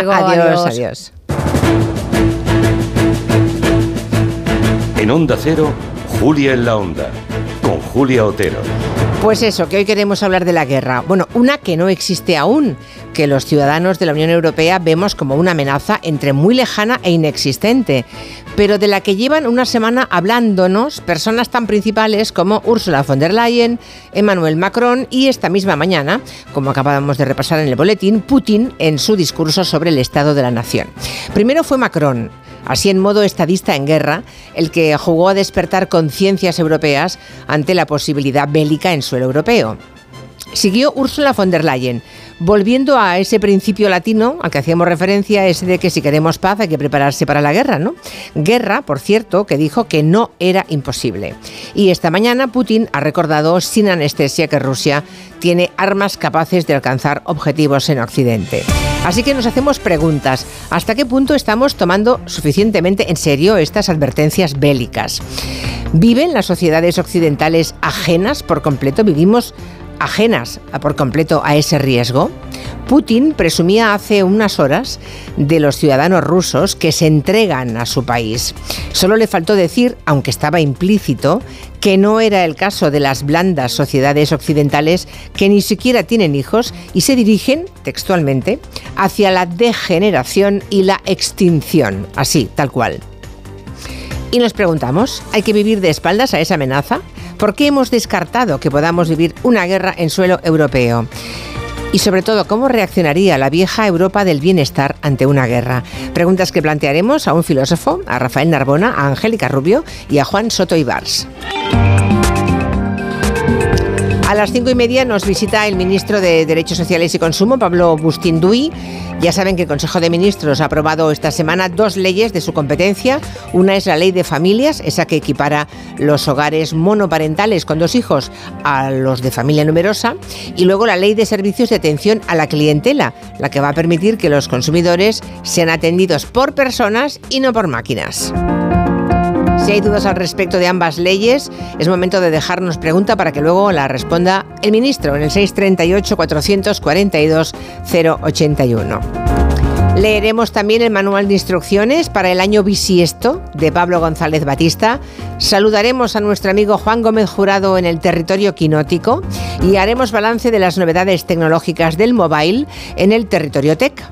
adiós. adiós. En Onda Cero, Julia en la Onda, con Julia Otero. Pues eso, que hoy queremos hablar de la guerra. Bueno, una que no existe aún, que los ciudadanos de la Unión Europea vemos como una amenaza entre muy lejana e inexistente, pero de la que llevan una semana hablándonos personas tan principales como Ursula von der Leyen, Emmanuel Macron y esta misma mañana, como acabamos de repasar en el boletín, Putin en su discurso sobre el Estado de la Nación. Primero fue Macron así en modo estadista en guerra, el que jugó a despertar conciencias europeas ante la posibilidad bélica en suelo europeo. Siguió Ursula von der Leyen, volviendo a ese principio latino al que hacíamos referencia, ese de que si queremos paz hay que prepararse para la guerra, ¿no? Guerra, por cierto, que dijo que no era imposible. Y esta mañana Putin ha recordado sin anestesia que Rusia tiene armas capaces de alcanzar objetivos en Occidente. Así que nos hacemos preguntas. ¿Hasta qué punto estamos tomando suficientemente en serio estas advertencias bélicas? ¿Viven las sociedades occidentales ajenas por completo? ¿Vivimos ajenas por completo a ese riesgo? Putin presumía hace unas horas de los ciudadanos rusos que se entregan a su país. Solo le faltó decir, aunque estaba implícito, que no era el caso de las blandas sociedades occidentales que ni siquiera tienen hijos y se dirigen, textualmente, hacia la degeneración y la extinción, así, tal cual. Y nos preguntamos, ¿hay que vivir de espaldas a esa amenaza? ¿Por qué hemos descartado que podamos vivir una guerra en suelo europeo? Y sobre todo, ¿cómo reaccionaría la vieja Europa del bienestar ante una guerra? Preguntas que plantearemos a un filósofo, a Rafael Narbona, a Angélica Rubio y a Juan Soto Ibars. A las cinco y media nos visita el ministro de Derechos Sociales y Consumo, Pablo Bustinduy. Ya saben que el Consejo de Ministros ha aprobado esta semana dos leyes de su competencia. Una es la ley de familias, esa que equipara los hogares monoparentales con dos hijos a los de familia numerosa. Y luego la ley de servicios de atención a la clientela, la que va a permitir que los consumidores sean atendidos por personas y no por máquinas. Si hay dudas al respecto de ambas leyes, es momento de dejarnos pregunta para que luego la responda el ministro en el 638-442-081. Leeremos también el manual de instrucciones para el año bisiesto de Pablo González Batista. Saludaremos a nuestro amigo Juan Gómez Jurado en el territorio quinótico y haremos balance de las novedades tecnológicas del mobile en el territorio tech.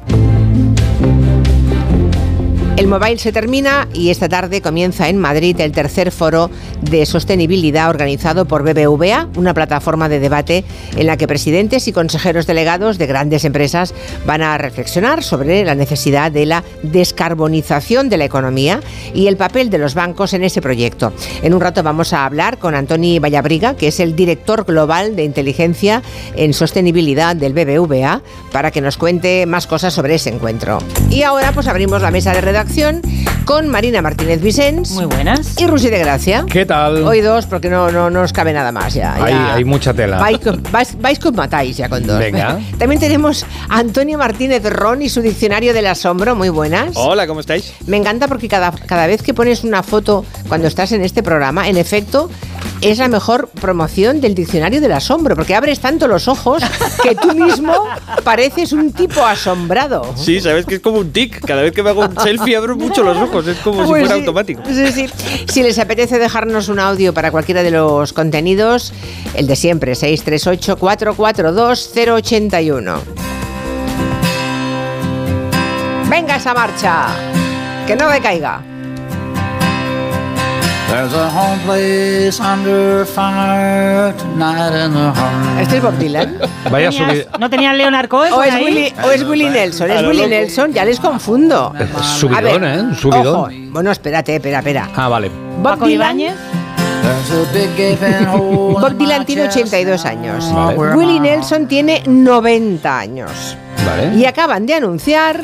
El mobile se termina y esta tarde comienza en Madrid el tercer foro de sostenibilidad organizado por BBVA, una plataforma de debate en la que presidentes y consejeros delegados de grandes empresas van a reflexionar sobre la necesidad de la descarbonización de la economía y el papel de los bancos en ese proyecto. En un rato vamos a hablar con Antoni Vallabriga, que es el director global de inteligencia en sostenibilidad del BBVA, para que nos cuente más cosas sobre ese encuentro. Y ahora pues abrimos la mesa de redacción con Marina Martínez Vicens. Muy buenas. Y Rusi de Gracia. ¿Qué tal? Hoy dos, porque no, no, no nos cabe nada más ya. Hay, mucha tela. Vais, con matáis ya con dos. Venga. También tenemos a Antonio Martínez Ron y su diccionario del asombro. Muy buenas. Hola, ¿cómo estáis? Me encanta porque cada, cada vez que pones una foto cuando estás en este programa, en efecto, es la mejor promoción del diccionario del asombro, porque abres tanto los ojos que tú mismo pareces un tipo asombrado. Sí, sabes que es como un tic. Cada vez que me hago un selfie abro mucho los ojos, es como si pues fuera automático. Sí, sí. Si les apetece dejarnos un audio para cualquiera de los contenidos, el de siempre, 638-442-081. Venga esa marcha, que no decaiga. ¿Este es Bob Dylan? Vaya subir. ¿No tenía Leonard Cohen? ¿O es, Willy, ¿O es Willy Nelson? Es Willy Nelson, ya les confundo. subidón, ¿eh? Un subidón. Bueno, espérate, espera, espera. Ah, vale. Bob Dylan. Bob Dylan tiene 82 años. Willie Nelson tiene 90 años. Vale. Y acaban de anunciar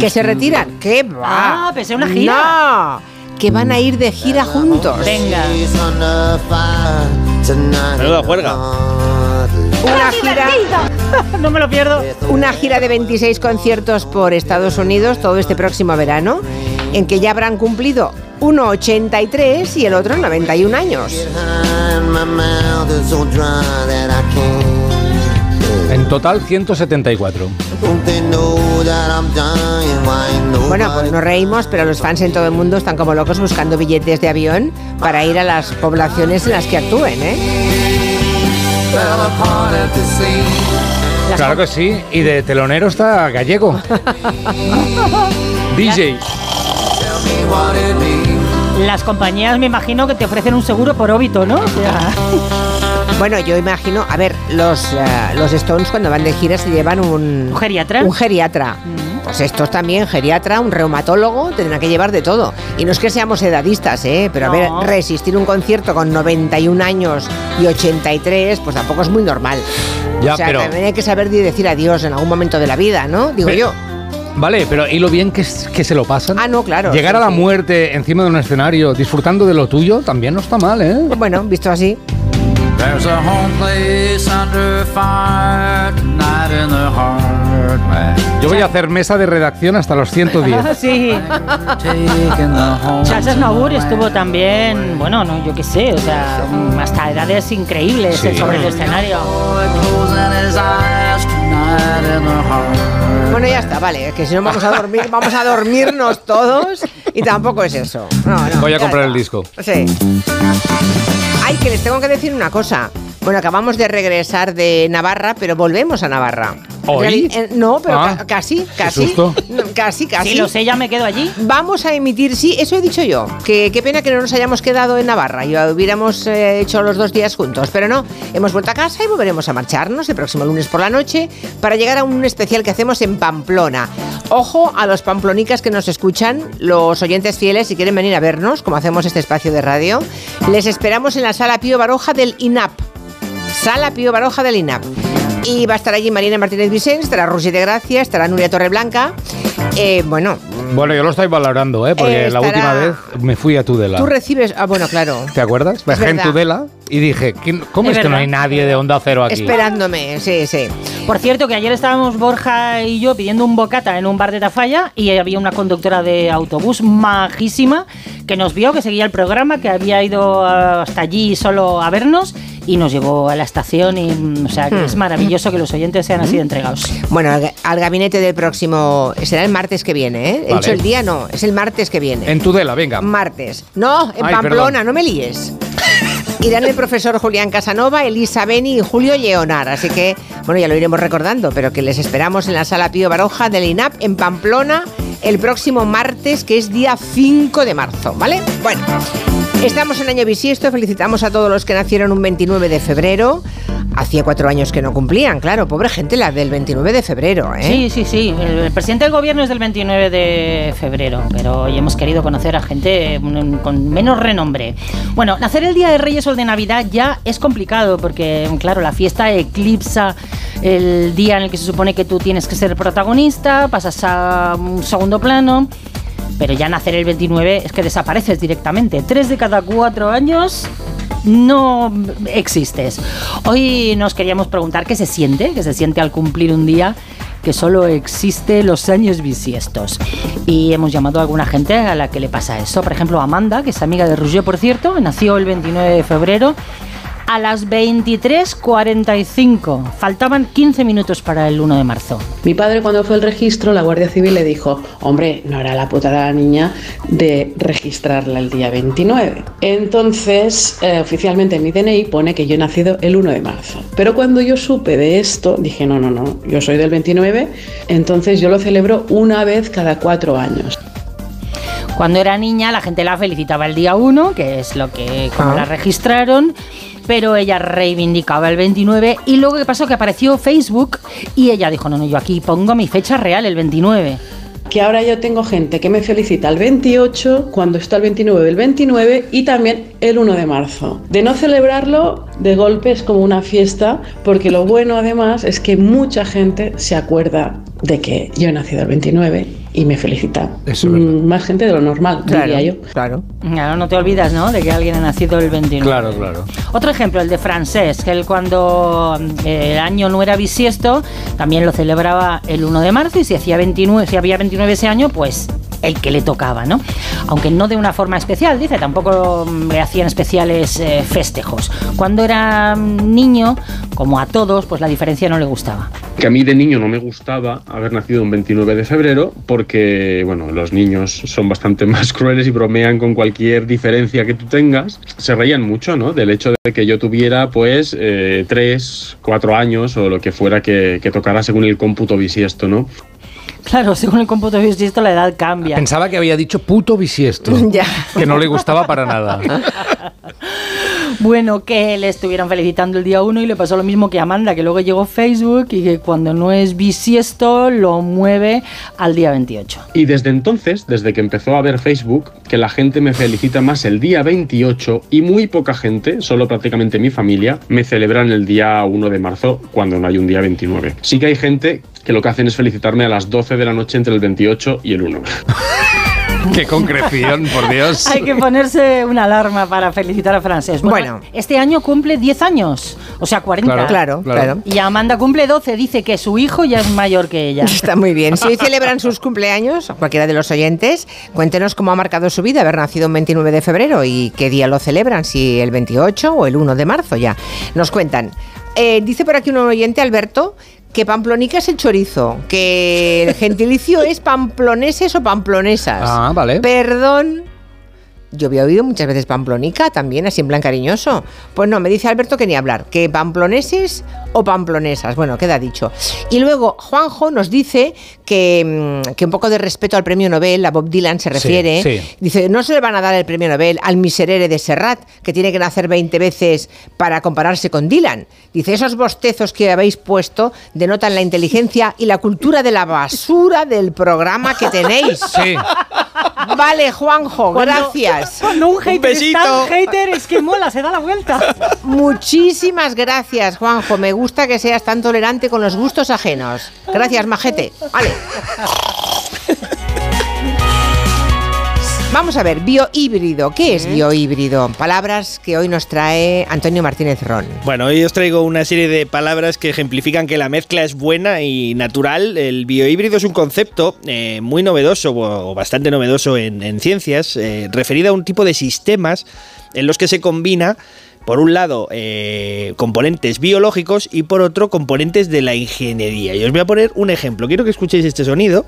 que se retiran. ¿Qué va? Ah, pensé una gira. No, que van a ir de gira juntos. Venga. Menuda juerga. Una gira, no me lo pierdo. una gira de 26 conciertos por Estados Unidos todo este próximo verano, en que ya habrán cumplido uno 83 y el otro 91 años. En total 174. Bueno, pues nos reímos, pero los fans en todo el mundo están como locos buscando billetes de avión para ir a las poblaciones en las que actúen, ¿eh? Claro que sí. Y de telonero está gallego. DJ. Las compañías me imagino que te ofrecen un seguro por óbito, ¿no? O sea, Bueno, yo imagino, a ver, los, eh, los Stones cuando van de gira se llevan un... ¿Un geriatra? Un geriatra. Pues estos también, geriatra, un reumatólogo, tendrán que llevar de todo. Y no es que seamos edadistas, ¿eh? Pero a ver, resistir un concierto con 91 años y 83, pues tampoco es muy normal. Ya, o sea, pero- también hay que saber decir adiós en algún momento de la vida, ¿no? Digo Pero- yo. Vale, pero ¿y lo bien que, es- que se lo pasan? Ah, no, claro. Llegar sí, a la sí. muerte encima de un escenario disfrutando de lo tuyo también no está mal, ¿eh? Bueno, visto así. There's a home place under fire tonight in the heart, man. Yo voy a hacer mesa de redacción hasta los 110. sí. Estuvo también, bueno, no, yo qué sé, o sea, mm, hasta edades increíbles Sí. sobre el escenario. Bueno, ya está, vale. Que si no vamos a dormir, vamos a dormirnos todos y tampoco es eso. No, no, Voy a comprar está. el disco. Sí. Ay, que les tengo que decir una cosa. Bueno, acabamos de regresar de Navarra, pero volvemos a Navarra. ¿Hoy? eh, no, pero Ah, ca- casi, qué casi. susto. Casi, casi. Si lo sé, ya me quedo allí. Vamos a emitir, sí, eso he dicho yo. Que qué pena que no nos hayamos quedado en Navarra y hubiéramos eh, hecho los dos días juntos. Pero no, hemos vuelto a casa y volveremos a marcharnos el próximo lunes por la noche para llegar a un especial que hacemos en Pamplona. Ojo a los pamplonicas que nos escuchan, los oyentes fieles, si quieren venir a vernos, como hacemos este espacio de radio, les esperamos en la sala Pío Baroja del INAP. Sala Pío Baroja del INAP. Y va a estar allí Marina Martínez Vicens, estará Rusi de Gracia, estará Nuria Torreblanca. Eh, bueno, Bueno, yo lo estoy valorando, ¿eh? Porque Eh, la última vez me fui a Tudela. tú recibes. Ah, bueno, claro. ¿Te acuerdas? Bajé en. Tudela y dije, ¿quién- ¿cómo Es es, que no hay nadie de Onda Cero aquí? Esperándome, sí, sí. Por cierto, que ayer estábamos Borja y yo pidiendo un bocata en un bar de Tafalla y había una conductora de autobús majísima que nos vio, que seguía el programa, que había ido hasta allí solo a vernos y nos llevó a la estación. Y, mm, o sea, que Hmm. es maravilloso que los oyentes sean así de entregados. Bueno, al, al gabinete del próximo. Será el martes que viene, ¿eh? He Vale. dicho el día, no, es el martes que viene. En Tudela, venga. Martes. No, en Ay, Pamplona, perdón. no me líes. Irán el profesor Julián Casanova, Elisa Beni y Julio Leonar. Así que, bueno, ya lo iremos recordando, pero que les esperamos en la sala Pío Baroja del INAP en Pamplona el próximo martes, que es día 5 de marzo, ¿vale? Bueno, estamos en año bisiesto. Felicitamos a todos los que nacieron un 29 de febrero. Hacía cuatro años que no cumplían, claro, pobre gente la del 29 de febrero, ¿eh? Sí, sí, sí. El presidente del gobierno es del 29 de febrero, pero hoy hemos querido conocer a gente mm, con menos renombre. Bueno, nacer el día de Reyes o el de Navidad ya es complicado porque, claro, la fiesta eclipsa el día en el que se supone que tú tienes que ser protagonista, pasas a un segundo plano. Pero ya nacer el 29 es que desapareces directamente. Tres de cada cuatro años no existes. Hoy nos queríamos preguntar qué se siente, qué se siente al cumplir un día que solo existe los años bisiestos. Y hemos llamado a alguna gente a la que le pasa eso. Por ejemplo, Amanda, que es amiga de Roger, por cierto, nació el 29 de febrero. A las 23.45. Faltaban 15 minutos para el 1 de marzo. Mi padre cuando fue al registro, la Guardia Civil le dijo, hombre, no era la putada la niña de registrarla el día 29. Entonces, eh, oficialmente en mi DNI pone que yo he nacido el 1 de marzo. Pero cuando yo supe de esto, dije, no, no, no, yo soy del 29, entonces yo lo celebro una vez cada cuatro años. Cuando era niña, la gente la felicitaba el día 1, que es lo que como Ah. la registraron, pero ella reivindicaba el 29 y luego qué pasó que apareció Facebook y ella dijo, "No, no, yo aquí pongo mi fecha real el 29." Que ahora yo tengo gente que me felicita el 28 cuando está el 29 del 29 y también el 1 de marzo. De no celebrarlo, de golpe es como una fiesta, porque lo bueno además es que mucha gente se acuerda de que yo he nacido el 29 y me felicita. Eso es. Mm, Más gente de lo normal, diría yo. claro. Claro, no te olvidas, ¿no? De que alguien ha nacido el 29. Claro, claro. Otro ejemplo, el de Francés, que él cuando eh, el año no era bisiesto, también lo celebraba el 1 de marzo y si hacía 29, si había 29 ese año, pues el que le tocaba, ¿no? Aunque no de una forma especial, dice, tampoco mm, le hacían especiales eh, festejos. Cuando era mm, niño, como a todos, pues la diferencia no le gustaba. Que a mí de niño no me gustaba haber nacido un 29 de febrero porque, bueno, los niños son bastante más crueles y bromean con cualquier diferencia que tú tengas. Se reían mucho, ¿no? Del hecho de que yo tuviera, pues, eh, tres, cuatro años o lo que fuera que, que tocara según el cómputo bisiesto, ¿no? Claro, según el cómputo bisiesto la edad cambia. Pensaba que había dicho puto bisiesto. Ya. Que no le gustaba para nada. Bueno, que le estuvieron felicitando el día 1 y le pasó lo mismo que a Amanda, que luego llegó Facebook y que cuando no es bisiesto lo mueve al día 28. Y desde entonces, desde que empezó a ver Facebook, que la gente me felicita más el día 28 y muy poca gente, solo prácticamente mi familia, me celebran el día 1 de marzo cuando no hay un día 29. Sí que hay gente que lo que hacen es felicitarme a las 12 de la noche entre el 28 y el 1. Qué concreción, por Dios. Hay que ponerse una alarma para felicitar a Francés. Bueno. este año cumple 10 años, o sea, 40. Claro. Claro, Claro. claro. Y Amanda cumple 12, dice que su hijo ya es mayor que ella. Está muy bien. Si hoy celebran sus cumpleaños, cualquiera de los oyentes, cuéntenos cómo ha marcado su vida haber nacido un 29 de febrero y qué día lo celebran, si el 28 o el 1 de marzo ya. Nos cuentan. Eh, dice por aquí un oyente, Alberto, que pamplonica es el chorizo, que el gentilicio es pamploneses o pamplonesas. Ah, vale. Perdón. Yo había oído muchas veces pamplonica también, así en plan cariñoso. Pues no, me dice Alberto que ni hablar, que pamploneses o pamplonesas. Bueno, queda dicho. Y luego Juanjo nos dice que, mm, que un poco de respeto al premio Nobel, a Bob Dylan se refiere. sí. Dice, no se le van a dar el premio Nobel al miserere de Serrat, que tiene que nacer 20 veces para compararse con Dylan. Dice, esos bostezos que habéis puesto denotan la inteligencia y la cultura de la basura del programa que tenéis. Sí. Vale, Juanjo, Cuando- gracias. Cuando un hater besito. es tan hater es que mola, se da la vuelta. Muchísimas gracias, Juanjo. Me gusta que seas tan tolerante con los gustos ajenos. Gracias, majete. Vale. Vamos a ver, biohíbrido. ¿Qué es biohíbrido? Palabras que hoy nos trae Antonio Martínez Ron. Bueno, hoy os traigo una serie de palabras que ejemplifican que la mezcla es buena y natural. El biohíbrido es un concepto eh, muy novedoso o bastante novedoso en, en ciencias, eh, referido a un tipo de sistemas en los que se combina, por un lado, eh, componentes biológicos y por otro, componentes de la ingeniería. Y os voy a poner un ejemplo. Quiero que escuchéis este sonido.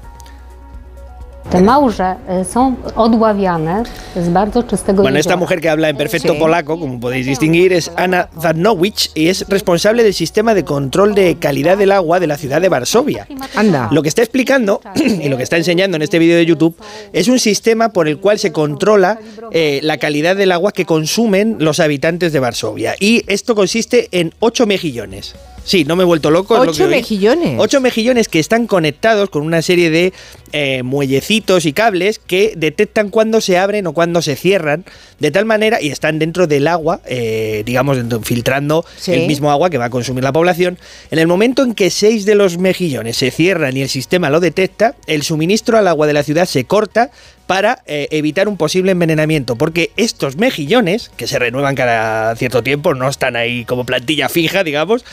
Te małże y, są odławiane z bardzo czystego Bueno, esta mujer que habla en perfecto Sí. polaco, como podéis distinguir, es Anna Zarnowicz y es responsable del sistema de control de calidad del agua de la ciudad de Varsovia. Anda. Lo que está explicando y lo que está enseñando en este vídeo de YouTube es un sistema por el cual se controla eh, la calidad del agua que consumen los habitantes de Varsovia. Y esto consiste en 8 mejillones. Sí, no me he vuelto loco. es lo ¿Ocho oí. mejillones? Ocho mejillones que están conectados con una serie de eh, muellecitos y cables que detectan cuándo se abren o cuándo se cierran, de tal manera, y están dentro del agua, eh, digamos, filtrando Sí. el mismo agua que va a consumir la población. En el momento en que seis de los mejillones se cierran y el sistema lo detecta, el suministro al agua de la ciudad se corta para eh, evitar un posible envenenamiento, porque estos mejillones, que se renuevan cada cierto tiempo, no están ahí como plantilla fija, digamos,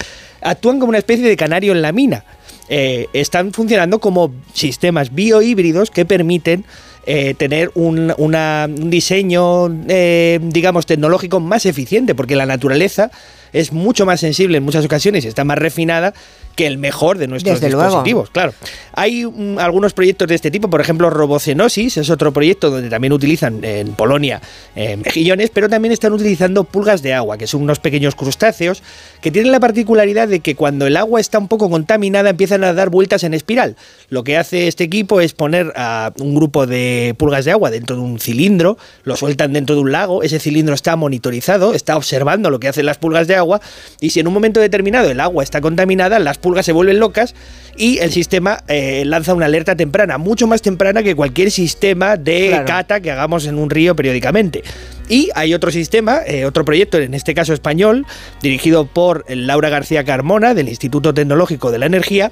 actúan como una especie de canario en la mina. Eh, están funcionando como sistemas biohíbridos que permiten eh, tener un, un diseño, digamos, tecnológico más eficiente, porque la naturaleza es mucho más sensible en muchas ocasiones y está más refinada que el mejor de nuestros Desde luego. dispositivos. Claro. Hay mm, algunos proyectos de este tipo, por ejemplo, Robocenosis es otro proyecto donde también utilizan en Polonia eh, mejillones, pero también están utilizando pulgas de agua, que son unos pequeños crustáceos que tienen la particularidad de que cuando el agua está un poco contaminada empiezan a dar vueltas en espiral. Lo que hace este equipo es poner a un grupo de pulgas de agua dentro de un cilindro, lo sueltan dentro de un lago, ese cilindro está monitorizado, está observando lo que hacen las pulgas de agua y si en un momento determinado el agua está contaminada, las pulgas se vuelven locas y el sistema eh, lanza una alerta temprana, mucho más temprana que cualquier sistema de Claro. cata que hagamos en un río periódicamente. Y hay otro sistema, eh, otro proyecto, en este caso español, dirigido por Laura García Carmona del Instituto Tecnológico de la Energía,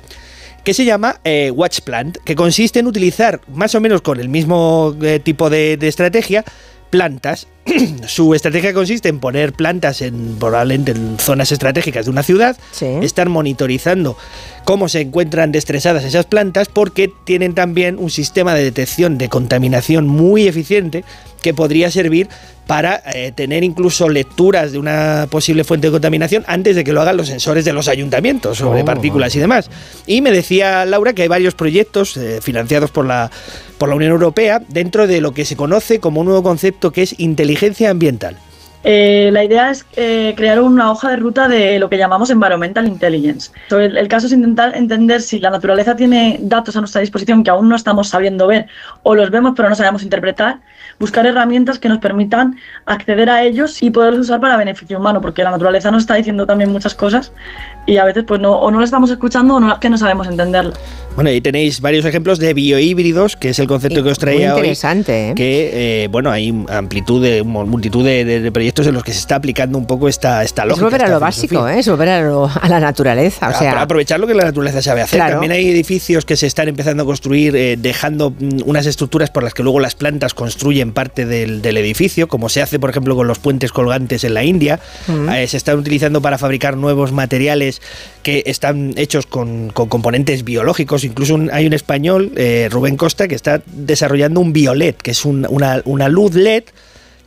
que se llama eh, Watch Plant, que consiste en utilizar más o menos con el mismo eh, tipo de, de estrategia plantas Su estrategia consiste en poner plantas en probablemente en zonas estratégicas de una ciudad, Sí. estar monitorizando cómo se encuentran destresadas esas plantas porque tienen también un sistema de detección de contaminación muy eficiente que podría servir para eh, tener incluso lecturas de una posible fuente de contaminación antes de que lo hagan los sensores de los ayuntamientos sobre Oh, partículas y demás. Y me decía Laura que hay varios proyectos eh, financiados por la, por la Unión Europea dentro de lo que se conoce como un nuevo concepto que es inteligencia ambiental. Eh, la idea es eh, crear una hoja de ruta de lo que llamamos environmental intelligence. El, el caso es intentar entender si la naturaleza tiene datos a nuestra disposición que aún no estamos sabiendo ver o los vemos pero no sabemos interpretar, buscar herramientas que nos permitan acceder a ellos y poderlos usar para beneficio humano, porque la naturaleza nos está diciendo también muchas cosas y a veces pues no, o no lo estamos escuchando o no, es que no sabemos entenderlo. Bueno, ahí tenéis varios ejemplos de biohíbridos, que es el concepto que os traía Muy hoy. interesante, ¿eh? Que, eh, bueno, hay amplitud de, multitud de, proyectos en los que se está aplicando un poco esta, esta Es lógica. volver a lo básico, ¿eh? es volver a, lo- a la naturaleza. O Ah, sea, para aprovechar lo que la naturaleza sabe hacer. Claro. También hay edificios que se están empezando a construir eh, dejando mm, unas estructuras por las que luego las plantas construyen parte del, del edificio, como se hace, por ejemplo, con los puentes colgantes en la India. Mm. Eh, se están utilizando para fabricar nuevos materiales que están hechos con, componentes biológicos. Incluso hay un español, eh, Rubén Costa, que está desarrollando un violet, que es un- una, una luz LED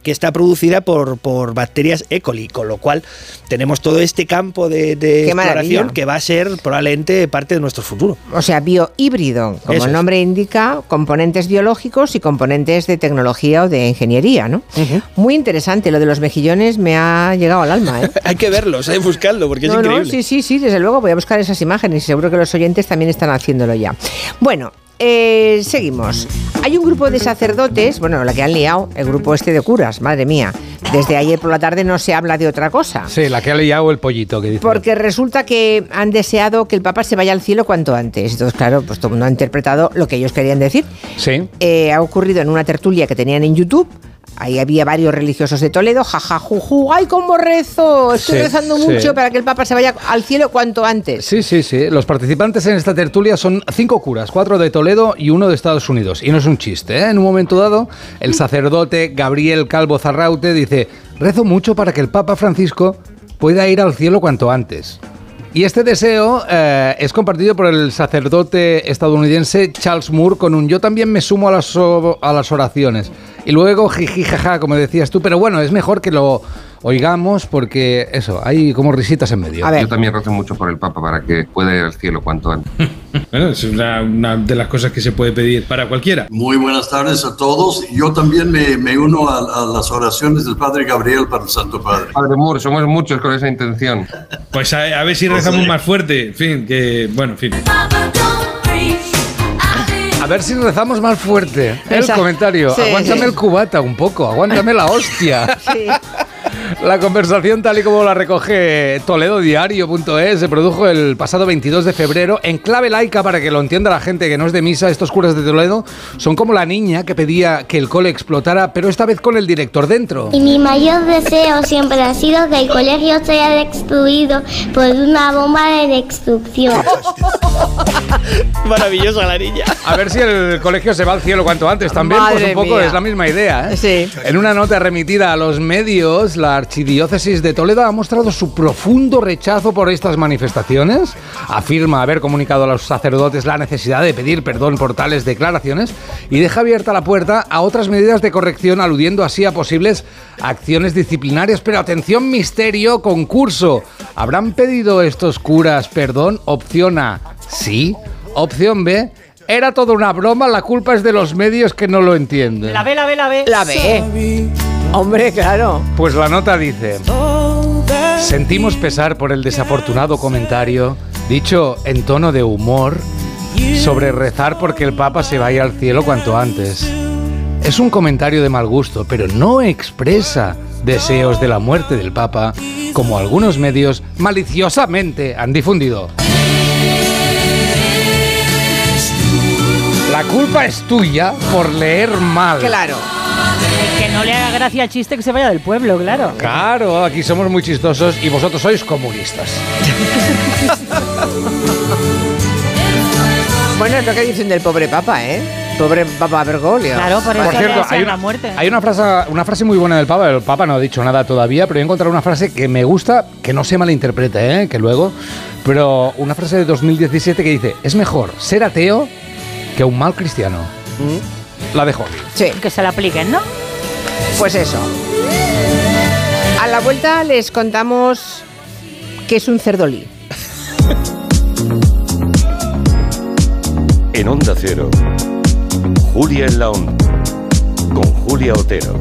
que está producida por, por bacterias E. coli, con lo cual tenemos todo este campo de, exploración que va a ser probablemente parte de nuestro futuro. o sea, biohíbrido, como Eso el es. nombre indica, componentes biológicos y componentes de tecnología o de ingeniería, ¿no? Muy interesante, lo de los mejillones me ha llegado al alma, ¿eh? Hay que verlos, hay que buscarlo, porque No, es no, increíble. sí, sí, sí, desde luego voy a buscar esas imágenes y seguro que los oyentes también están haciéndolo ya. Bueno, eh, seguimos. Hay un grupo de sacerdotes, bueno, la que han liado, el grupo este de curas, madre mía. Desde ayer por la tarde no se habla de otra cosa. Sí, la que ha liado el pollito que dice. Porque resulta que han deseado que el Papa se vaya al cielo cuanto antes. Entonces, claro, pues todo el mundo ha interpretado lo que ellos querían decir. Sí. Eh, ha ocurrido en una tertulia que tenían en YouTube. Ahí había varios religiosos de Toledo, jaja, juju, ay, cómo rezo, estoy Sí, rezando sí. mucho para que el Papa se vaya al cielo cuanto antes. Sí, sí, sí. Los participantes en esta tertulia son cinco curas, cuatro de Toledo y uno de Estados Unidos. Y no es un chiste, ¿eh? En un momento dado, el sacerdote Gabriel Calvo Zarraute dice, rezo mucho para que el Papa Francisco pueda ir al cielo cuanto antes. Y este deseo eh, es compartido por el sacerdote estadounidense Charles Moore con un yo también me sumo a las, a las oraciones. Y luego jiji jaja, como decías tú, pero bueno, es mejor que lo oigamos porque eso, hay como risitas en medio. A Yo también rezo mucho por el Papa para que pueda ir al cielo cuanto antes. Bueno, es una, una de las cosas que se puede pedir para cualquiera. Muy buenas tardes a todos. Yo también me, me uno a, a las oraciones del Padre Gabriel para el Santo Padre. Padre Moore, somos muchos con esa intención. Pues a, a ver si rezamos más fuerte. En fin, que. Bueno, en fin. A ver si rezamos más fuerte. El comentario. sí, aguántame sí. el cubata un poco. Aguántame la hostia. Sí. La conversación tal y como la recoge toledodiario.es se produjo el pasado 22 de febrero en clave laica para que lo entienda la gente que no es de misa. Estos curas de Toledo son como la niña que pedía que el cole explotara, pero esta vez con el director dentro. Y mi mayor deseo siempre ha sido que el colegio sea destruido por una bomba de destrucción. Maravillosa la niña. A ver si el colegio se va al cielo cuanto antes. También, pues un poco mía. es la misma idea. ¿eh? Sí. En una nota remitida a los medios, la Archidiócesis de Toledo ha mostrado su profundo rechazo por estas manifestaciones. Afirma haber comunicado a los sacerdotes la necesidad de pedir perdón por tales declaraciones y deja abierta la puerta a otras medidas de corrección, aludiendo así a posibles acciones disciplinarias. Pero atención, misterio, concurso. ¿Habrán pedido estos curas perdón? Opción A, sí. Opción B, era toda una broma, la culpa es de los medios que no lo entienden. La ve, la ve, la ve. La ve. Hombre, claro. Pues la nota dice, sentimos pesar por el desafortunado comentario, dicho en tono de humor, sobre rezar porque el Papa se vaya al cielo cuanto antes. Es un comentario de mal gusto, pero no expresa deseos de la muerte del Papa, como algunos medios maliciosamente han difundido. La culpa es tuya por leer mal. Claro. Que no le haga gracia al chiste que se vaya del pueblo, claro. Claro, aquí somos muy chistosos y vosotros sois comunistas. Bueno, es lo que dicen del pobre Papa, ¿eh? Pobre Papa Bergoglio. Claro, por eso Por cierto, hay una, la muerte. hay una frase, una frase muy buena del Papa. El Papa no ha dicho nada todavía, pero he encontrado una frase que me gusta, que no se malinterprete, ¿eh? que luego. Pero una frase de 2017 que dice: Es mejor ser ateo que un mal cristiano. La dejo. Sí. Que se la apliquen, ¿no? Pues eso. A la vuelta les contamos qué es un cerdolí. En Onda Cero, Julia en la Onda, con Julia Otero.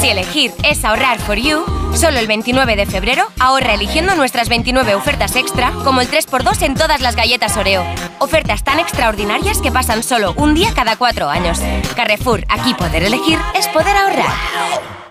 Si elegir es ahorrar for you, solo el 29 de febrero ahorra eligiendo nuestras 29 ofertas extra, como el 3x2 en todas las galletas Oreo. Ofertas tan extraordinarias que pasan solo un día cada cuatro años. Carrefour, aquí poder elegir es poder ahorrar.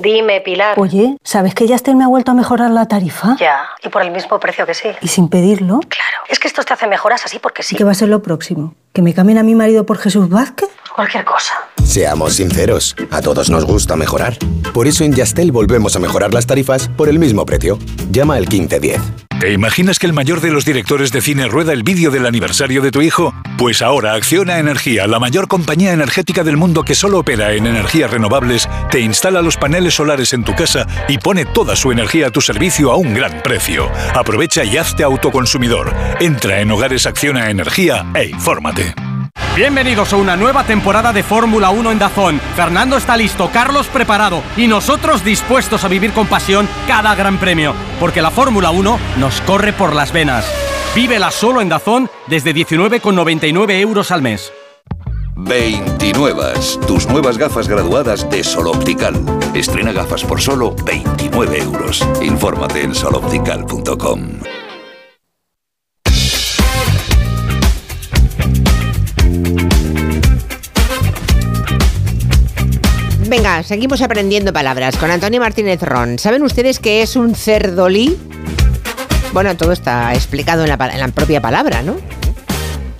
Dime, Pilar. Oye, ¿sabes que Yastel me ha vuelto a mejorar la tarifa? Ya, y por el mismo precio que sí. ¿Y sin pedirlo? Claro, es que estos te hacen mejoras así porque sí. ¿Qué va a ser lo próximo? ¿Que me cambien a mi marido por Jesús Vázquez? Cualquier cosa. Seamos sinceros, a todos nos gusta mejorar. Por eso en Yastel volvemos a mejorar las tarifas por el mismo precio. Llama al 1510. ¿Te imaginas que el mayor de los directores de cine rueda el vídeo del aniversario de tu hijo? Pues ahora Acciona Energía, la mayor compañía energética del mundo que solo opera en energías renovables, te instala los paneles solares en tu casa y pone toda su energía a tu servicio a un gran precio. Aprovecha y hazte autoconsumidor. Entra en Hogares Acciona Energía e infórmate. Bienvenidos a una nueva temporada de Fórmula 1 en Dazón. Fernando está listo, Carlos preparado y nosotros dispuestos a vivir con pasión cada gran premio, porque la Fórmula 1 nos corre por las venas. Vívela solo en Dazón desde 19,99 euros al mes. 29. Tus nuevas gafas graduadas de Sol Optical. Estrena gafas por solo 29 euros. Infórmate en soloptical.com. Venga, seguimos aprendiendo palabras con Antonio Martínez Ron. ¿Saben ustedes qué es un cerdolí? Bueno, todo está explicado en la, propia palabra, ¿no?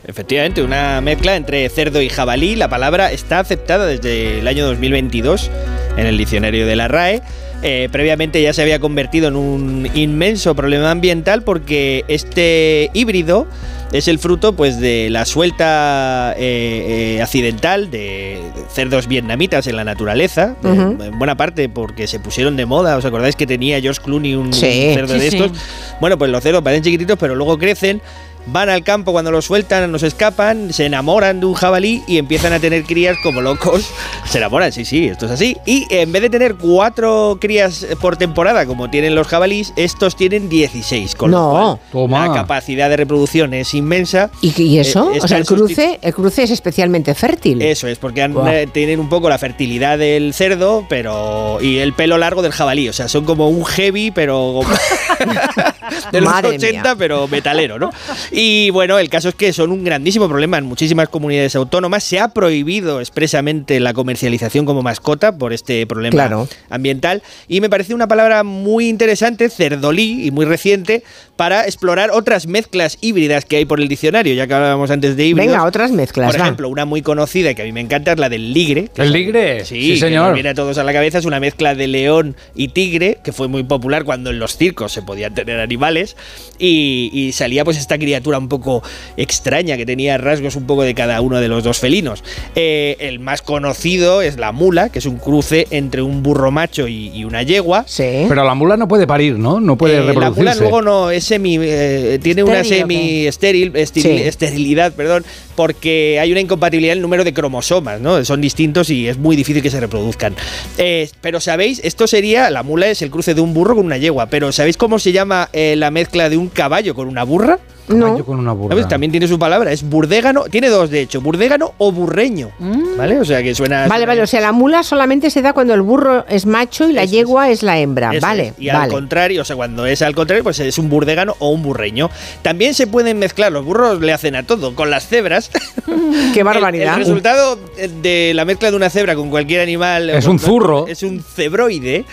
Efectivamente, una mezcla entre cerdo y jabalí. La palabra está aceptada desde el año 2022 en el diccionario de la RAE. Eh, previamente ya se había convertido en un inmenso problema ambiental porque este híbrido es el fruto pues de la suelta eh, eh, accidental de cerdos vietnamitas en la naturaleza, en buena parte porque se pusieron de moda. ¿Os acordáis que tenía George Clooney un Sí. cerdo Sí, de sí. estos? Bueno, pues los cerdos parecen chiquititos, pero luego crecen. Van al campo cuando los sueltan, nos escapan, se enamoran de un jabalí y empiezan a tener crías como locos. Se enamoran, sí, sí, esto es así. Y en vez de tener cuatro crías por temporada como tienen los jabalís, estos tienen 16. Con No. lo cual, la capacidad de reproducción es inmensa. ¿Y, y eso? Eh, o sea, el cruce, el cruce es especialmente fértil. Eso es, porque han- eh, tienen un poco la fertilidad del cerdo, pero. y el pelo largo del jabalí. O sea, son como un heavy, pero. de los Madre 80, pero metalero, ¿no? Y bueno, el caso es que son un grandísimo problema en muchísimas comunidades autónomas. Se ha prohibido expresamente la comercialización como mascota por este problema Claro. ambiental. Y me parece una palabra muy interesante, cerdolí, y muy reciente, para explorar otras mezclas híbridas que hay por el diccionario, ya que hablábamos antes de híbridos. Venga, otras mezclas, Por va. ejemplo, una muy conocida que a mí me encanta es la del ligre. que ¿El ligre? Sí, Sí, que señor. nos viene a todos a la cabeza. Es una mezcla de león y tigre, que fue muy popular cuando en los circos se podían tener animales. Y, y salía pues esta criatura un poco extraña, que tenía rasgos un poco de cada uno de los dos felinos. Eh, el más conocido es la mula, que es un cruce entre un burro macho y, y una yegua. Pero la mula no puede parir, ¿no? No puede Eh, la reproducirse. mula luego no es semi eh, tiene una ¿Estéril o semi estéril estil- Sí. esterilidad perdón porque hay una incompatibilidad en el número de cromosomas no son distintos y es muy difícil que se reproduzcan Eh, pero sabéis esto sería la mula es el cruce de un burro con una yegua pero sabéis cómo se llama eh, la mezcla de un caballo con una burra Caballo con una burra. También tiene su palabra, es burdégano, tiene dos de hecho, burdégano o burreño, ¿vale? O sea que suena... Vale, suena vale, o sea, la mula solamente se da cuando el burro es macho y la yegua es la hembra, Eso vale, es. Y al contrario, o sea, cuando es al contrario, pues es un burdégano o un burreño. También se pueden mezclar, los burros le hacen a todo, con las cebras. Qué El, barbaridad. el resultado de la mezcla de una cebra con cualquier animal. Es un zurro. Es un cebroide.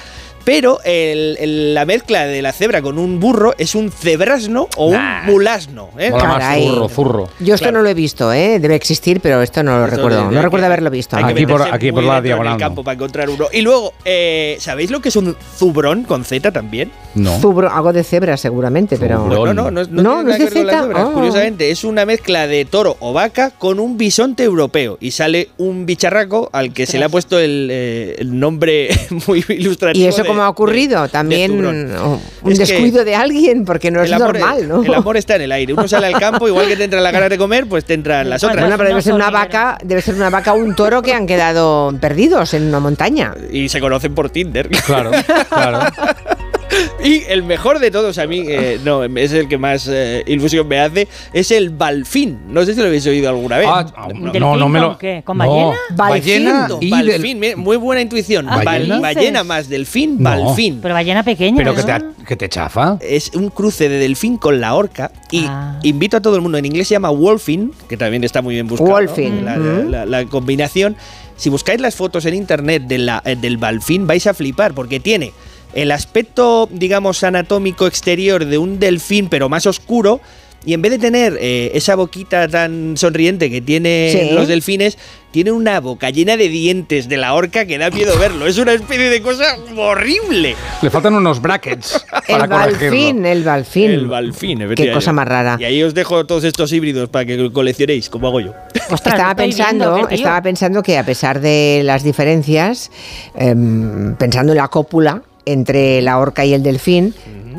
Pero el- el- la mezcla de la cebra con un burro es un cebrasno o un mulasno. ¿eh? Caray. zurro, zurro. Yo esto no lo he visto, ¿eh? Debe existir, pero esto no lo Esto recuerdo. No recuerdo haberlo visto. Hay Aquí por- aquí por la en diagonal, el campo para encontrar uno. Y luego, eh, ¿sabéis lo que es un zubrón con Z también? No. Zubro- algo de cebra seguramente, pero... Pues no, no, no, no, No, tiene no es nada que de ver con las Zeta. cebras. Oh. Curiosamente, es una mezcla de toro o vaca con un bisonte europeo. Y sale un bicharraco al que se le ha puesto el, eh, el nombre muy ilustrativo. ¿Y eso de- ha ocurrido? También oh, un Es descuido de alguien, porque no es amor, normal, ¿no? El amor está en el aire. Uno sale al campo, igual que te entran las ganas de comer, pues te entran las otras. Bueno, pero debe ser una vaca, debe ser una vaca o un toro que han quedado perdidos en una montaña. Y se conocen por Tinder. Claro, claro. Y el mejor de todos a mí, eh, no, es el que más eh, ilusión me hace, es el balfín. No sé si lo habéis oído alguna vez. Ah, no, no me lo. ¿Con qué? ¿Con no. ballena? Ballena y Balfín, muy buena intuición. Ah, ballena más delfín, No. balfín. Pero ballena pequeña, Pero que ¿no? te, que te chafa. Es un cruce de delfín con la orca y Ah. invito a todo el mundo, en inglés se llama wolfing, que también está muy bien buscado. ¿no? Wolfing. La, Mm. la- la combinación. Si buscáis las fotos en internet de la- eh, del balfín vais a flipar porque tiene el aspecto, digamos, anatómico exterior de un delfín pero más oscuro y en vez de tener eh, esa boquita tan sonriente que tiene Sí. los delfines, tiene una boca llena de dientes de la orca que da miedo verlo. Es una especie de cosa horrible. Le faltan unos brackets El para corregirlo. balfín, el balfín. El balfín, Qué cosa más rara. Y ahí os dejo todos estos híbridos para que coleccionéis, como hago yo. estaba pensando, viendo, estaba pensando que a pesar de las diferencias, em, pensando en la cópula entre la orca y el delfín,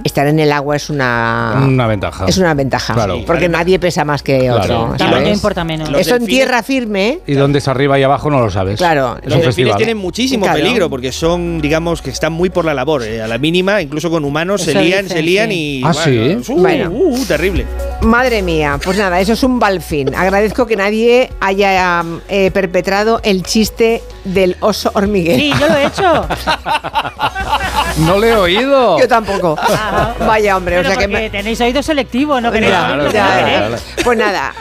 estar en el agua es una Una ventaja. es una ventaja, Claro. porque nadie pesa más que Claro. otro. ¿sabes? importa menos. Los Eso en tierra firme, Y dónde es arriba y abajo no lo sabes. Claro. Los delfines festival. tienen muchísimo Claro. peligro porque son, digamos, que están muy por la labor. eh, A la mínima, incluso con humanos se lían, dicen, se lían sí. y. Ah, bueno, ¿sí? uh, Bueno. uh, uh, terrible. Madre mía, pues nada, eso es un balfín. Agradezco que nadie haya eh, perpetrado el chiste del oso hormiguero. Sí, yo lo he hecho. No le he oído. Yo tampoco. Vaya hombre, Pero o sea que me- tenéis oído selectivo, no queréis no. Pues nada.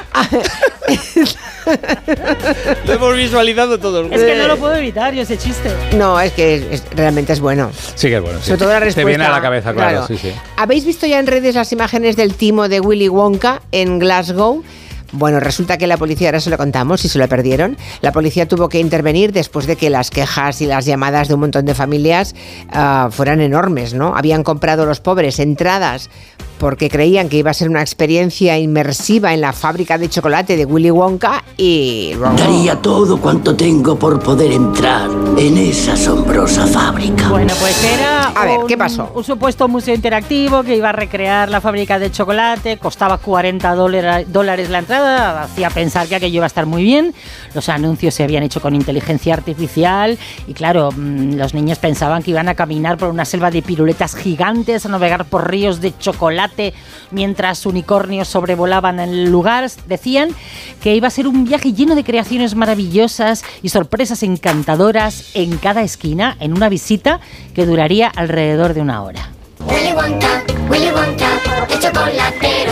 Lo hemos visualizado todos. Es que no lo puedo evitar yo ese chiste. No, es que es- es- realmente es bueno. Sí que es bueno. sí. Sobre todo la respuesta. Te viene a la cabeza, claro. Sí, sí. ¿Habéis visto ya en redes las imágenes del timo de Willy En Glasgow? Bueno, resulta que la policía, ahora se lo contamos si se lo perdieron, la policía tuvo que intervenir después de que las quejas y las llamadas de un montón de familias ah, fueran enormes, ¿no? Habían comprado los pobres entradas porque creían que iba a ser una experiencia inmersiva en la fábrica de chocolate de Willy Wonka y... Daría todo cuanto tengo por poder entrar en esa asombrosa fábrica. Bueno, pues era A ver, un, ¿qué pasó? un supuesto museo interactivo que iba a recrear la fábrica de chocolate, costaba 40 dólar- dólares la entrada, hacía pensar que aquello iba a estar muy bien. Los anuncios se habían hecho con inteligencia artificial y claro, mm, los niños pensaban que iban a caminar por una selva de piruletas gigantes, a navegar por ríos de chocolate mientras unicornios sobrevolaban el lugar. Decían que iba a ser un viaje lleno de creaciones maravillosas y sorpresas encantadoras en cada esquina, en una visita que duraría alrededor de una hora. Willy Wonka, Willy Wonka, el chocolatero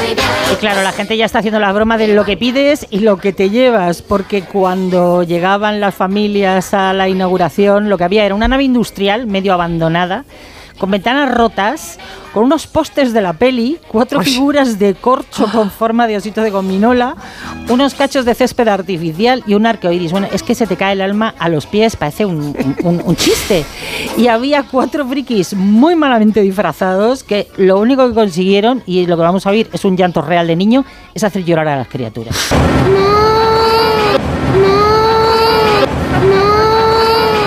Y claro, la gente ya está haciendo la broma de lo que pides y lo que te llevas, porque cuando llegaban las familias a la inauguración, lo que había era una nave industrial medio abandonada, con ventanas rotas, con unos postes de la peli, cuatro figuras de corcho con forma de osito de gominola, unos cachos de césped artificial y un arcoíris. Bueno, es que se te cae el alma a los pies, parece un, un- un chiste. Y había cuatro frikis muy malamente disfrazados que lo único que consiguieron, y lo que vamos a oír es un llanto real de niño, es hacer llorar a las criaturas.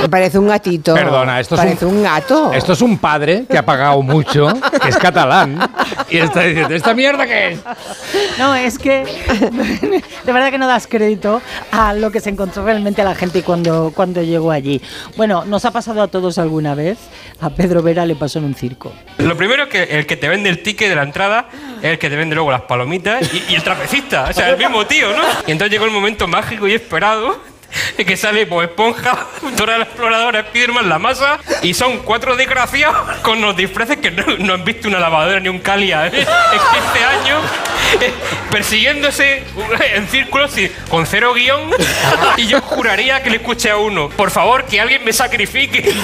Parece un gatito. Perdona, esto es parece un... gato. Esto es un padre que ha pagado mucho, que es catalán, y está diciendo, ¿esta mierda qué es? No, es que de verdad que no das crédito a lo que se encontró realmente la gente cuando, cuando llegó allí. Bueno, nos ha pasado a todos alguna vez. A Pedro Vera le pasó en un circo. Lo primero es que el que te vende el ticket de la entrada es el que te vende luego las palomitas y, y el trapecista, o sea, el mismo tío, ¿no? Y entonces llegó el momento mágico y esperado que sale Bob Esponja, Dora la Exploradora, Spiderman, La Masa y son cuatro desgraciados con los disfraces que no, no han visto una lavadora ni un Calia ¿eh? en 15 años eh, persiguiéndose en círculos con cero guion y yo juraría que le escuché a uno, por favor, que alguien me sacrifique.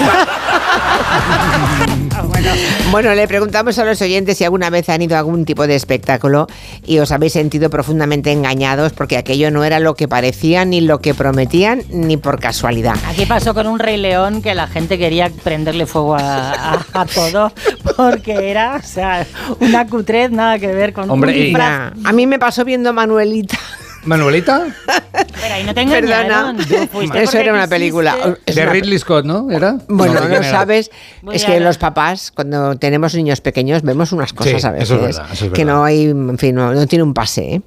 Bueno, le preguntamos a los oyentes si alguna vez han ido a algún tipo de espectáculo y os habéis sentido profundamente engañados porque aquello no era lo que parecía ni lo que prometían ni por casualidad. Aquí pasó con un Rey León que la gente quería prenderle fuego a, a- a todo porque era, o sea, una cutrez nada que ver con Hombre, un y- disfraz. A mí me pasó viendo Manuelita. ¿Manuelita? Espera, y no te fuiste Eso era una película. Es De una- Ridley Scott, ¿no? ¿Era? Bueno, ¿de no, era? sabes, Muy es que los papás, cuando tenemos niños pequeños, vemos unas cosas Sí, a veces eso es verdad, eso es que no hay, en fin, no, no tiene un pase. ¿eh?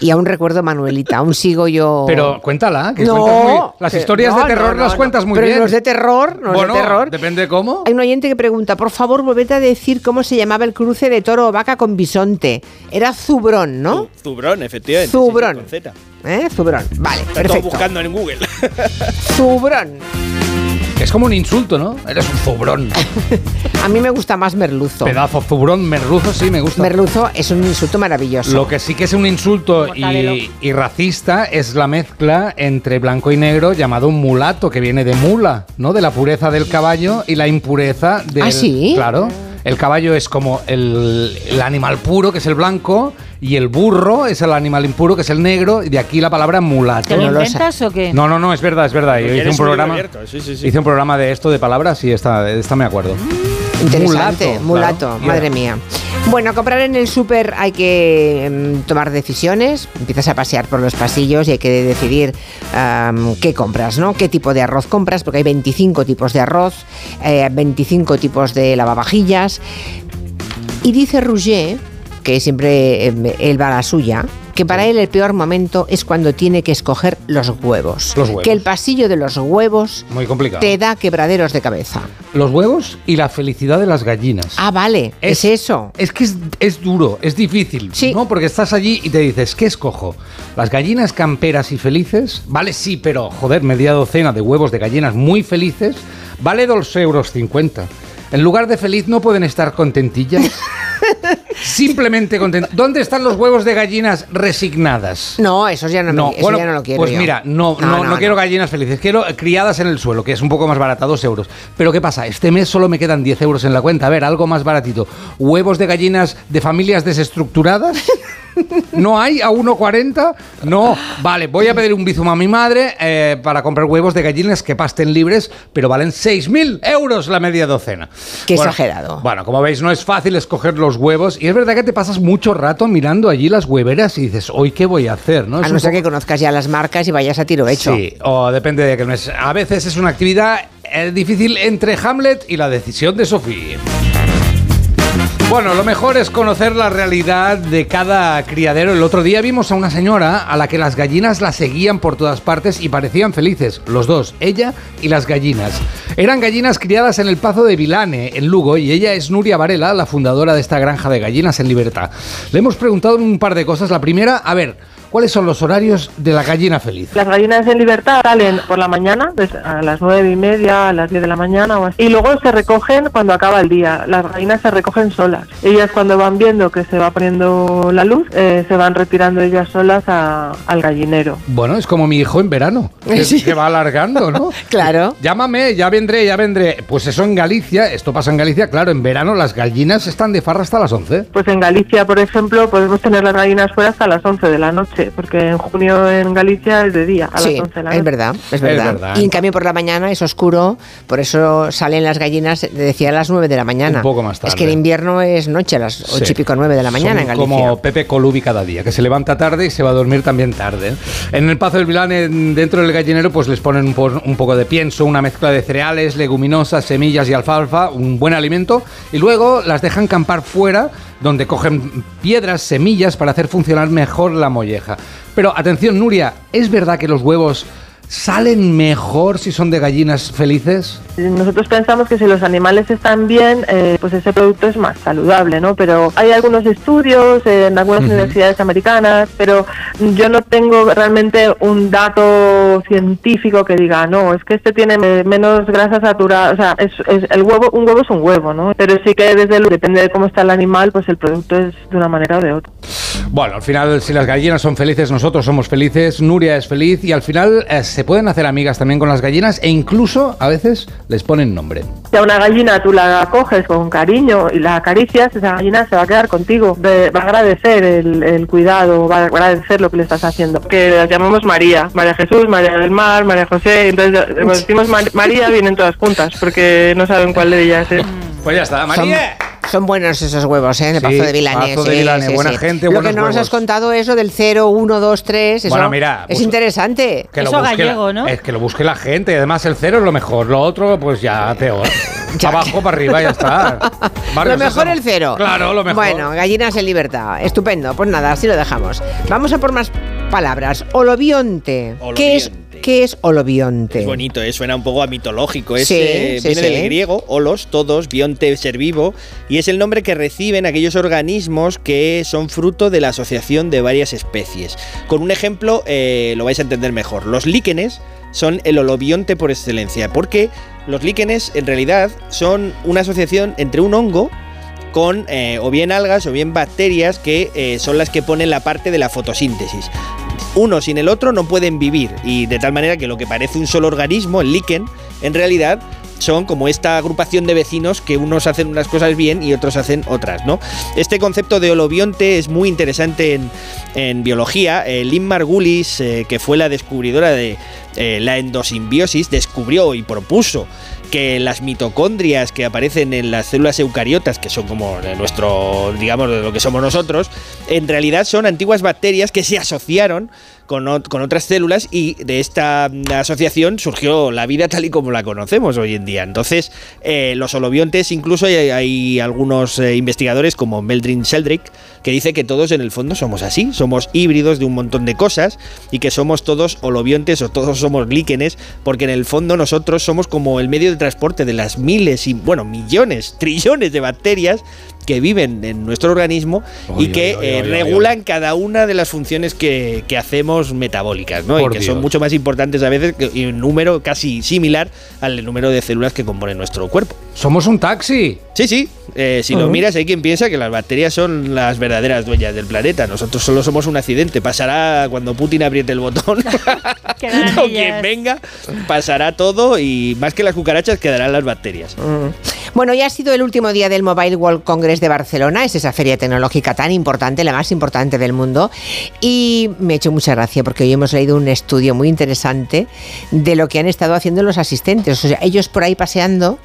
Y aún recuerdo Manuelita, aún sigo yo. Pero cuéntala, que No, muy- las historias no, de terror no, las no, cuentas muy pero bien. los de terror, los bueno, de terror. depende cómo. Hay un oyente que pregunta, por favor, volved a decir cómo se llamaba el cruce de toro o vaca con bisonte. Era Zubrón, ¿no? Zubrón, efectivamente. Zubrón. sí, con Z. ¿Eh? Zubrón. Vale, Está perfecto. buscando en Google. Zubrón. Es como un insulto, ¿no? Eres un zubrón. A mí me gusta más merluzo. Pedazo zubrón, merluzo, sí, me gusta. Merluzo es un insulto maravilloso. Lo que sí que es un insulto y, y racista es la mezcla entre blanco y negro llamado un mulato, que viene de mula, ¿no? De la pureza del caballo y la impureza del... ¿Ah, sí? Claro. El caballo es como el, el animal puro, que es el blanco, y el burro es el animal impuro, que es el negro, y de aquí la palabra mulato. ¿Te lo inventas o qué? No, no, no, es verdad, es verdad. Yo hice un programa. sí, sí, sí. Hice un programa de esto de palabras y esta, esta me acuerdo. Interesante, Mulato, mulato, claro. madre mía. Bueno, comprar en el súper hay que em, tomar decisiones. Empiezas a pasear por los pasillos y hay que decidir qué compras, ¿no? ¿Qué tipo de arroz compras? Porque hay 25 tipos de arroz, eh, 25 tipos de lavavajillas. Y dice Rouget, que siempre em, él va a la suya, que para él el peor momento es cuando tiene que escoger los huevos. Los huevos. Que el pasillo de los huevos Muy complicado. te da quebraderos de cabeza. Los huevos y la felicidad de las gallinas. Ah, vale, es, eso. Es que es, es duro, es difícil, ¿no? Porque estás allí y te dices, ¿qué escojo? ¿Las gallinas camperas y felices? Vale, sí, pero joder, media docena de huevos de gallinas muy felices vale 2,50 euros. En lugar de feliz no pueden estar contentillas. Simplemente contentas. ¿Dónde están los huevos de gallinas resignadas? No, esos ya no, me- No, eso bueno, ya no lo quiero pues yo. mira, no, no, no, quiero gallinas felices, quiero criadas en el suelo, que es un poco más barata, dos euros. Pero ¿qué pasa? Este mes solo me quedan 10 euros en la cuenta. A ver, algo más baratito. ¿Huevos de gallinas de familias desestructuradas? ¿No hay a 1,40? No. Vale, voy a pedir un bizum a mi madre eh, para comprar huevos de gallinas que pasten libres, pero valen 6.000 euros la media docena. Qué Bueno, exagerado. Bueno, como veis, no es fácil escoger los huevos y es verdad que te pasas mucho rato mirando allí las hueveras y dices, ¿hoy qué voy a hacer? ¿no? A Es no ser poco- que conozcas ya las marcas y vayas a tiro hecho. Sí, o depende de que no es. A veces es una actividad eh, difícil entre Hamlet y la decisión de Sofía. Bueno, lo mejor es conocer la realidad de cada criadero. El otro día vimos a una señora a la que las gallinas la seguían por todas partes y parecían felices, los dos, ella y las gallinas. Eran gallinas criadas en el Pazo de Vilane, en Lugo, y ella es Nuria Varela, la fundadora de esta granja de gallinas en libertad. Le hemos preguntado un par de cosas. La primera, a ver, ¿cuáles son los horarios de la gallina feliz? Las gallinas en libertad salen por la mañana, pues, a las nueve y media, a las 10 de la mañana o así. Y luego se recogen cuando acaba el día. Las gallinas se recogen solas. Ellas cuando van viendo que se va poniendo la luz, eh, se van retirando ellas solas a- al gallinero. Bueno, es como mi hijo en verano, que, Sí. que va alargando, ¿no? Claro. Llámame, ya vendré, ya vendré. Pues eso en Galicia, esto pasa en Galicia, claro, en verano las gallinas están de farra hasta las 11. Pues en Galicia, por ejemplo, podemos tener las gallinas fuera hasta las 11 de la noche, porque en junio en Galicia es de día, a Sí, las 11 de la es noche. verdad, es verdad. verdad. Y en cambio por la mañana es oscuro, por eso salen las gallinas, decía a las 9 de la mañana. Un poco más Es que en tarde. invierno es noche, a las 8 y Sí. pico 9 de la mañana Son en Galicia. como Pepe Colubi cada día, que se levanta tarde y se va a dormir también tarde. En el Pazo del Vilán, en- dentro del gallinero, pues les ponen un, po- un poco de pienso, una mezcla de cereales, leguminosas, semillas y alfalfa, un buen alimento, y luego las dejan campar fuera, donde cogen piedras, semillas, para hacer funcionar mejor la molleja. Pero atención, Nuria, ¿es verdad que los huevos salen mejor si son de gallinas felices? Nosotros pensamos que si los animales están bien, eh, pues ese producto es más saludable, ¿no? Pero hay algunos estudios en algunas universidades americanas, pero yo no tengo realmente un dato científico que diga, no, es que este tiene me- menos grasa saturada, o sea, es, es- el huevo, un huevo es un huevo, ¿no? Pero sí que desde luego, depende de cómo está el animal, pues el producto es de una manera o de otra. Bueno, al final, si las gallinas son felices, nosotros somos felices, Nuria es feliz y al final eh, se pueden hacer amigas también con las gallinas e incluso a veces les ponen nombre. Si a una gallina tú la coges con cariño y la acaricias, esa gallina se va a quedar contigo. Va a agradecer el, el cuidado, va a agradecer lo que le estás haciendo. Que las llamamos María. María Jesús, María del Mar, María José. Entonces, cuando decimos Mar- María, vienen todas juntas, porque no saben cuál de ellas es. Pues ya está, Son, son buenos esos huevos, ¿eh? En el Sí, Pazo de Vilanes. Pazo de Vilanes, sí, buena sí. gente, Lo que no nos has contado es lo del 0, 1, 2, 3. Eso Bueno, mira, es pues- interesante. Que lo busque la- Es que lo busque la gente. Además, el cero es lo mejor. Lo otro, pues ya peor. Abajo para arriba, ya está. Barrio Lo mejor Sésamo. el cero. Claro, lo mejor. Bueno, gallinas en libertad. Estupendo. Pues nada, así lo dejamos. Vamos a por más palabras. Olobionte. ¿Qué es, qué es olobionte? Es bonito, ¿eh? suena un poco a mitológico. Es, Sí, eh, sí, viene sí. del griego, olos, todos, bionte, ser vivo, y es el nombre que reciben aquellos organismos que son fruto de la asociación de varias especies. Con un ejemplo eh, lo vais a entender mejor. Los líquenes son el holobionte por excelencia, porque los líquenes en realidad son una asociación entre un hongo con eh, o bien algas o bien bacterias que eh, son las que ponen la parte de la fotosíntesis. Uno sin el otro no pueden vivir y de tal manera que lo que parece un solo organismo, el líquen, en realidad son como esta agrupación de vecinos que unos hacen unas cosas bien y otros hacen otras, ¿no? Este concepto de holobionte es muy interesante en, biología. Eh, Lynn Margulis, eh, que fue la descubridora de eh, la endosimbiosis, descubrió y propuso que las mitocondrias que aparecen en las células eucariotas, que son como nuestro, digamos, de lo que somos nosotros, en realidad son antiguas bacterias que se asociaron con, ot- con otras células y de esta mm, asociación surgió la vida tal y como la conocemos hoy en día. Entonces, eh, los holobiontes, incluso hay, hay algunos eh, investigadores como Meldrin Sheldrick, que dice que todos en el fondo somos así, somos híbridos de un montón de cosas y que somos todos holobiontes o todos somos líquenes, porque en el fondo nosotros somos como el medio de transporte de las miles y, bueno, millones, trillones de bacterias que viven en nuestro organismo y que oy, oy, eh, oy, oy. regulan cada una de las funciones que, que hacemos metabólicas, ¿no? Por y que son mucho más importantes a veces que- y un número casi similar al número de células que componen nuestro cuerpo. Somos un taxi. Sí, sí. eh, si lo Ujú. miras, hay quien piensa que las bacterias son las verdaderas dueñas del planeta. Nosotros solo somos un accidente. Pasará cuando Putin apriete el botón. O quien venga, pasará todo y más que las cucarachas quedarán las bacterias. Bueno, ya ha sido el último día del Mobile World Congress de Barcelona, es esa feria tecnológica tan importante, la más importante del mundo, y me ha hecho mucha gracia porque hoy hemos leído un estudio muy interesante de lo que han estado haciendo los asistentes, o sea, ellos por ahí paseando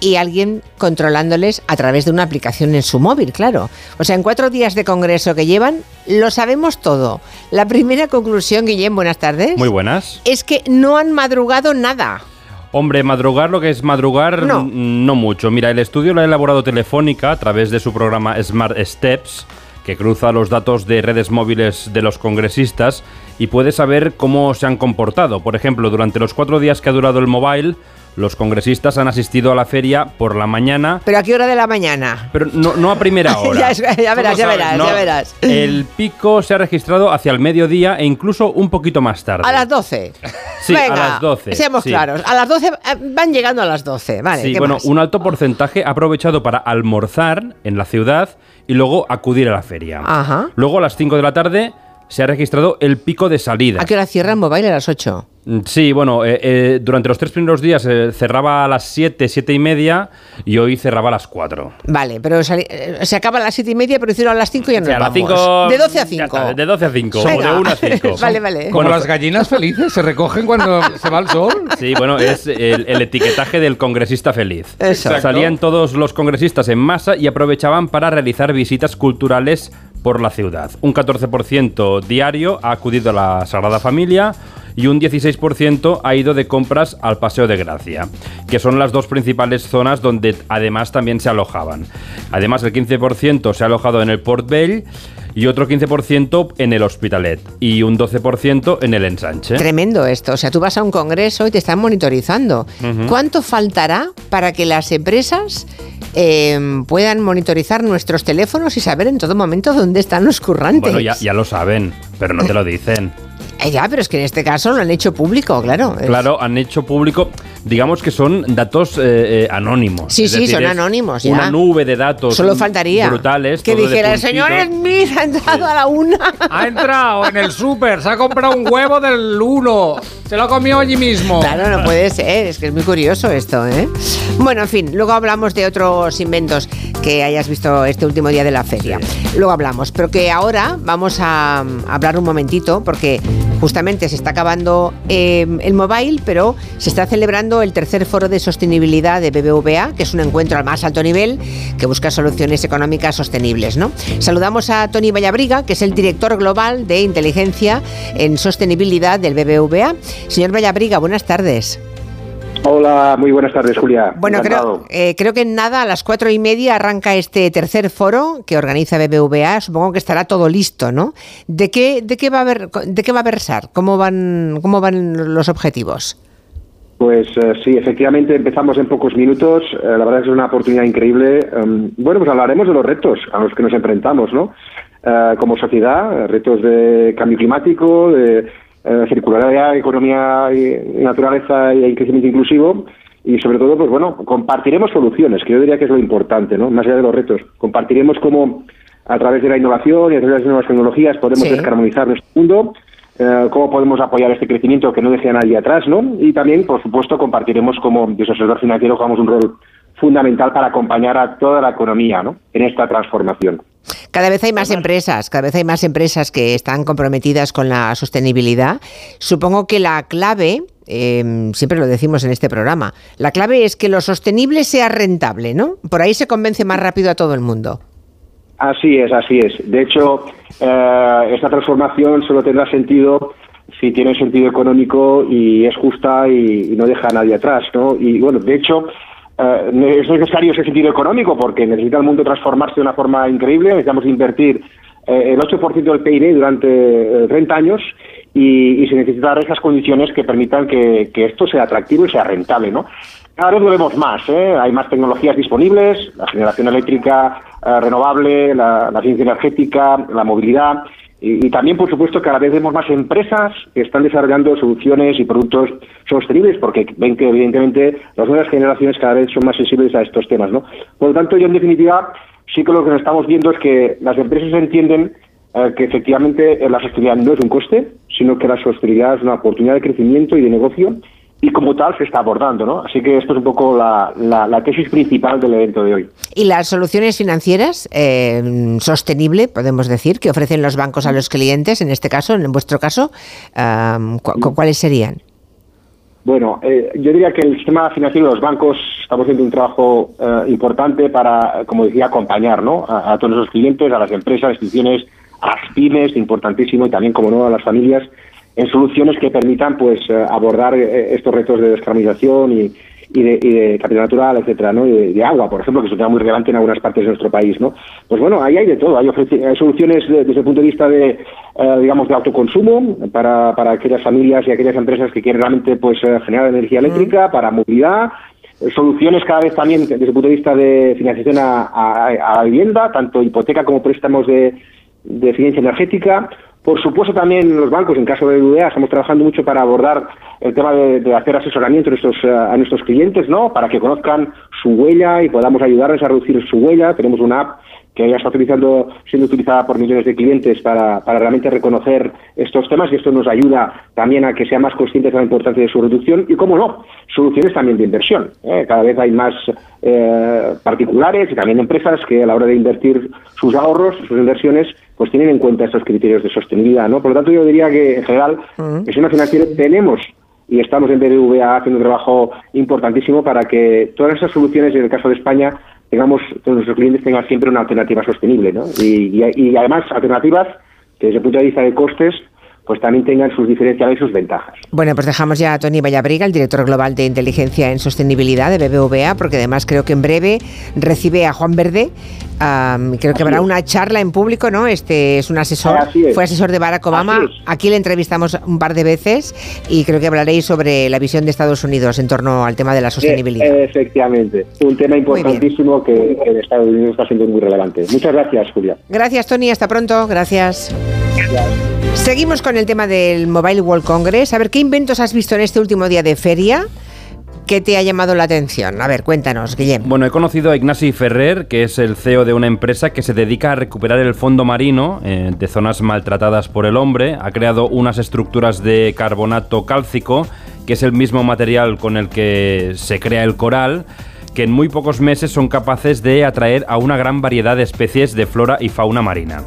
y alguien controlándoles a través de una aplicación en su móvil, claro. O sea, en cuatro días de congreso que llevan, lo sabemos todo. La primera conclusión, Guillem, buenas tardes. Muy buenas. Es que no han madrugado nada. Hombre, madrugar lo que es madrugar, No. no mucho. Mira, el estudio lo ha elaborado Telefónica a través de su programa Smart Steps, que cruza los datos de redes móviles de los congresistas y puede saber cómo se han comportado. Por ejemplo, durante los cuatro días que ha durado el mobile, los congresistas han asistido a la feria por la mañana, ¿Pero a qué hora de la mañana? pero no, no a primera hora. ya, verás, ya verás, No, ya verás. El pico se ha registrado hacia el mediodía e incluso un poquito más tarde. A las 12. Sí, a las 12, Seamos sí. claros. A las 12 eh, van llegando a las 12. Vale, sí, ¿qué bueno, más? un alto porcentaje ha aprovechado para almorzar en la ciudad y luego acudir a la feria. Ajá. Luego a las 5 de la tarde se ha registrado el pico de salida. ¿A qué hora cierran mobile? A las 8. Mm, Sí, bueno, eh, eh, durante los tres primeros días eh, cerraba a las 7, 7 y media y hoy cerraba a las 4. Vale, pero sali- eh, se acaba a las 7 y media, pero hicieron a las 5 y ya nos a las vamos. 5 De 12 a ya 5. está, de 12 a 5 o de 1 a 5. Vale, vale. Como las gallinas felices, se recogen cuando se va el sol. Sí, bueno, es el, el etiquetaje del congresista feliz. Exacto. Salían todos los congresistas en masa y aprovechaban para realizar visitas culturales por la ciudad. Un 14% diario ha acudido a la Sagrada Familia y un 16% ha ido de compras al Paseo de Gracia, que son las dos principales zonas donde además también se alojaban. Además, el 15% se ha alojado en el Port Vell y otro 15% en el Hospitalet y un 12% en el Ensanche. Tremendo esto. O sea, tú vas a un congreso y te están monitorizando. ¿Cuánto faltará para que las empresas eh, puedan monitorizar nuestros teléfonos y saber en todo momento dónde están los currantes? Bueno, ya, ya lo saben, pero no te lo dicen. Eh, ya, pero es que en este caso lo han hecho público, claro. Claro, han hecho público, digamos que son datos eh, eh, anónimos. Sí, Es sí, decir, son anónimos, ya. Una nube de datos. Solo faltaría Brutales. que dijera, puntito. señor Smith ha entrado a la una. Ha entrado en el súper, se ha comprado un huevo del 1. Se lo ha comido allí mismo. Claro, no puede ser, es que es muy curioso esto, ¿eh? Bueno, en fin, luego hablamos de otros inventos que hayas visto este último día de la feria. Luego hablamos, pero que ahora vamos a mm, hablar un momentito porque justamente se está acabando eh, el mobile, pero se está celebrando el tercer foro de sostenibilidad de BBVA, que es un encuentro al más alto nivel que busca soluciones económicas sostenibles, ¿no? Saludamos a Tony Vallabriga, que es el director global de inteligencia en sostenibilidad del BBVA. Señor Vallabriga, buenas tardes. Hola, muy buenas tardes, Julia. Bueno, creo, eh, creo que en nada, a las cuatro y media arranca este tercer foro que organiza BBVA. Supongo que estará todo listo, ¿no? ¿De qué, de qué va a ver, de qué va a versar? ¿Cómo van, cómo van los objetivos? Pues eh, sí, efectivamente empezamos en pocos minutos. Eh, la verdad es que es una oportunidad increíble. Em, bueno, pues hablaremos de los retos a los que nos enfrentamos, ¿no? Eh, como sociedad, retos de cambio climático, de circularidad, economía y, y naturaleza y crecimiento inclusivo. Y sobre todo, pues bueno, compartiremos soluciones, que yo diría que es lo importante, ¿no? Más allá de los retos. Compartiremos cómo a través de la innovación y a través de las nuevas tecnologías podemos Sí. descarbonizar nuestro mundo, eh, cómo podemos apoyar este crecimiento que no deje a nadie atrás, ¿no? Y también, por supuesto, compartiremos cómo desde el sector financiero jugamos un rol fundamental para acompañar a toda la economía, ¿no? En esta transformación. Cada vez hay más empresas, cada vez hay más empresas que están comprometidas con la sostenibilidad. Supongo que la clave, eh, siempre lo decimos en este programa, la clave es que lo sostenible sea rentable, ¿no? Por ahí se convence más rápido a todo el mundo. Así es, así es. De hecho, eh, esta transformación solo tendrá sentido si tiene sentido económico y es justa y, no deja a nadie atrás, ¿no? Y bueno, de hecho, eh, es necesario ese sentido económico porque necesita el mundo transformarse de una forma increíble. Necesitamos invertir eh, el 8% del PIB durante eh, 30 años y, y se necesitan esas condiciones que permitan que, que esto sea atractivo y sea rentable, ¿no? Cada lo vemos más, ¿eh? hay más tecnologías disponibles, la generación eléctrica eh, renovable, la, la ciencia energética, la movilidad y, también, por supuesto, cada vez vemos más empresas que están desarrollando soluciones y productos sostenibles porque ven que, evidentemente, las nuevas generaciones cada vez son más sensibles a estos temas, ¿no? Por lo tanto, yo, en definitiva, sí que lo que estamos viendo es que las empresas entienden eh, que efectivamente la sostenibilidad no es un coste, sino que la sostenibilidad es una oportunidad de crecimiento y de negocio y como tal se está abordando, ¿no? Así que esto es un poco la, la- la tesis principal del evento de hoy. ¿Y las soluciones financieras eh, sostenible, podemos decir, que ofrecen los bancos a los clientes, en este caso, en vuestro caso, cu- cu- ¿cuáles serían? Bueno, eh, yo diría que el sistema financiero de los bancos estamos haciendo un trabajo eh, importante para, como decía, acompañar ¿no? a, a todos nuestros clientes, a las empresas, a las instituciones, a las pymes, importantísimo, y también, como no, a las familias, en soluciones que permitan pues eh, abordar eh, estos retos de descarbonización y, y de, y de capital natural, etcétera, ¿no? Y de, de agua, por ejemplo, que es un tema muy relevante en algunas partes de nuestro país, ¿no? Pues bueno, ahí hay de todo, hay, hay soluciones de- desde el punto de vista de, eh, digamos, de autoconsumo para, para aquellas familias y aquellas empresas que quieren realmente, pues, eh, generar energía eléctrica, para movilidad, soluciones cada vez también desde el punto de vista de financiación a, a- a la vivienda, tanto hipoteca como préstamos de, de eficiencia energética. Por supuesto, también los bancos, en caso de BBVA, estamos trabajando mucho para abordar el tema de, hacer asesoramiento a nuestros, eh, a nuestros clientes, ¿no? Para que conozcan su huella y podamos ayudarles a reducir su huella. Tenemos una app que ya está utilizando, siendo utilizada por millones de clientes para, para realmente reconocer estos temas y esto nos ayuda también a que sean más conscientes de la importancia de su reducción y, cómo no, soluciones también de inversión. ¿eh? Cada vez hay más eh, particulares y también empresas que a la hora de invertir sus ahorros, sus inversiones, pues tienen en cuenta estos criterios de sostenibilidad. ¿no? Por lo tanto, yo diría que en general, es una financiera tenemos y estamos en BBVA haciendo un trabajo importantísimo para que todas esas soluciones, en el caso de España, tengamos, que nuestros clientes tengan siempre una alternativa sostenible, ¿no? Y, y- y además alternativas que desde el punto de vista de costes, pues también tengan sus diferenciales y sus ventajas. Bueno, pues dejamos ya a Tony Vallabriga, el director global de inteligencia en sostenibilidad de BBVA, porque además creo que en breve recibe a Juan Verde. am, creo que habrá una charla en público, ¿no? Este es un asesor, es. fue asesor de Barack Obama. Aquí le entrevistamos un par de veces y creo que hablaréis sobre la visión de Estados Unidos en torno al tema de la sostenibilidad. Eh, efectivamente, un tema importantísimo que, que en Estados Unidos está siendo muy relevante. Muchas gracias, Julia. Gracias, Tony. Hasta pronto. Gracias. Seguimos con el tema del Mobile World Congress. A ver, ¿qué inventos has visto en este último día de feria? ¿Qué te ha llamado la atención? A ver, cuéntanos, Guillem. Bueno, he conocido a Ignasi Ferrer, que es el CEO de una empresa que se dedica a recuperar el fondo marino eh, de zonas maltratadas por el hombre. Ha creado unas estructuras de carbonato cálcico, que es el mismo material con el que se crea el coral que en muy pocos meses son capaces de atraer a una gran variedad de especies de flora y fauna marina.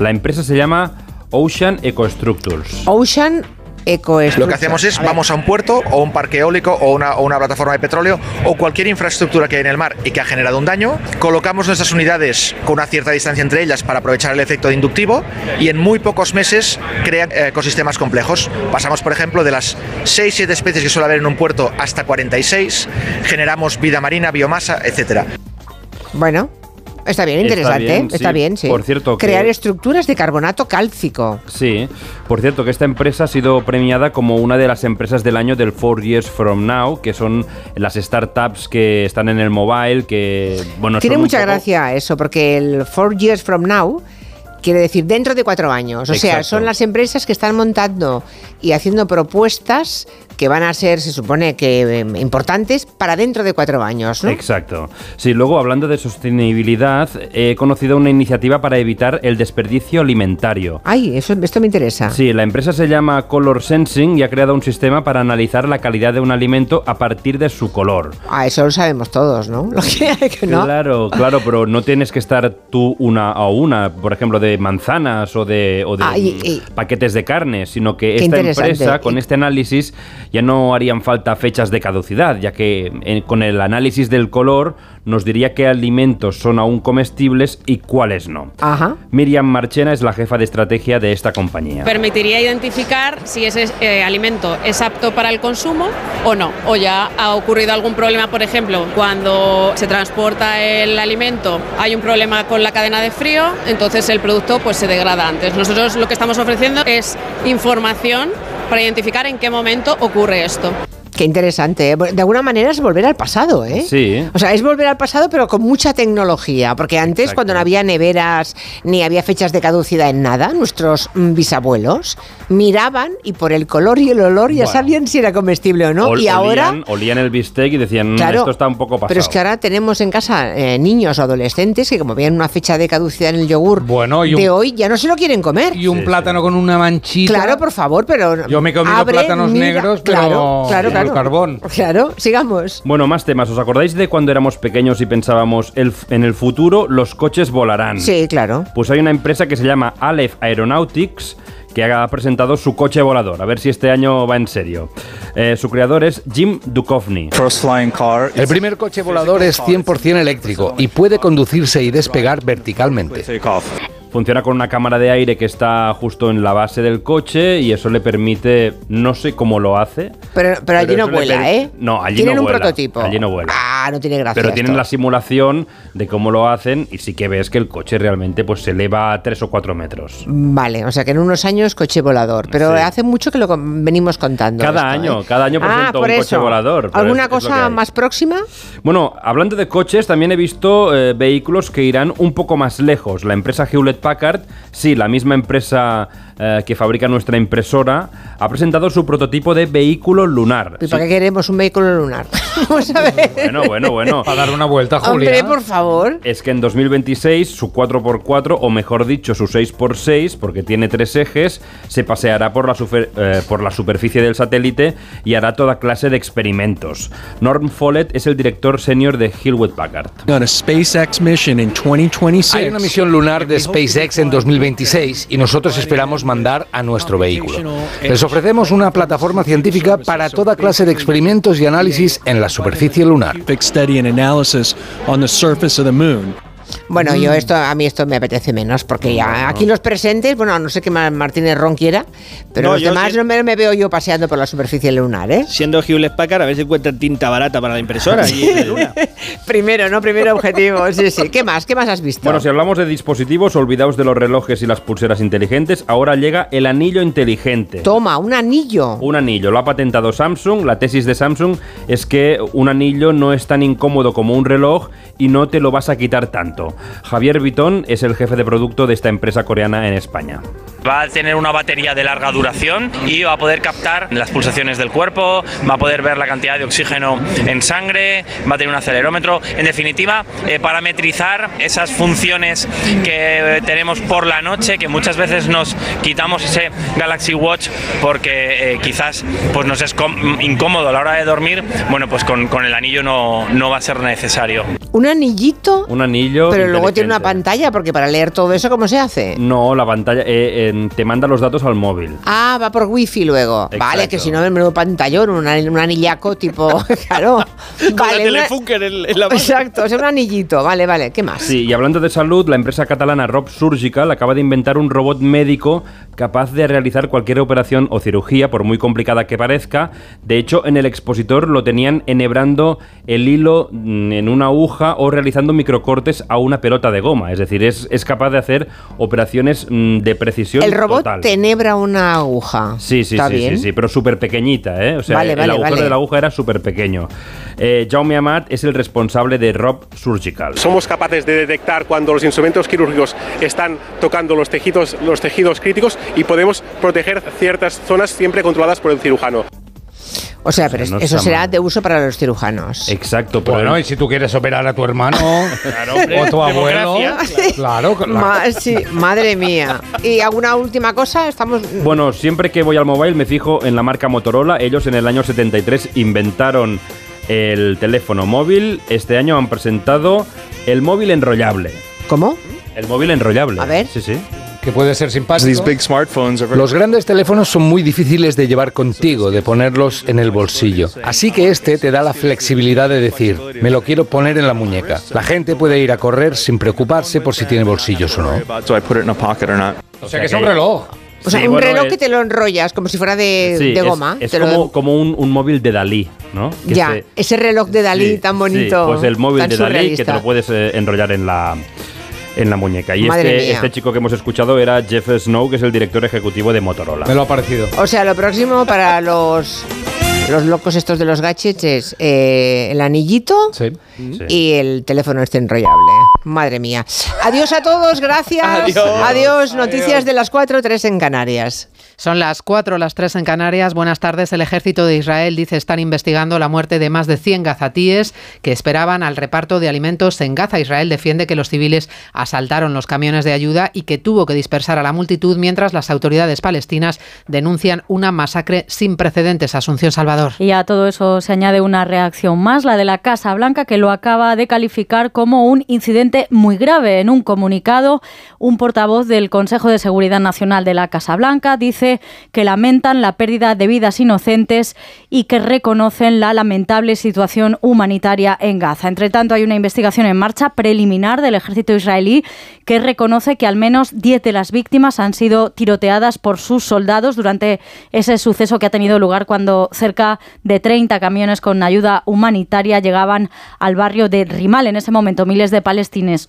La empresa se llama Ocean Ecostructures. Ocean Eco Lo que hacemos es, vamos a un puerto o un parque eólico o una, o una plataforma de petróleo o cualquier infraestructura que hay en el mar y que ha generado un daño, colocamos nuestras unidades con una cierta distancia entre ellas para aprovechar el efecto de inductivo y en muy pocos meses crean eh, ecosistemas complejos. Pasamos, por ejemplo, de las 6-7 especies que suele haber en un puerto hasta 46, generamos vida marina, biomasa, etcétera. Bueno, está bien, Está interesante. Está bien, sí. Por cierto, que- Crear estructuras de carbonato cálcico. Sí, por cierto que esta empresa ha sido premiada como una de las empresas del año del Four Years From Now, que son las startups que están en el mobile, que bueno, Tiene mucha poco- gracia eso, porque el Four Years From Now quiere decir dentro de cuatro años. O sea, son las empresas que están montando y haciendo propuestas que van a ser, se supone que eh, importantes para dentro de cuatro años, ¿no? Exacto. Sí, luego hablando de sostenibilidad, he conocido una iniciativa para evitar el desperdicio alimentario. Ay, eso, esto me interesa. Sí, la empresa se llama Color Sensing y ha creado un sistema para analizar la calidad de un alimento a partir de su color. Ah, eso lo sabemos todos, ¿no? Lo que hay que no. Claro, claro, pero no tienes que estar tú una a una, por ejemplo, de manzanas o de, o de Ah, y- y- paquetes de carne, sino que esta empresa, con este análisis, ya no harían falta fechas de caducidad, ya que eh, con el análisis del color nos diría qué alimentos son aún comestibles y cuáles no. Ajá. Miriam Marchena es la jefa de estrategia de esta compañía. Permitiría identificar si ese eh, alimento es apto para el consumo o no. O ya ha ocurrido algún problema, por ejemplo, cuando se transporta el alimento, hay un problema con la cadena de frío, entonces el producto pues se degrada antes. Nosotros lo que estamos ofreciendo es información para identificar en qué momento ocurre esto. Qué interesante. ¿eh? De alguna manera es volver al pasado, ¿eh? Sí. O sea, es volver al pasado, pero con mucha tecnología. Porque antes, Exacto. cuando no había neveras ni había fechas de caducidad en nada, nuestros mm, bisabuelos miraban y por el color y el olor ya Bueno. sabían si era comestible o no. Ol- y ahora. olían, olían el bistec y decían, "Mm, Claro, esto está un poco pasado. Pero es que ahora tenemos en casa eh, niños o adolescentes que, como vean una fecha de caducidad en el yogur Bueno, y un- de hoy, ya no se lo quieren comer. Y un plátano con una manchita. Claro, por favor, pero. Yo me he comido abre, plátanos mira- negros, pero Claro, claro, con el claro. carbón. Claro, sigamos. Bueno, más temas. ¿Os acordáis de cuando éramos pequeños y pensábamos el, en el futuro los coches volarán? Sí, claro. Pues hay una empresa que se llama Aleph Aeronautics que ha presentado su coche volador. A ver si este año va en serio. Eh, su creador es Jim Duchovny. El primer coche volador es 100% eléctrico y puede conducirse y despegar verticalmente. Funciona con una cámara de aire que está justo en la base del coche y eso le permite, no sé cómo lo hace. Pero, pero allí no vuela, ¿eh? No, allí Tienen no un vuela. prototipo. Allí no vuela. Ah, no tiene gracia. Pero tienen la simulación de cómo lo hacen y sí que ves que el coche realmente pues se eleva a 3 o 4 metros. Vale, o sea que en unos años coche volador. Pero Sí. hace mucho que lo venimos contando. Cada esto, año, ¿eh? cada año presenta ah, un por coche eso. volador, pero ¿Alguna es- cosa más próxima? Bueno, hablando de coches, también he visto eh, vehículos que irán un poco más lejos. La empresa Hewlett Packard, sí, la misma empresa eh, que fabrica nuestra impresora, ha presentado su prototipo de vehículo lunar. ¿Y para qué queremos un vehículo lunar? Vamos a ver. Bueno, bueno, bueno. Para dar una vuelta, Julia. Hombre, por favor. Es que en 2026 su 4x4, o mejor dicho, su 6x6, porque tiene tres ejes, se paseará por la, super- eh, por la superficie del satélite y hará toda clase de experimentos. Norm Follett es el director senior de Hewlett Packard. On a SpaceX mission in 2026. Hay una misión lunar de SpaceX en 2026 y nosotros esperamos mandar a nuestro vehículo. Les ofrecemos una plataforma científica para toda clase de experimentos y análisis en la superficie lunar. Bueno, Mm. yo esto a mí esto me apetece menos porque ya aquí los presentes, bueno, no sé qué Ma- Martínez Ron quiera, pero No, los demás no me, me veo yo paseando por la superficie lunar, ¿eh? Siendo Hewlett Packard, a ver si encuentran tinta barata para la impresora. y luna. Primero, ¿no? Primero objetivo, sí, sí. ¿Qué más? ¿Qué más has visto? Bueno, si hablamos de dispositivos, olvidaos de los relojes y las pulseras inteligentes, ahora llega el anillo inteligente. Toma, un anillo. Un anillo, lo ha patentado Samsung. La tesis de Samsung es que un anillo no es tan incómodo como un reloj y no te lo vas a quitar tanto. Javier Vitón es el jefe de producto de esta empresa coreana en España. Va a tener una batería de larga duración y va a poder captar las pulsaciones del cuerpo, va a poder ver la cantidad de oxígeno en sangre, va a tener un acelerómetro, en definitiva, eh, parametrizar esas funciones que eh, tenemos por la noche, que muchas veces nos quitamos ese Galaxy Watch porque eh, quizás pues nos es incómodo a la hora de dormir, bueno, pues con, con el anillo no, no va a ser necesario. Un anillito, Un anillo. pero luego tiene una pantalla porque para leer todo eso, ¿cómo se hace? No, la pantalla eh, te manda los datos al móvil. Ah, va por wifi luego. Vale, que si no, menudo pantallón, un, un anillaco tipo. claro. Vale, en, en la mano. Exacto, sea, un anillito. Vale, vale. ¿Qué más? Sí, y hablando de salud, la empresa catalana Rob Surgical acaba de inventar un robot médico capaz de realizar cualquier operación o cirugía, por muy complicada que parezca. De hecho, en el expositor lo tenían enhebrando el hilo mm, en una aguja o realizando microcortes a una pelota de goma. Es decir, es, es capaz de hacer operaciones mm, de precisión El robot total. tenebra una aguja. Sí, sí, ¿Está sí, bien? sí, sí, pero súper pequeñita, ¿eh? O sea, Vale, el vale, agujero vale. de la aguja era súper pequeño. Eh, Jaume Amat es el responsable de Rob Surgical. Somos capaces de detectar cuando los instrumentos quirúrgicos están tocando los tejidos, los tejidos críticos y podemos proteger ciertas zonas siempre controladas por el cirujano. O sea, pero no eso será mal. de uso para los cirujanos. Exacto, pero Bueno, y si tú quieres operar a tu hermano o a tu abuelo, claro, claro. Ma- sí, madre mía. ¿Y alguna última cosa? Estamos. Bueno, siempre que voy al mobile me fijo en la marca Motorola. Ellos en el año 73 inventaron el teléfono móvil. Este año han presentado el móvil enrollable. ¿Cómo? El móvil enrollable. A ver. Sí, sí. Que puede ser simpático. Los grandes teléfonos son muy difíciles de llevar contigo, de ponerlos en el bolsillo. Así que este te da la flexibilidad de decir, me lo quiero poner en la muñeca. La gente puede ir a correr sin preocuparse por si tiene bolsillos o no. O sea que es un reloj. O sea, Sí, un bueno, reloj es- que te lo enrollas como si fuera de, Sí, de es- goma. Es, te lo- como, como un, un móvil de Dalí, ¿no? Que ya, se- ese reloj de Dalí Sí, tan sí, bonito. pues el móvil de Dalí que te lo puedes eh, enrollar en la en la muñeca. Y Madre este, mía. este chico que hemos escuchado era Jeff Snow, que es el director ejecutivo de Motorola. Me lo ha parecido. O sea, lo próximo para los, los locos estos de los gadgets es eh, el anillito y el teléfono este enrollable. Madre mía. Adiós a todos, gracias. Adiós. Adiós. Noticias de las 4, 3 en Canarias. Son las 4, las 3 en Canarias. Buenas tardes. El ejército de Israel dice estar investigando la muerte de más de 100 gazatíes que esperaban al reparto de alimentos en Gaza. Israel defiende que los civiles asaltaron los camiones de ayuda y que tuvo que dispersar a la multitud mientras las autoridades palestinas denuncian una masacre sin precedentes. Asunción Salvador. Y a todo eso se añade una reacción más, la de la Casa Blanca, que lo acaba de calificar como un incidente muy grave. En un comunicado, un portavoz del Consejo de Seguridad Nacional de la Casa Blanca dice que lamentan la pérdida de vidas inocentes y que reconocen la lamentable situación humanitaria en Gaza. Entre tanto, hay una investigación en marcha preliminar del ejército israelí que reconoce que al menos 10 de las víctimas han sido tiroteadas por sus soldados durante ese suceso que ha tenido lugar cuando cerca de 30 camiones con ayuda humanitaria llegaban al barrio de Rimal. En ese momento, miles de,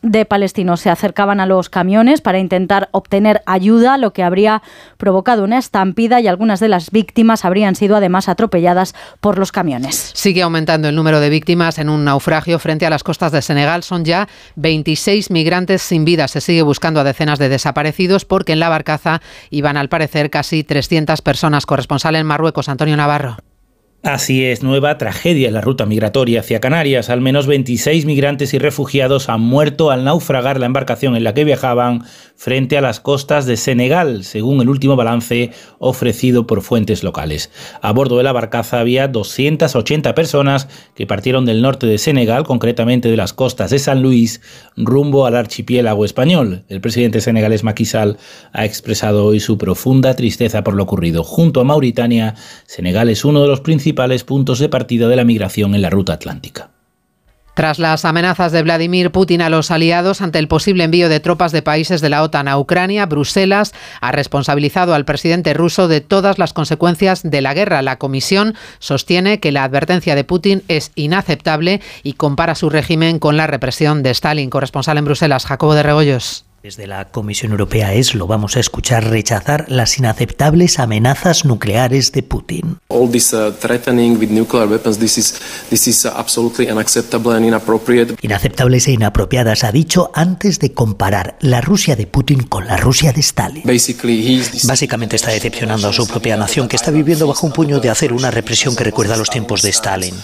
de palestinos se acercaban a los camiones para intentar obtener ayuda, lo que habría provocado una estampida y algunas de las víctimas habrían sido además atropelladas por los camiones. Sigue aumentando el número de víctimas en un naufragio frente a las costas de Senegal. Son ya 26 migrantes sin vida. Se sigue buscando a decenas de desaparecidos porque en la barcaza iban al parecer casi 300 personas. Corresponsal en Marruecos, Antonio Navarro. Así es, nueva tragedia en la ruta migratoria hacia Canarias. Al menos 26 migrantes y refugiados han muerto al naufragar la embarcación en la que viajaban frente a las costas de Senegal, según el último balance ofrecido por fuentes locales. A bordo de la barcaza había 280 personas que partieron del norte de Senegal, concretamente de las costas de San Luis, rumbo al archipiélago español. El presidente senegalés Macky ha expresado hoy su profunda tristeza por lo ocurrido. Junto a Mauritania, Senegal es uno de los principales puntos de partida de la migración en la ruta atlántica. Tras las amenazas de Vladimir Putin a los aliados ante el posible envío de tropas de países de la OTAN a Ucrania, Bruselas ha responsabilizado al presidente ruso de todas las consecuencias de la guerra. La comisión sostiene que la advertencia de Putin es inaceptable y compara su régimen con la represión de Stalin. Corresponsal en Bruselas, Jacobo de Regoyos. Desde la Comisión Europea es, lo vamos a escuchar, rechazar las inaceptables amenazas nucleares de Putin. Inaceptables e inapropiadas, ha dicho antes de comparar la Rusia de Putin con la Rusia de Stalin. Básicamente está decepcionando a su propia nación, que está viviendo bajo un puño de acero una represión que recuerda a los tiempos de Stalin.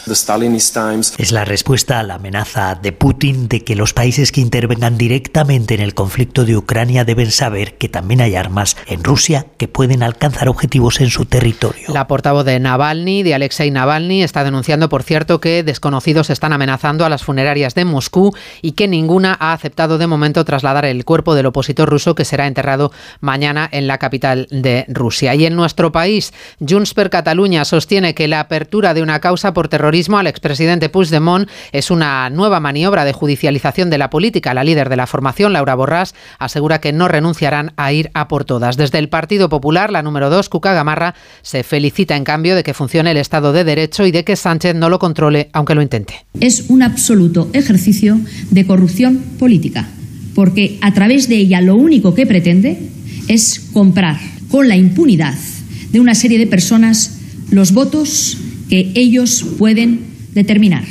Es la respuesta a la amenaza de Putin de que los países que intervengan directamente en el conflicto de Ucrania deben saber que también hay armas en Rusia que pueden alcanzar objetivos en su territorio. La portavoz de Navalny, de Alexei Navalny, está denunciando, por cierto, que desconocidos están amenazando a las funerarias de Moscú y que ninguna ha aceptado de momento trasladar el cuerpo del opositor ruso que será enterrado mañana en la capital de Rusia. Y en nuestro país, Junts per Catalunya sostiene que la apertura de una causa por terrorismo al expresidente Puigdemont es una nueva maniobra de judicialización de la política. La líder de la formación, Laura Borrás, asegura que no renunciarán a ir a por todas. Desde el Partido Popular, la número 2, Cuca Gamarra, se felicita en cambio de que funcione el Estado de Derecho y de que Sánchez no lo controle, aunque lo intente. Es un absoluto ejercicio de corrupción política, porque a través de ella lo único que pretende es comprar con la impunidad de una serie de personas los votos que ellos pueden determinar,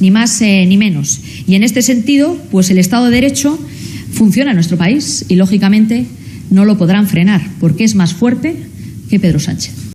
ni más eh, ni menos. Y en este sentido, pues el Estado de Derecho funciona en nuestro país y, lógicamente, no lo podrán frenar porque es más fuerte que Pedro Sánchez.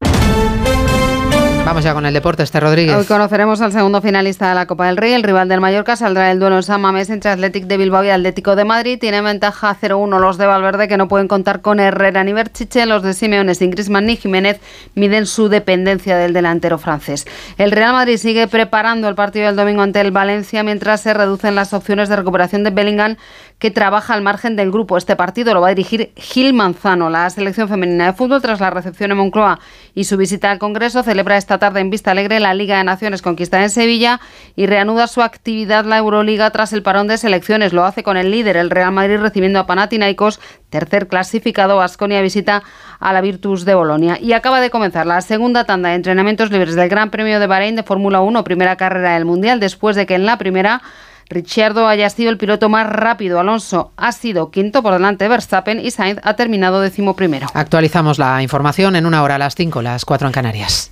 Vamos ya con el deporte, este Rodríguez. Hoy conoceremos al segundo finalista de la Copa del Rey. El rival del Mallorca saldrá el duelo en San Mamés entre Athletic de Bilbao y Atlético de Madrid. Tiene ventaja 0-1 los de Valverde, que no pueden contar con Herrera ni Berchiche. Los de Simeone sin Griezmann ni Jiménez miden su dependencia del delantero francés. El Real Madrid sigue preparando el partido del domingo ante el Valencia, mientras se reducen las opciones de recuperación de Bellingham, que trabaja al margen del grupo. Este partido lo va a dirigir Gil Manzano. La selección femenina de fútbol, tras la recepción en Moncloa y su visita al Congreso, celebra esta tarde en Vista Alegre la Liga de Naciones conquistada en Sevilla y reanuda su actividad la Euroliga tras el parón de selecciones. Lo hace con el líder, el Real Madrid, recibiendo a Panathinaikos, tercer clasificado. Asconia visita a la Virtus de Bolonia. Y acaba de comenzar la segunda tanda de entrenamientos libres del Gran Premio de Bahrein de Fórmula 1, primera carrera del Mundial, después de que en la primera Ricciardo haya sido el piloto más rápido. Alonso ha sido quinto por delante de Verstappen y Sainz ha terminado décimo primero. Actualizamos la información en una hora a las 5, las 4 en Canarias.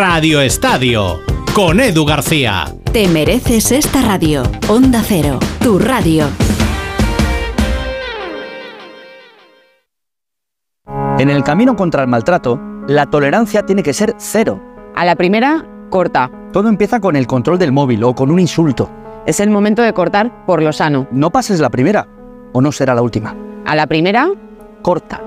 Estadio. con Edu García. Te mereces esta radio. Onda Cero, tu radio. En el camino contra el maltrato, la tolerancia tiene que ser cero. A la primera, corta. Todo empieza con el control del móvil o con un insulto. Es el momento de cortar por lo sano. No pases la primera, o no será la última. A la primera, corta.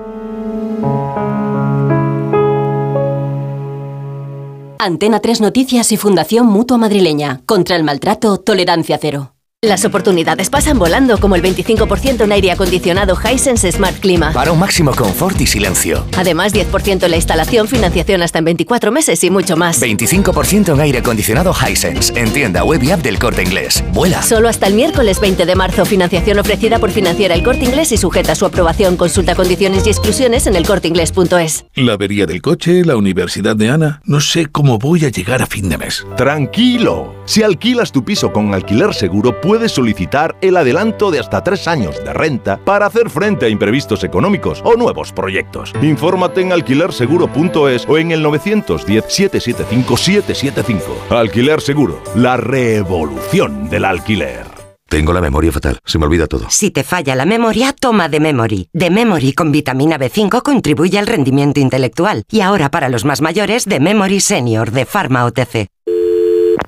Antena 3 Noticias y Fundación Mutua Madrileña. Contra el maltrato, tolerancia cero. Las oportunidades pasan volando como el 25% en aire acondicionado Hisense Smart Clima. Para un máximo confort y silencio. Además, 10% en la instalación, financiación hasta en 24 meses y mucho más. 25% en aire acondicionado Hisense. En tienda web y app del Corte Inglés. Vuela. Solo hasta el miércoles 20 de marzo. Financiación ofrecida por Financiera El Corte Inglés y sujeta a su aprobación. Consulta condiciones y exclusiones en elcorteinglés.es. La avería del coche, la universidad de Ana. No sé cómo voy a llegar a fin de mes. Tranquilo. Si alquilas tu piso con alquiler seguro, puedes solicitar el adelanto de hasta tres años de renta para hacer frente a imprevistos económicos o nuevos proyectos. Infórmate en alquilerseguro.es o en el 910-775-775. Alquiler Seguro, la revolución del alquiler. Tengo la memoria fatal, se me olvida todo. Si te falla la memoria, toma de Memory. De Memory con vitamina B5 contribuye al rendimiento intelectual. Y ahora para los más mayores, de Memory Senior de Pharma OTC.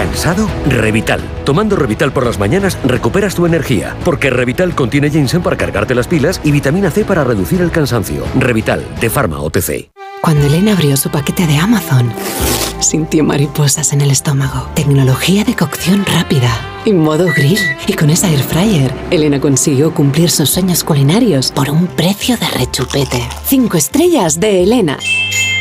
¿Cansado? Revital. Tomando Revital por las mañanas recuperas tu energía, porque Revital contiene ginseng para cargarte las pilas y vitamina C para reducir el cansancio. Revital, de Pharma OTC. Cuando Elena abrió su paquete de Amazon, sintió mariposas en el estómago. Tecnología de cocción rápida y modo grill. Y con esa air fryer, Elena consiguió cumplir sus sueños culinarios por un precio de rechupete. Cinco estrellas de Elena.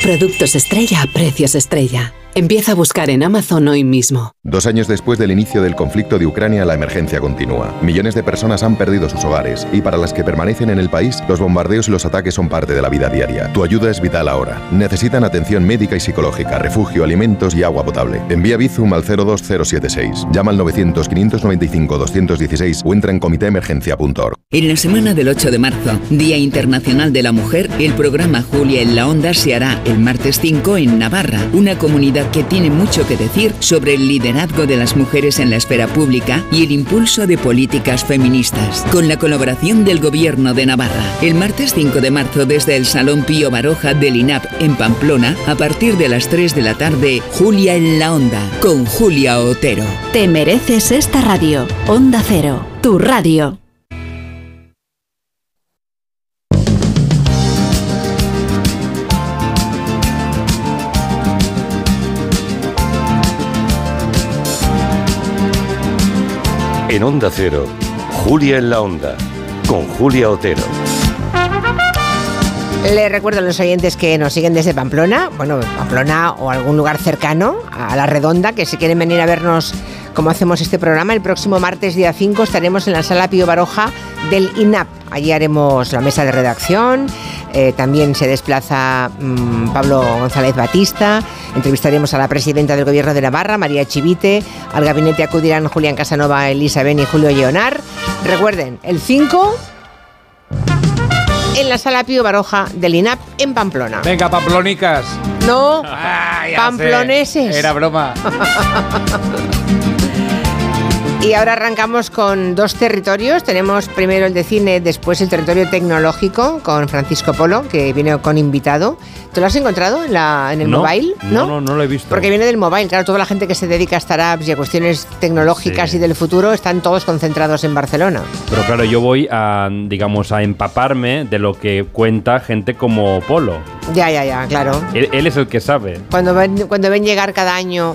Productos estrella a precios estrella. Empieza a buscar en Amazon hoy mismo. Dos años después del inicio del conflicto de Ucrania, la emergencia continúa. Millones de personas han perdido sus hogares y para las que permanecen en el país, los bombardeos y los ataques son parte de la vida diaria. Tu ayuda es vital ahora. Necesitan atención médica y psicológica, refugio, alimentos y agua potable. Envía Bizum al 02076. Llama al 900-595-216 o entra en comitéemergencia.org. En la semana del 8 de marzo, Día Internacional de la Mujer, el programa Julia en la Onda se hará el martes 5 en Navarra, una comunidad que tiene mucho que decir sobre el liderazgo de las mujeres en la esfera pública y el impulso de políticas feministas, con la colaboración del Gobierno de Navarra. El martes 5 de marzo desde el Salón Pío Baroja del INAP en Pamplona, a partir de las 3 de la tarde, Julia en la Onda, con Julia Otero. Te mereces esta radio. Onda Cero, tu radio. En Onda Cero, Julia en la Onda, con Julia Otero. Les recuerdo a los oyentes que nos siguen desde Pamplona, bueno, Pamplona o algún lugar cercano a la redonda, que si quieren venir a vernos cómo hacemos este programa, el próximo martes día 5 estaremos en la sala Pío Baroja del INAP. Allí haremos la mesa de redacción, eh, también se desplaza mm, Pablo González Batista, entrevistaremos a la presidenta del Gobierno de Navarra, María Chivite, al gabinete acudirán Julián Casanova, Elisa Ben y Julio Leonar. Recuerden, el 5 en la sala Pío Baroja del INAP en Pamplona. Venga, pamplonicas. No, Ah, sé. pamploneses. Era broma. Y ahora arrancamos con dos territorios. Tenemos primero el de cine, después el territorio tecnológico con Francisco Polo, que viene con invitado. ¿Te lo has encontrado en, la, en el No, mobile? No, no, no lo he visto. Porque viene del mobile, claro, toda la gente que se dedica a startups y a cuestiones tecnológicas Sí. y del futuro están todos concentrados en Barcelona. Pero claro, yo voy a, digamos, a empaparme de lo que cuenta gente como Polo. Ya, ya, ya, claro. Él, él es el que sabe. Cuando ven, cuando ven llegar cada año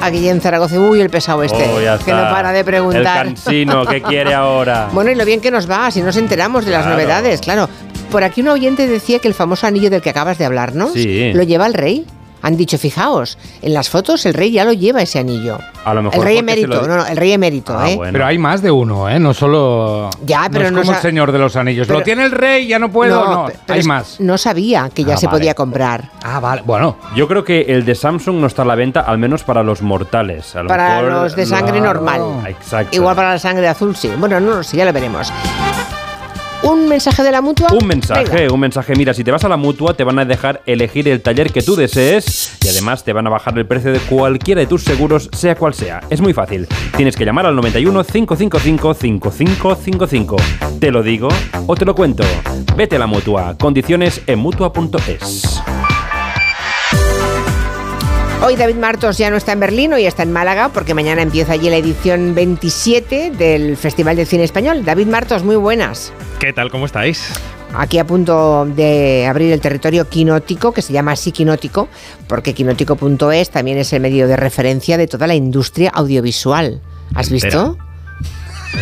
a Guillén Zaragoza, uy, el pesado este, Oh, que no para de preguntar. El cansino, ¿qué quiere ahora? Bueno, y lo bien que nos va, si nos enteramos de las Claro. novedades, claro. Por aquí un oyente decía que el famoso anillo del que acabas de hablar, ¿no? Sí. ¿Lo lleva el rey? Han dicho, fijaos, en las fotos el rey ya lo lleva ese anillo. A lo mejor El rey emérito, lo- no, no, el rey emérito, Ah, ¿eh? bueno. Pero hay más de uno, ¿eh? No solo. Ya, pero no es no como sa- el Señor de los Anillos. pero- Lo tiene el rey, ya no puedo. No, hay más. No sabía que ya Ah, se vale. podía comprar. Ah, vale. Bueno, Yo creo que el de Samsung no está a la venta, al menos para los mortales. A lo Para mejor los de sangre normal. Exacto. Igual para la sangre azul, sí. Bueno, no lo sé, ya lo veremos. ¿Un mensaje de la mutua? Un mensaje, Venga. un mensaje. Mira, si te vas a la mutua, te van a dejar elegir el taller que tú desees y además te van a bajar el precio de cualquiera de tus seguros, sea cual sea. Es muy fácil. Tienes que llamar al 91 555 5555. Te lo digo o te lo cuento. Vete a la mutua. Condiciones en mutua.es. Hoy David Martos ya no está en Berlín, hoy está en Málaga, porque mañana empieza allí la edición 27 del Festival de Cine Español. David Martos, muy buenas. ¿Qué tal? ¿Cómo estáis? Aquí a punto de abrir el territorio quinótico, que se llama así quinótico, porque quinótico.es también es el medio de referencia de toda la industria audiovisual. ¿Has visto?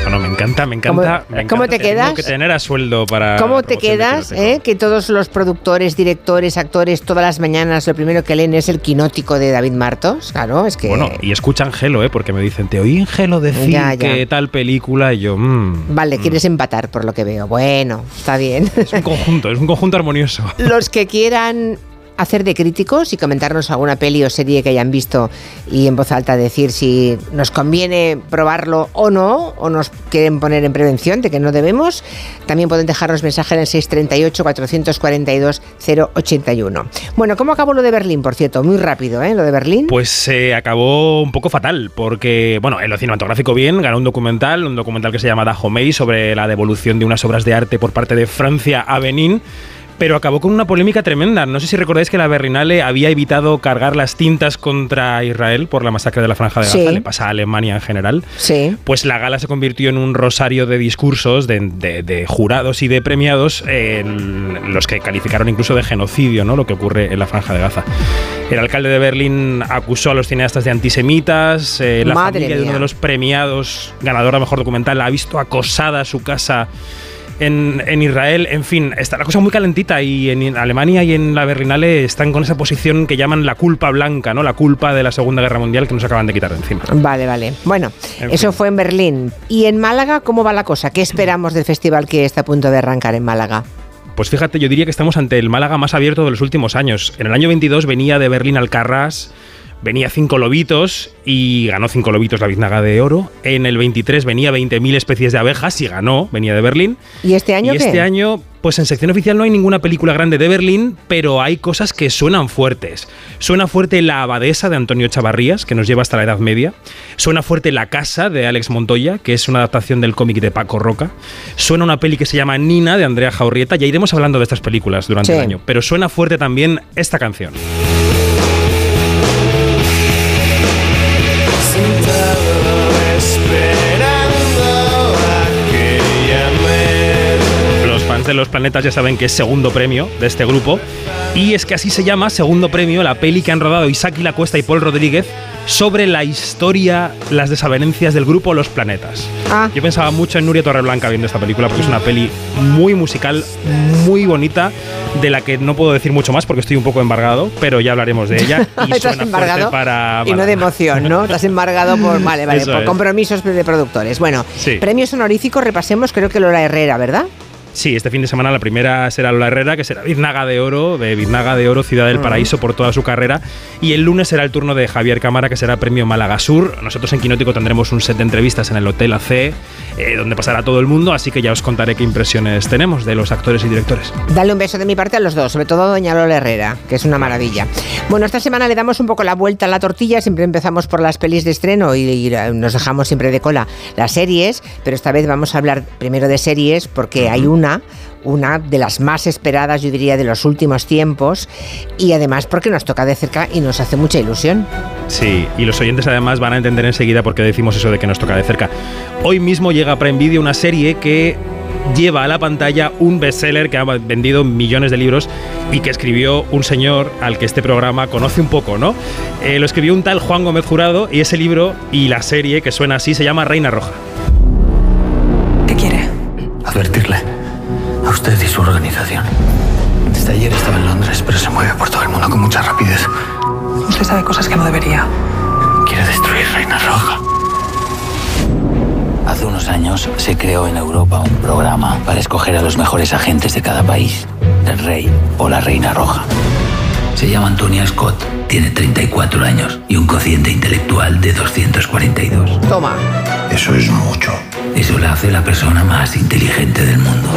Bueno, me encanta, me encanta. ¿Cómo- me encanta. te Tengo quedas? que tener a sueldo para. ¿Cómo te quedas? Eh? Que todos los productores, directores, actores, todas las mañanas lo primero que leen es el quinótico de David Martos. Claro, es que... Bueno, y escuchan Gelo, ¿eh? Porque me dicen, te oí en Gelo decir Ya, ya. que tal película y yo. mm, Vale, quieres empatar por lo que veo. Bueno, está bien. es un conjunto, es un conjunto armonioso. Los que quieran hacer de críticos y comentarnos alguna peli o serie que hayan visto y en voz alta decir si nos conviene probarlo o no, o nos quieren poner en prevención de que no debemos, también pueden dejarnos mensaje en el 638-442-081. Bueno, ¿cómo acabó lo de Berlín, por cierto? Muy rápido, ¿eh? Lo de Berlín. Pues se acabó un poco fatal, porque, bueno, en lo cinematográfico bien, ganó un documental, un documental que se llama Dahomey sobre la devolución de unas obras de arte por parte de Francia a Benín. Pero acabó con una polémica tremenda. No sé si recordáis que la Berlinale había evitado cargar las tintas contra Israel por la masacre de la Franja de Gaza. Sí. Le pasa a Alemania en general. Sí. Pues la gala se convirtió en un rosario de discursos de, de- de jurados y de premiados, en los que calificaron incluso de genocidio ¿no? lo que ocurre en la Franja de Gaza. El alcalde de Berlín acusó a los cineastas de antisemitas. eh, la Madre familia de uno mía. de los premiados, ganador a mejor documental, ha visto acosada su casa. En, en Israel, en fin, está la cosa muy calentita y en Alemania y en la Berlinale están con esa posición que llaman la culpa blanca, ¿no? La culpa de la Segunda Guerra Mundial que nos acaban de quitar de encima. Vale, vale. Bueno, En eso fin. fue en Berlín. ¿Y en Málaga cómo va la cosa? ¿Qué esperamos del festival que está a punto de arrancar en Málaga? Pues fíjate, yo diría que estamos ante el Málaga más abierto de los últimos años. En el año 22 venía de Berlín al Carras, venía cinco lobitos y ganó cinco lobitos la biznaga de oro. En el 23 venía 20.000 especies de abejas y ganó, venía de Berlín. ¿Y este año y qué? este año, pues en sección oficial no hay ninguna película grande de Berlín, pero hay cosas que suenan fuertes. Suena fuerte La Abadesa de Antonio Chavarrías, que nos lleva hasta la Edad Media. Suena fuerte La Casa de Alex Montoya, que es una adaptación del cómic de Paco Roca. Suena una peli que se llama Nina de Andrea Jaurrieta. Ya iremos hablando de estas películas durante Sí. el año. Pero suena fuerte también esta canción. De los planetas ya saben que es segundo premio de este grupo. Y es que así se llama, segundo premio, la peli que han rodado Isaac La Cuesta y Paul Rodríguez sobre la historia, las desavenencias del grupo Los Planetas. Ah. Yo pensaba mucho en Nuria Torreblanca viendo esta película porque es una peli muy musical, muy bonita, de la que no puedo decir mucho más porque estoy un poco embargado, pero ya hablaremos de ella. Y Estás embargado para, y no para- de emoción, ¿no? Estás embargado por, vale, vale, Eso por es. compromisos de productores. Bueno, Sí. premios honoríficos, repasemos, creo que Lola Herrera, ¿verdad? Sí, este fin de semana la primera será Lola Herrera, que será Biznaga de Oro, de Biznaga de Oro, Ciudad del Mm. Paraíso, por toda su carrera. Y el lunes será el turno de Javier Cámara, que será premio Málaga Sur. Nosotros en Quinótico tendremos un set de entrevistas en el Hotel AC, eh, donde pasará todo el mundo, así que ya os contaré qué impresiones tenemos de los actores y directores. Dale un beso de mi parte a los dos, sobre todo a Doña Lola Herrera, que es una maravilla. Bueno, esta semana le damos un poco la vuelta a la tortilla, siempre empezamos por las pelis de estreno y, y nos dejamos siempre de cola las series, pero esta vez vamos a hablar primero de series porque hay una, una de las más esperadas, yo diría, de los últimos tiempos y además porque nos toca de cerca y nos hace mucha ilusión. Sí, y los oyentes además van a entender enseguida por qué decimos eso de que nos toca de cerca. Hoy mismo llega a Prime Video una serie que lleva a la pantalla un bestseller que ha vendido millones de libros y que escribió un señor al que este programa conoce un poco, ¿no? Eh, lo escribió un tal Juan Gómez Jurado y ese libro y la serie que suena así se llama Reina Roja. ¿Qué quiere? Advertirle. A usted y su organización. Desde ayer estaba en Londres, pero se mueve por todo el mundo con mucha rapidez. Usted sabe cosas que no debería. Quiere destruir Reina Roja. Hace unos años se creó en Europa un programa para escoger a los mejores agentes de cada país, el rey o la reina roja. Se llama Antonia Scott, tiene 34 años y un cociente intelectual de 242. Toma. Eso es mucho. Eso la hace la persona más inteligente del mundo.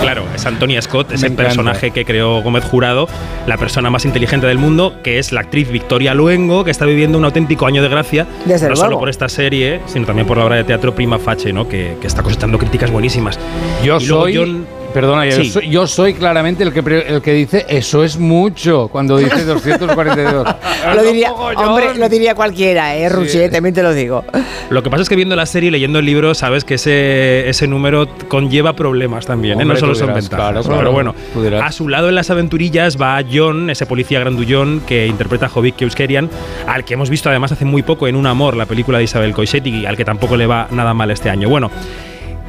Claro, es Antonia Scott, es el personaje que creó Gómez Jurado, la persona más inteligente del mundo, que es la actriz Victoria Luengo, que está viviendo un auténtico año de gracia, Desde no luego. solo por esta serie, sino también por la obra de teatro Prima Facie, ¿no? que, que está cosechando críticas buenísimas. Yo Y luego soy. John- Perdona, yo, soy, yo soy claramente el que, el que dice eso es mucho cuando dice 242. Lo diría, hombre, lo diría cualquiera, ¿eh? También te lo digo. Lo que pasa es que viendo la serie y leyendo el libro, sabes que ese, ese número conlleva problemas también, ¿eh? no Hombre, solo son dirás, ventajas. claro, claro. Pero bueno, a su lado en las aventurillas va John, ese policía grandullón que interpreta a Jovic Euskerian, al que hemos visto además hace muy poco en Un Amor, la película de Isabel Coixet, y al que tampoco le va nada mal este año. Bueno.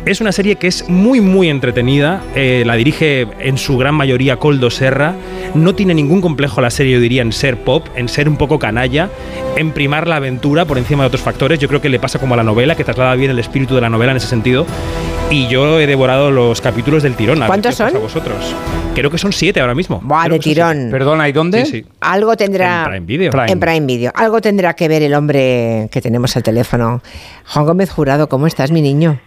Es una serie que es muy muy entretenida, eh, la dirige en su gran mayoría Coldo Serra, no tiene ningún complejo la serie, yo diría, en ser pop, en ser un poco canalla, en primar la aventura por encima de otros factores, yo creo que le pasa como a la novela, que traslada bien el espíritu de la novela en ese sentido, y yo he devorado los capítulos del tirón. a ¿Cuántos son? a vosotros? Creo que son siete ahora mismo. Buah, Creo de tirón. siete. Perdona, ¿y dónde? Sí, sí. Algo tendrá. En Prime Video. En Prime Video. Algo tendrá que ver el hombre que tenemos al teléfono. Juan Gómez Jurado, ¿cómo estás, mi niño?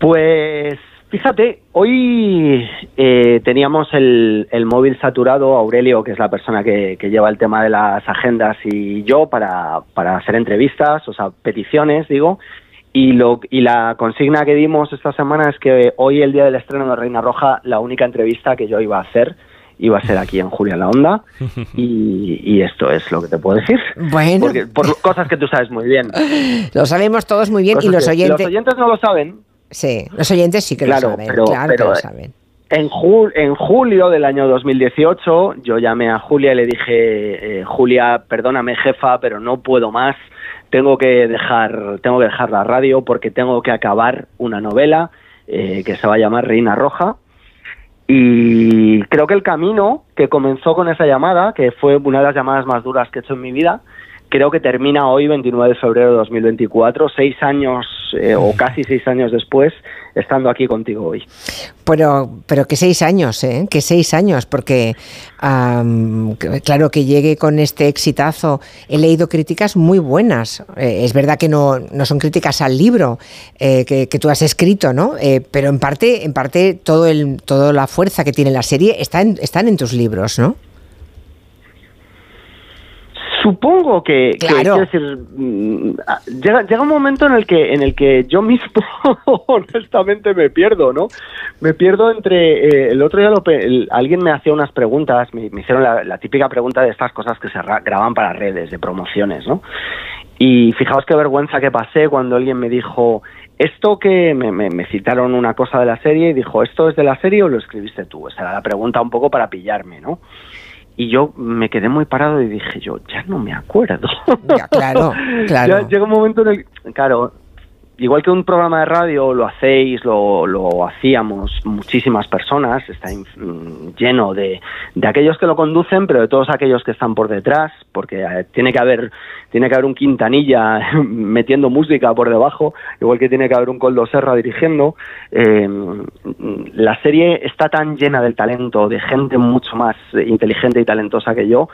Pues fíjate, hoy eh, teníamos el, el móvil saturado, Aurelio, que es la persona que, que lleva el tema de las agendas, y yo para, para hacer entrevistas, o sea, peticiones, digo. Y, lo, y la consigna que dimos esta semana es que hoy, el día del estreno de Reina Roja, la única entrevista que yo iba a hacer iba a ser aquí en Julia la Onda. Y, y esto es lo que te puedo decir. Bueno. Porque, por cosas que tú sabes muy bien. Lo sabemos todos muy bien y los que oyentes. Los oyentes no lo saben, Sí, los oyentes sí que Claro, lo saben. pero- claro que lo saben. En, jul- en julio del año 2018 yo llamé a Julia y le dije, eh, Julia, perdóname jefa, pero no puedo más, tengo que dejar, tengo que dejar la radio porque tengo que acabar una novela eh, que se va a llamar Reina Roja. Y creo que el camino que comenzó con esa llamada, que fue una de las llamadas más duras que he hecho en mi vida, creo que termina hoy, 29 de febrero de 2024, seis años eh, o casi seis años después, estando aquí contigo hoy. Pero, pero que seis años, ¿eh? Que seis años, porque que- claro que llegue con este exitazo. He leído críticas muy buenas. Eh, es verdad que no, no son críticas al libro eh, que, que tú has escrito, ¿no? Eh, pero en parte, en parte todo el, toda la fuerza que tiene la serie está en- están en tus libros, ¿no? Supongo que, Claro. quiero decir, mm, llega, llega un momento en el que en el que yo mismo honestamente me pierdo, ¿no? Me pierdo entre eh, el otro día lo el- alguien me hacía unas preguntas, me, me hicieron la, la típica pregunta de estas cosas que se ra- graban para redes de promociones, ¿no? Y fijaos qué vergüenza que pasé cuando alguien me dijo esto que me, me- me citaron una cosa de la serie y dijo esto es de la serie o lo escribiste tú. Esa era la pregunta un poco para pillarme, ¿no? Y yo me quedé muy parado y dije yo, ya no me acuerdo. Ya, claro, claro. Ya llega un momento en el claro, igual que un programa de radio lo hacéis, lo, lo hacíamos muchísimas personas, está mm, lleno de, de aquellos que lo conducen, pero de todos aquellos que están por detrás, porque eh, tiene que haber tiene que haber un Quintanilla metiendo música por debajo, igual que tiene que haber un Coldo Serra dirigiendo. Eh, la serie está tan llena del talento, de gente mucho más inteligente y talentosa que yo,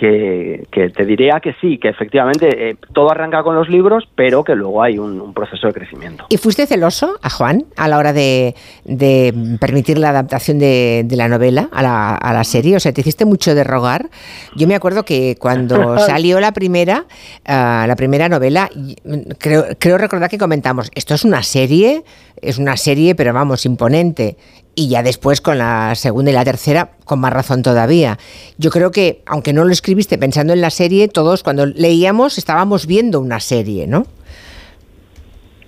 que, que te diría que sí, que efectivamente eh, todo arranca con los libros, pero que luego hay un, un proceso de crecimiento. ¿Y fuiste celoso a Juan a la hora de, de permitir la adaptación de, de la novela a la, a la serie? O sea, ¿te hiciste mucho de rogar? Yo me acuerdo que cuando salió la primera, ah, la primera novela, mm, creo, creo recordar que comentamos, esto es una serie, es una serie, pero vamos, imponente. Y ya después con la segunda y la tercera, con más razón todavía. Yo creo que, aunque no lo escribiste pensando en la serie, todos cuando leíamos estábamos viendo una serie, ¿no?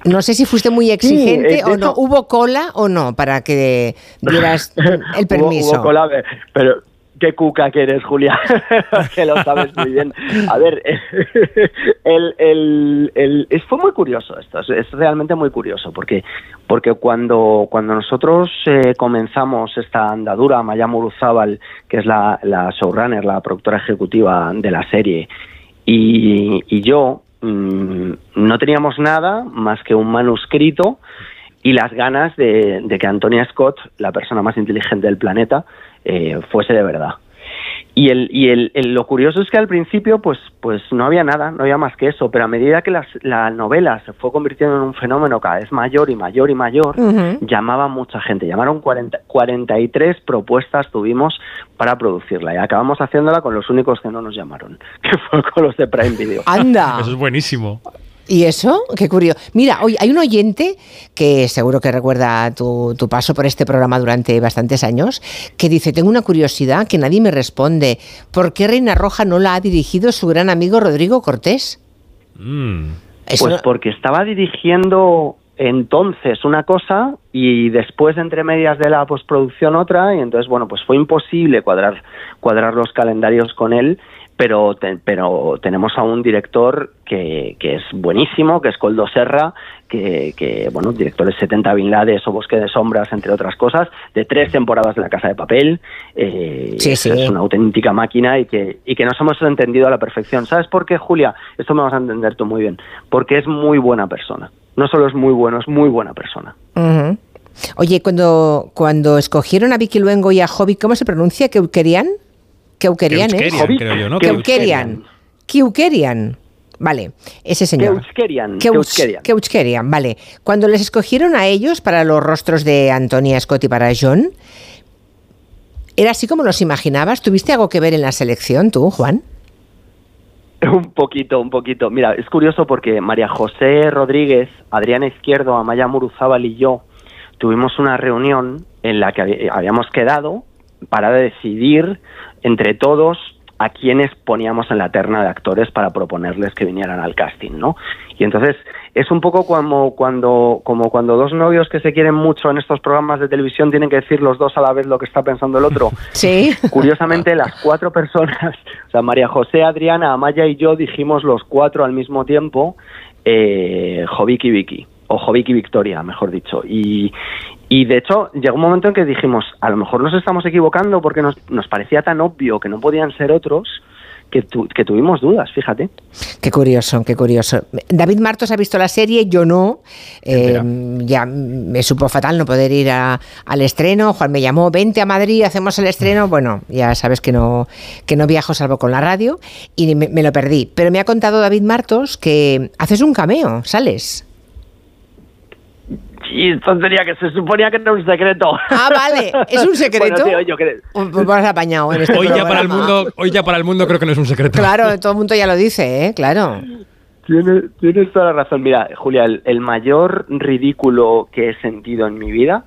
No sé si fuiste muy exigente eh, o no. hecho- ¿Hubo cola o no para que dieras el Hubo- permiso? hubo cola, pero qué cuca que eres, Julia, que lo sabes muy bien. A ver, el, el, el, fue muy curioso esto, es, realmente muy curioso, porque, porque cuando, cuando nosotros eh, comenzamos esta andadura, Maya Muruzábal, que es la, la showrunner, la productora ejecutiva de la serie, y, y yo, mmm, no teníamos nada más que un manuscrito y las ganas de, de, que Antonia Scott, la persona más inteligente del planeta, eh, fuese de verdad. Y, el, y el, el, lo curioso es que al principio pues, pues no había nada, no había más que eso, pero a medida que las, la novela se fue convirtiendo en un fenómeno cada vez mayor y mayor y mayor, uh -huh. llamaba mucha gente. Llamaron 40, 43 propuestas tuvimos para producirla y acabamos haciéndola con los únicos que no nos llamaron, que fue con los de Prime Video. ¡Anda! Eso es buenísimo. ¿Y eso? Qué curioso. Mira, hoy hay un oyente que seguro que recuerda tu, tu, paso por este programa durante bastantes años, que dice, tengo una curiosidad que nadie me responde. ¿Por qué Reina Roja no la ha dirigido su gran amigo Rodrigo Cortés? Mm. Pues porque estaba dirigiendo entonces una cosa y después entre medias de la postproducción otra y entonces bueno pues fue imposible cuadrar cuadrar los calendarios con él pero, te, pero tenemos a un director que, que, es buenísimo, que es Coldo Serra, que, que bueno, director de 70 Vinlades o Bosque de Sombras, entre otras cosas, de tres temporadas de La Casa de Papel, eh, sí, sí. es una auténtica máquina y que, y que nos hemos entendido a la perfección. ¿Sabes por qué, Julia? Esto me vas a entender tú muy bien. Porque es muy buena persona. No solo es muy bueno, es muy buena persona. Uh -huh. Oye, cuando, cuando escogieron a Vicky Luengo y a Hobby, ¿cómo se pronuncia? ¿Que querían? Keukerian, ¿eh? creo yo, ¿no? Keukerian. Keukerian. Vale, ese señor. Keuskerian. Keuskerian, vale. Cuando les escogieron a ellos para los rostros de Antonia Scott y para John, ¿era así como los imaginabas? ¿Tuviste algo que ver en la selección tú, Juan? Un poquito, un poquito. Mira, es curioso porque María José Rodríguez, Adriana Izquierdo, Amaya Muruzábal y yo tuvimos una reunión en la que habíamos quedado para decidir entre todos a quienes poníamos en la terna de actores para proponerles que vinieran al casting, ¿no? Y entonces es un poco como cuando, como cuando dos novios que se quieren mucho en estos programas de televisión tienen que decir los dos a la vez lo que está pensando el otro. Sí. Curiosamente, las cuatro personas, o sea, María José, Adriana, Amaya y yo dijimos los cuatro al mismo tiempo, eh, Joviki Vicky o Joviki Victoria, mejor dicho. Y, y de hecho, llegó un momento en que dijimos, a lo mejor nos estamos equivocando porque nos, nos parecía tan obvio que no podían ser otros que, tu, que, tuvimos dudas, fíjate. Qué curioso, qué curioso. David Martos ha visto la serie, yo no. Eh, ya me supo fatal no poder ir a, al estreno. Juan me llamó, vente a Madrid, hacemos el estreno. Bueno, ya sabes que no, que no viajo salvo con la radio y me, me lo perdí. Pero me ha contado David Martos que haces un cameo, sales. Y entonces que se suponía que era un secreto. Ah, vale. ¿Es un secreto? bueno, tío, yo creo. Pues vas apañado en este hoy ya para el mundo Hoy ya para el mundo creo que no es un secreto. Claro, todo el mundo ya lo dice, ¿eh? Claro. Tienes, tienes toda la razón. Mira, Julia, el, el, mayor ridículo que he sentido en mi vida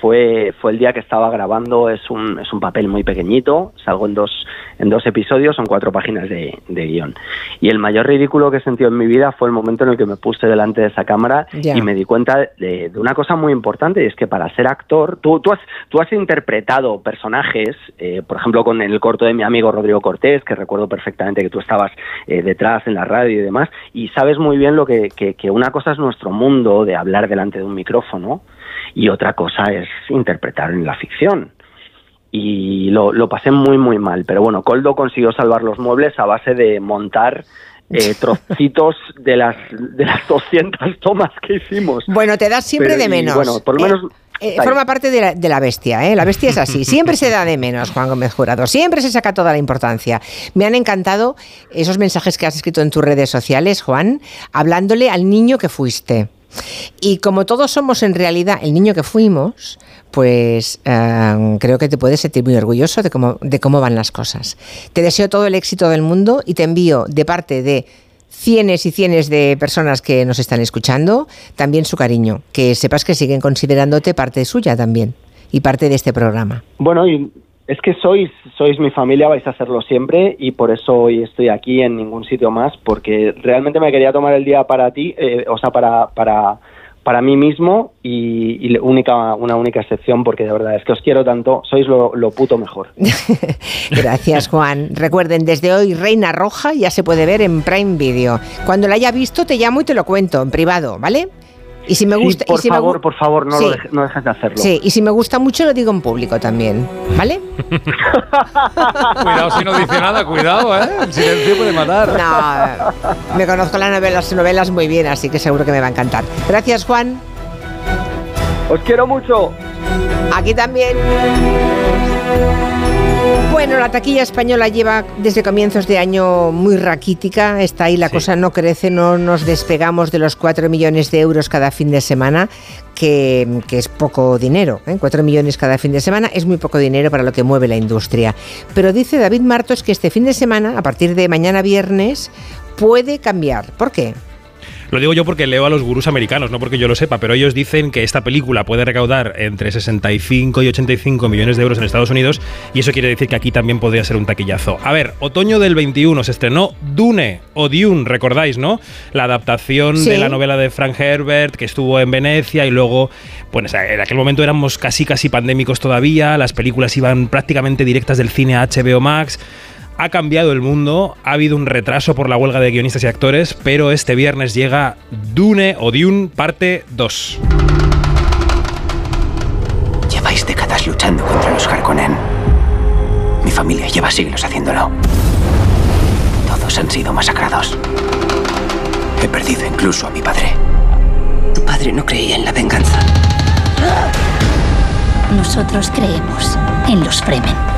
fue, fue el día que estaba grabando. Es un, es un papel muy pequeñito. Salgo en dos, en dos episodios, son cuatro páginas de, de guion. Y el mayor ridículo que he sentido en mi vida fue el momento en el que me puse delante de esa cámara y me di cuenta de, de una cosa muy importante, y es que para ser actor, tú, tú, has, tú has interpretado personajes, eh, por ejemplo, con el corto de mi amigo Rodrigo Cortés, que recuerdo perfectamente que tú estabas eh, detrás en la radio y demás, y sabes muy bien lo que, que, que una cosa es nuestro mundo de hablar delante de un micrófono y otra cosa es interpretar en la ficción y lo, lo, pasé muy muy mal. Pero bueno, Coldo consiguió salvar los muebles a base de montar eh, trocitos de las de las 200 tomas que hicimos. Bueno, te das siempre Pero, de menos. Y, bueno, por lo menos... Eh, eh, forma parte de la, de la, bestia, ¿eh? La bestia es así. Siempre se da de menos, Juan Gómez Jurado. Siempre se saca toda la importancia. Me han encantado esos mensajes que has escrito en tus redes sociales, Juan, hablándole al niño que fuiste. Y como todos somos en realidad el niño que fuimos, pues eh, creo que te puedes sentir muy orgulloso de cómo, de cómo van las cosas. Te deseo todo el éxito del mundo y te envío de parte de cienes y cienes de personas que nos están escuchando también su cariño. Que sepas que siguen considerándote parte suya también y parte de este programa. Bueno, y es que sois, sois mi familia, vais a serlo siempre y por eso hoy estoy aquí en ningún sitio más, porque realmente me quería tomar el día para ti, eh, o sea, para, para, para mí mismo y, y única, una única excepción porque de verdad es que os quiero tanto, sois lo, lo puto mejor. Gracias, Juan. Recuerden, desde hoy Reina Roja ya se puede ver en Prime Video. Cuando la haya visto, te llamo y te lo cuento en privado, ¿vale? Y si me Sí, gusta. y por me favor, por favor, no, Sí. lo deje- no dejes de hacerlo. Sí, y si me gusta mucho, lo digo en público también, ¿vale? Cuidado si no dice nada, cuidado, ¿eh? El silencio puede matar. No, me conozco las novelas, las novelas muy bien, así que seguro que me va a encantar. Gracias, Juan. Os quiero mucho. Aquí también. Bueno, la taquilla española lleva desde comienzos de año muy raquítica. Está ahí, la cosa no crece, no nos despegamos de los 4 millones de euros cada fin de semana, que, que es poco dinero. ¿eh? 4 millones cada fin de semana es muy poco dinero para lo que mueve la industria. Pero dice David Martos que este fin de semana, a partir de mañana viernes, puede cambiar. ¿Por qué? Lo digo yo porque leo a los gurús americanos, no porque yo lo sepa, pero ellos dicen que esta película puede recaudar entre 65 y 85 millones de euros en Estados Unidos y eso quiere decir que aquí también podría ser un taquillazo. A ver, otoño del 21 se estrenó Dune o Dune, recordáis, ¿no? La adaptación Sí. de la novela de Frank Herbert que estuvo en Venecia y luego, pues en aquel momento éramos casi casi pandémicos todavía, las películas iban prácticamente directas del cine a HBO Max. Ha cambiado el mundo, ha habido un retraso por la huelga de guionistas y actores, pero este viernes llega Dune o Dune parte 2. Lleváis décadas luchando contra los Harkonnen. Mi familia lleva siglos haciéndolo. Todos han sido masacrados. He perdido incluso a mi padre. Tu padre no creía en la venganza. Nosotros creemos en los Fremen.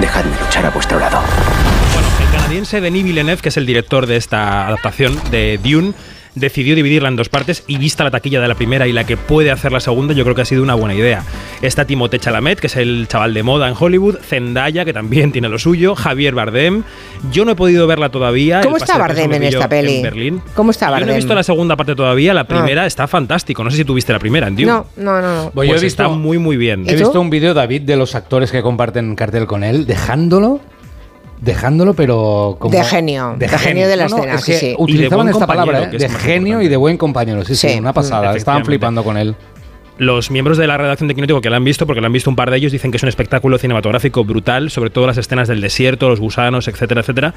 Dejadme luchar a vuestro lado. El canadiense Denis Villeneuve, que es el director de esta adaptación de Dune, decidió dividirla en dos partes y vista la taquilla de la primera y la que puede hacer la segunda, yo creo que ha sido una buena idea. Está Timothée Chalamet, que es el chaval de moda en Hollywood, Zendaya, que también tiene lo suyo, Javier Bardem. Yo no he podido verla todavía. ¿Cómo está Bardem en esta peli? En Berlín. ¿Cómo está Yo no Bardem? he visto la segunda parte todavía, la Ah. primera está fantástico. No sé si tuviste la primera en. No, no, no. no. Pues yo he Pues visto, está muy, muy bien. He visto un vídeo, David, de los actores que comparten cartel con él, dejándolo, dejándolo, pero como... De genio, de genio de la No, no, escena, es que sí, sí. Utilizaban Y de buen esta palabra, compañero, ¿eh? de genio y de buen compañero. Sí, sí, Sí, una pasada. Estaban flipando con él. Los miembros de la redacción de Quinótico que la han visto, porque la han visto un par de ellos, dicen que es un espectáculo cinematográfico brutal, sobre todo las escenas del desierto, los gusanos, etcétera, etcétera.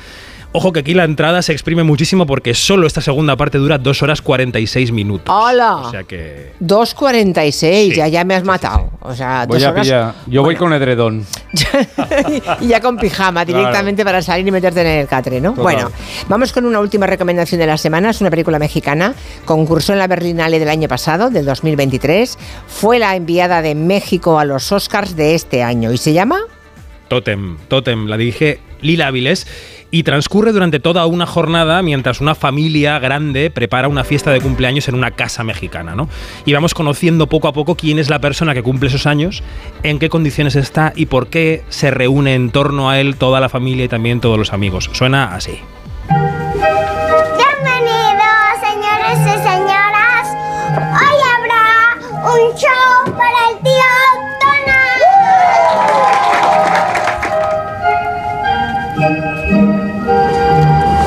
Ojo que aquí la entrada se exprime muchísimo porque solo esta segunda parte dura 2 horas 46 minutos. ¡Hola! O sea que 2.46, ya, ya me has matado. O sea, Voy dos horas pillar- Yo voy con edredón. y ya con pijama directamente para salir y meterte en el catre, ¿no? Total. Bueno, vamos con una última recomendación de la semana. Es una película mexicana. Concursó en la Berlinale del año pasado, del 2023. Fue la enviada de México a los Oscars de este año. ¿Y se llama? Totem, Totem, la dirige Lila Avilés y transcurre durante toda una jornada mientras una familia grande prepara una fiesta de cumpleaños en una casa mexicana, ¿no? Y vamos conociendo poco a poco quién es la persona que cumple esos años, en qué condiciones está y por qué se reúne en torno a él toda la familia y también todos los amigos. Suena así. Un show para el tío Tona.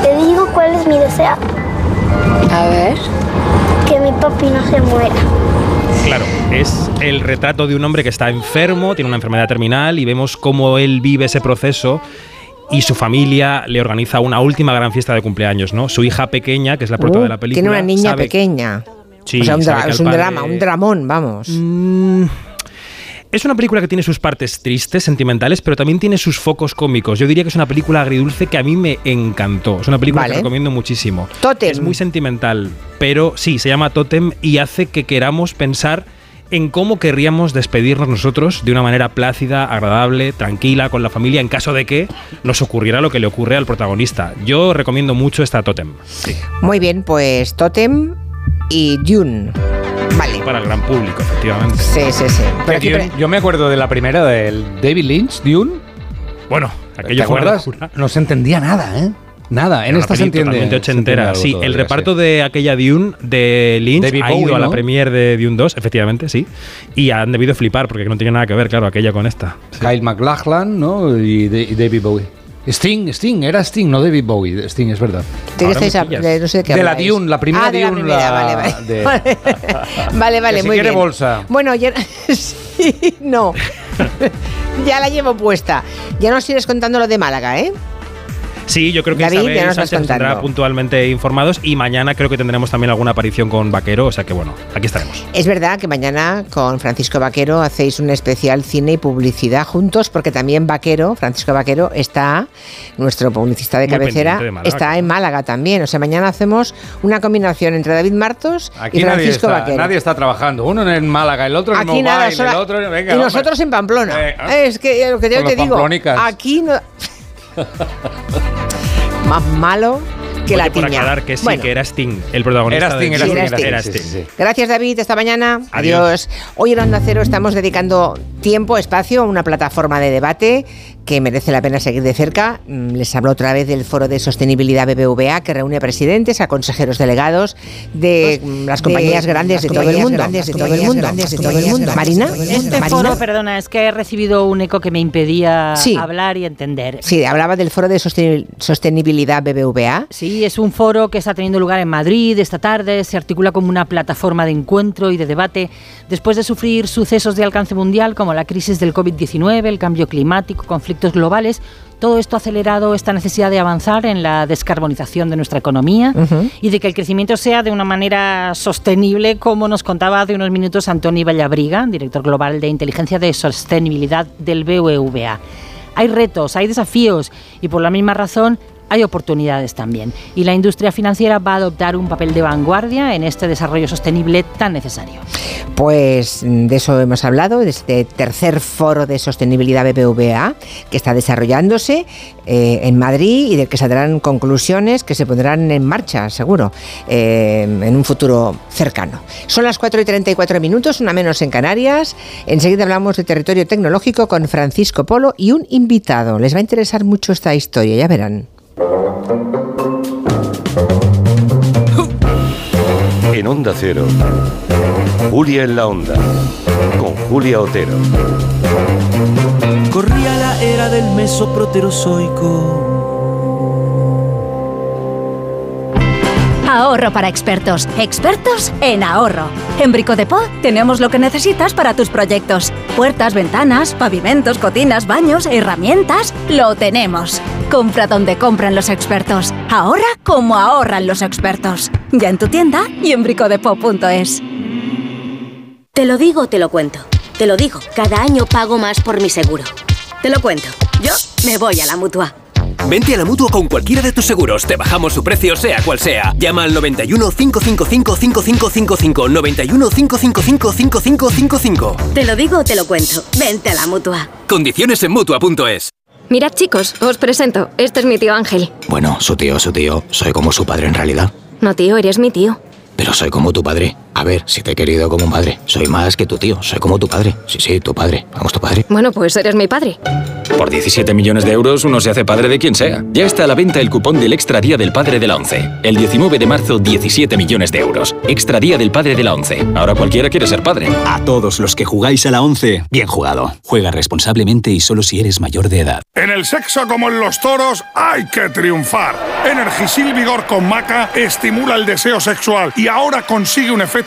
Te digo cuál es mi deseo. A ver. Que mi papi no se muera. Claro, es el retrato de un hombre que está enfermo, tiene una enfermedad terminal y vemos cómo él vive ese proceso y su familia le organiza una última gran fiesta de cumpleaños, ¿no? Su hija pequeña, que es la prota Uh, de la película, Tiene una niña sabe- pequeña. Sí, o sea, un sabe dra- que es un padre- drama, un dramón, vamos. Es una película que tiene sus partes tristes, sentimentales, pero también tiene sus focos cómicos. Yo diría que es una película agridulce que a mí me encantó. Es una película Vale. que recomiendo muchísimo. Totem. Es muy sentimental, pero sí, se llama Totem y hace que queramos pensar en cómo querríamos despedirnos nosotros de una manera plácida, agradable, tranquila, con la familia, en caso de que nos ocurriera lo que le ocurre al protagonista. Yo recomiendo mucho esta Totem. Sí, Muy bien, pues Totem y Dune. Vale. para el gran público, efectivamente. Sí, sí, sí. Aquí Dune- yo me acuerdo de la primera del David Lynch, Dune. Bueno, ¿Te aquello fue una acuerdas? locura. No se entendía nada, ¿eh? Nada. En esta se entiende. se ochentera. algo Sí, todavía, el reparto de aquella Dune de Lynch David ha ido Bowie, a la ¿no? premiere de Dune 2, efectivamente, sí. Y han debido flipar porque no tiene nada que ver, claro, aquella con esta. Kyle MacLachlan, ¿no? Y, de- y David Bowie. Sting, Sting, era Sting, no David Bowie, Sting, es verdad. ¿De qué estáis hab- de- no sé de qué De la. Dune, la primera Ah, de la Dune, primera, la- vale, vale. de- Vale, vale, Que si muy quiere bien. bolsa. Bueno, ya, sí, no. ya la llevo puesta. Ya nos sigues contando lo de Málaga, ¿eh? Sí, yo creo que David, Isabel ya nos Sánchez nos tendrá puntualmente informados y mañana creo que tendremos también alguna aparición con Vaquero, o sea que bueno, aquí estaremos. Es verdad que mañana con Francisco Vaquero hacéis un especial cine y publicidad juntos, porque también Vaquero, Francisco Vaquero, está, nuestro publicista de Muy cabecera, pendiente de Málaga, está en Málaga también. O sea, mañana hacemos una combinación entre David Martos Aquí y nadie Francisco está, Vaquero. nadie está trabajando. Uno en Málaga, el otro en Aquí Mobile, nada, el otro. Venga, y nosotros en Pamplona. Eh, es que lo que yo te digo, aquí no... más malo que Oye, la por tiña. aclarar que sí, Bueno. que era Sting, el protagonista. Era Sting, de- era Sí, Sting, era Sting. Era Sting, Sting. sí, sí. Gracias David, esta mañana. Adiós. Adiós. Hoy en Onda Cero estamos dedicando tiempo, espacio a una plataforma de debate que merece la pena seguir de cerca. Mm, Les hablo otra vez del Foro de Sostenibilidad BBVA que reúne a presidentes, a consejeros delegados de mm, las compañías grandes de todo el mundo. De todo el mundo. de todo el mundo. Marina. Este Marina. foro, perdona, es que he recibido un eco que me impedía Sí. hablar y entender. Sí, hablaba del Foro de Sosten- Sostenibilidad BBVA. Sí, es un foro que está teniendo lugar en Madrid esta tarde. Se articula como una plataforma de encuentro y de debate después de sufrir sucesos de alcance mundial como la crisis del COVID-19, el cambio climático, conflictos globales. Todo esto ha acelerado esta necesidad de avanzar en la descarbonización de nuestra economía y de que el crecimiento sea de una manera sostenible, como nos contaba hace unos minutos Antoni Vallabriga, director global de inteligencia de sostenibilidad del BBVA. Hay retos, hay desafíos y por la misma razón hay oportunidades también. Y la industria financiera va a adoptar un papel de vanguardia en este desarrollo sostenible tan necesario. Pues de eso hemos hablado, de este tercer foro de sostenibilidad BBVA que está desarrollándose eh, en Madrid y del que saldrán conclusiones que se pondrán en marcha, seguro, eh, en un futuro cercano. Son las 4 y 34 minutos, una menos en Canarias. Enseguida hablamos de territorio tecnológico con Francisco Polo y un invitado. Les va a interesar mucho esta historia, ya verán. En Onda Cero, Julia en la Onda, con Julia Otero. Corría la era del mesoproterozoico. Ahorro para expertos. Expertos en ahorro. En Bricodepo tenemos lo que necesitas para tus proyectos. Puertas, ventanas, pavimentos, cocinas, baños, herramientas. Lo tenemos. Compra donde compran los expertos. Ahorra como ahorran los expertos. Ya en tu tienda y en bricodepo.es. Te lo digo, te lo cuento. Te lo digo, cada año pago más por mi seguro. Te lo cuento. Yo me voy a la mutua. Vente a la mutua con cualquiera de tus seguros. Te bajamos su precio, sea cual sea. Llama al 91 555 5555. 91 555 5555. Te lo digo, te lo cuento. Vente a la mutua. Condiciones en mutua.es. Mirad chicos, os presento. Este es mi tío Ángel. Bueno, su tío, su tío. Soy como su padre en realidad. No tío, eres mi tío. Pero soy como tu padre. A ver, si te he querido como un padre. Soy más que tu tío. Soy como tu padre. Sí, sí, tu padre. Vamos, tu padre. Bueno, pues eres mi padre. Por 17 millones de euros uno se hace padre de quien sea. Ya está a la venta el cupón del Extra Día del Padre de la ONCE. El 19 de marzo, 17 millones de euros. Extra Día del Padre de la ONCE. Ahora cualquiera quiere ser padre. A todos los que jugáis a la 11, bien jugado. Juega responsablemente y solo si eres mayor de edad. En el sexo como en los toros hay que triunfar. Energisil Vigor con Maca estimula el deseo sexual y ahora consigue un efecto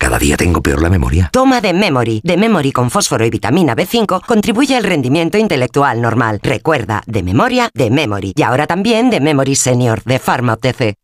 Cada día tengo peor la memoria. Toma de Memory. De Memory con fósforo y vitamina B5 contribuye al rendimiento intelectual normal. Recuerda, de memoria, de Memory. Y ahora también de Memory Senior, de Pharma OTC.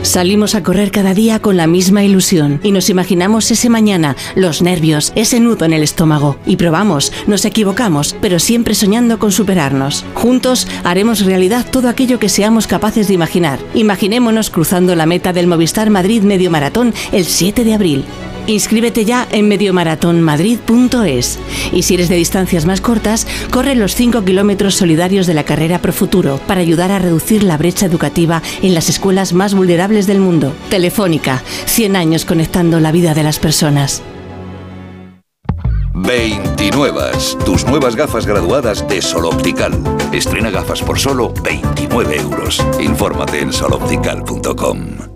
Salimos a correr cada día con la misma ilusión y nos imaginamos ese mañana, los nervios, ese nudo en el estómago. Y probamos, nos equivocamos, pero siempre soñando con superarnos. Juntos haremos realidad todo aquello que seamos capaces de imaginar. Imaginémonos cruzando la meta del Movistar Madrid Medio Maratón el 7 de abril. Inscríbete ya en mediomaratonmadrid.es y si eres de distancias más cortas, corre los 5 kilómetros solidarios de la carrera Pro Futuro para ayudar a reducir la brecha educativa en las escuelas más vulnerables del mundo. Telefónica, 100 años conectando la vida de las personas. 29. Tus nuevas gafas graduadas de Sol Optical. Estrena gafas por solo 29 euros. Infórmate en soloptical.com.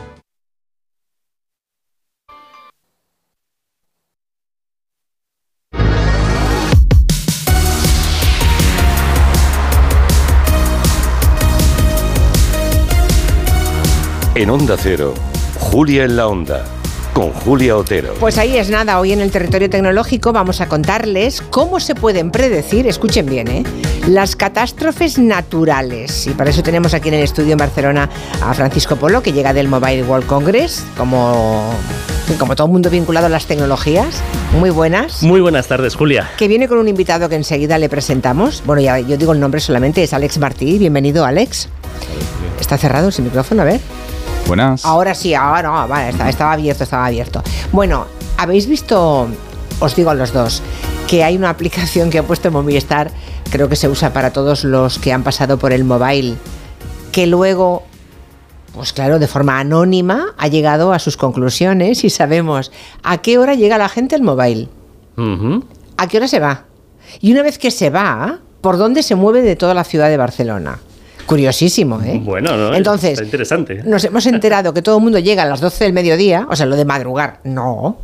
En Onda Cero, Julia en la Onda, con Julia Otero. Pues ahí es nada, hoy en el territorio tecnológico vamos a contarles cómo se pueden predecir, escuchen bien, ¿eh? las catástrofes naturales. Y para eso tenemos aquí en el estudio en Barcelona a Francisco Polo, que llega del Mobile World Congress, como, como todo el mundo vinculado a las tecnologías. Muy buenas. Muy buenas tardes, Julia. Que viene con un invitado que enseguida le presentamos. Bueno, ya yo digo el nombre solamente, es Alex Martí. Bienvenido, Alex. Está cerrado ese micrófono, a ver. Buenas. Ahora sí, ahora no, vale, estaba, estaba abierto, estaba abierto. Bueno, ¿habéis visto, os digo a los dos, que hay una aplicación que ha puesto Movistar, creo que se usa para todos los que han pasado por el mobile, que luego, pues claro, de forma anónima ha llegado a sus conclusiones y sabemos a qué hora llega la gente al mobile, a qué hora se va. Y una vez que se va, ¿por dónde se mueve de toda la ciudad de Barcelona? Curiosísimo, ¿eh? Bueno, no, Entonces, está interesante. Nos hemos enterado que todo el mundo llega a las 12 del mediodía, o sea, lo de madrugar, no.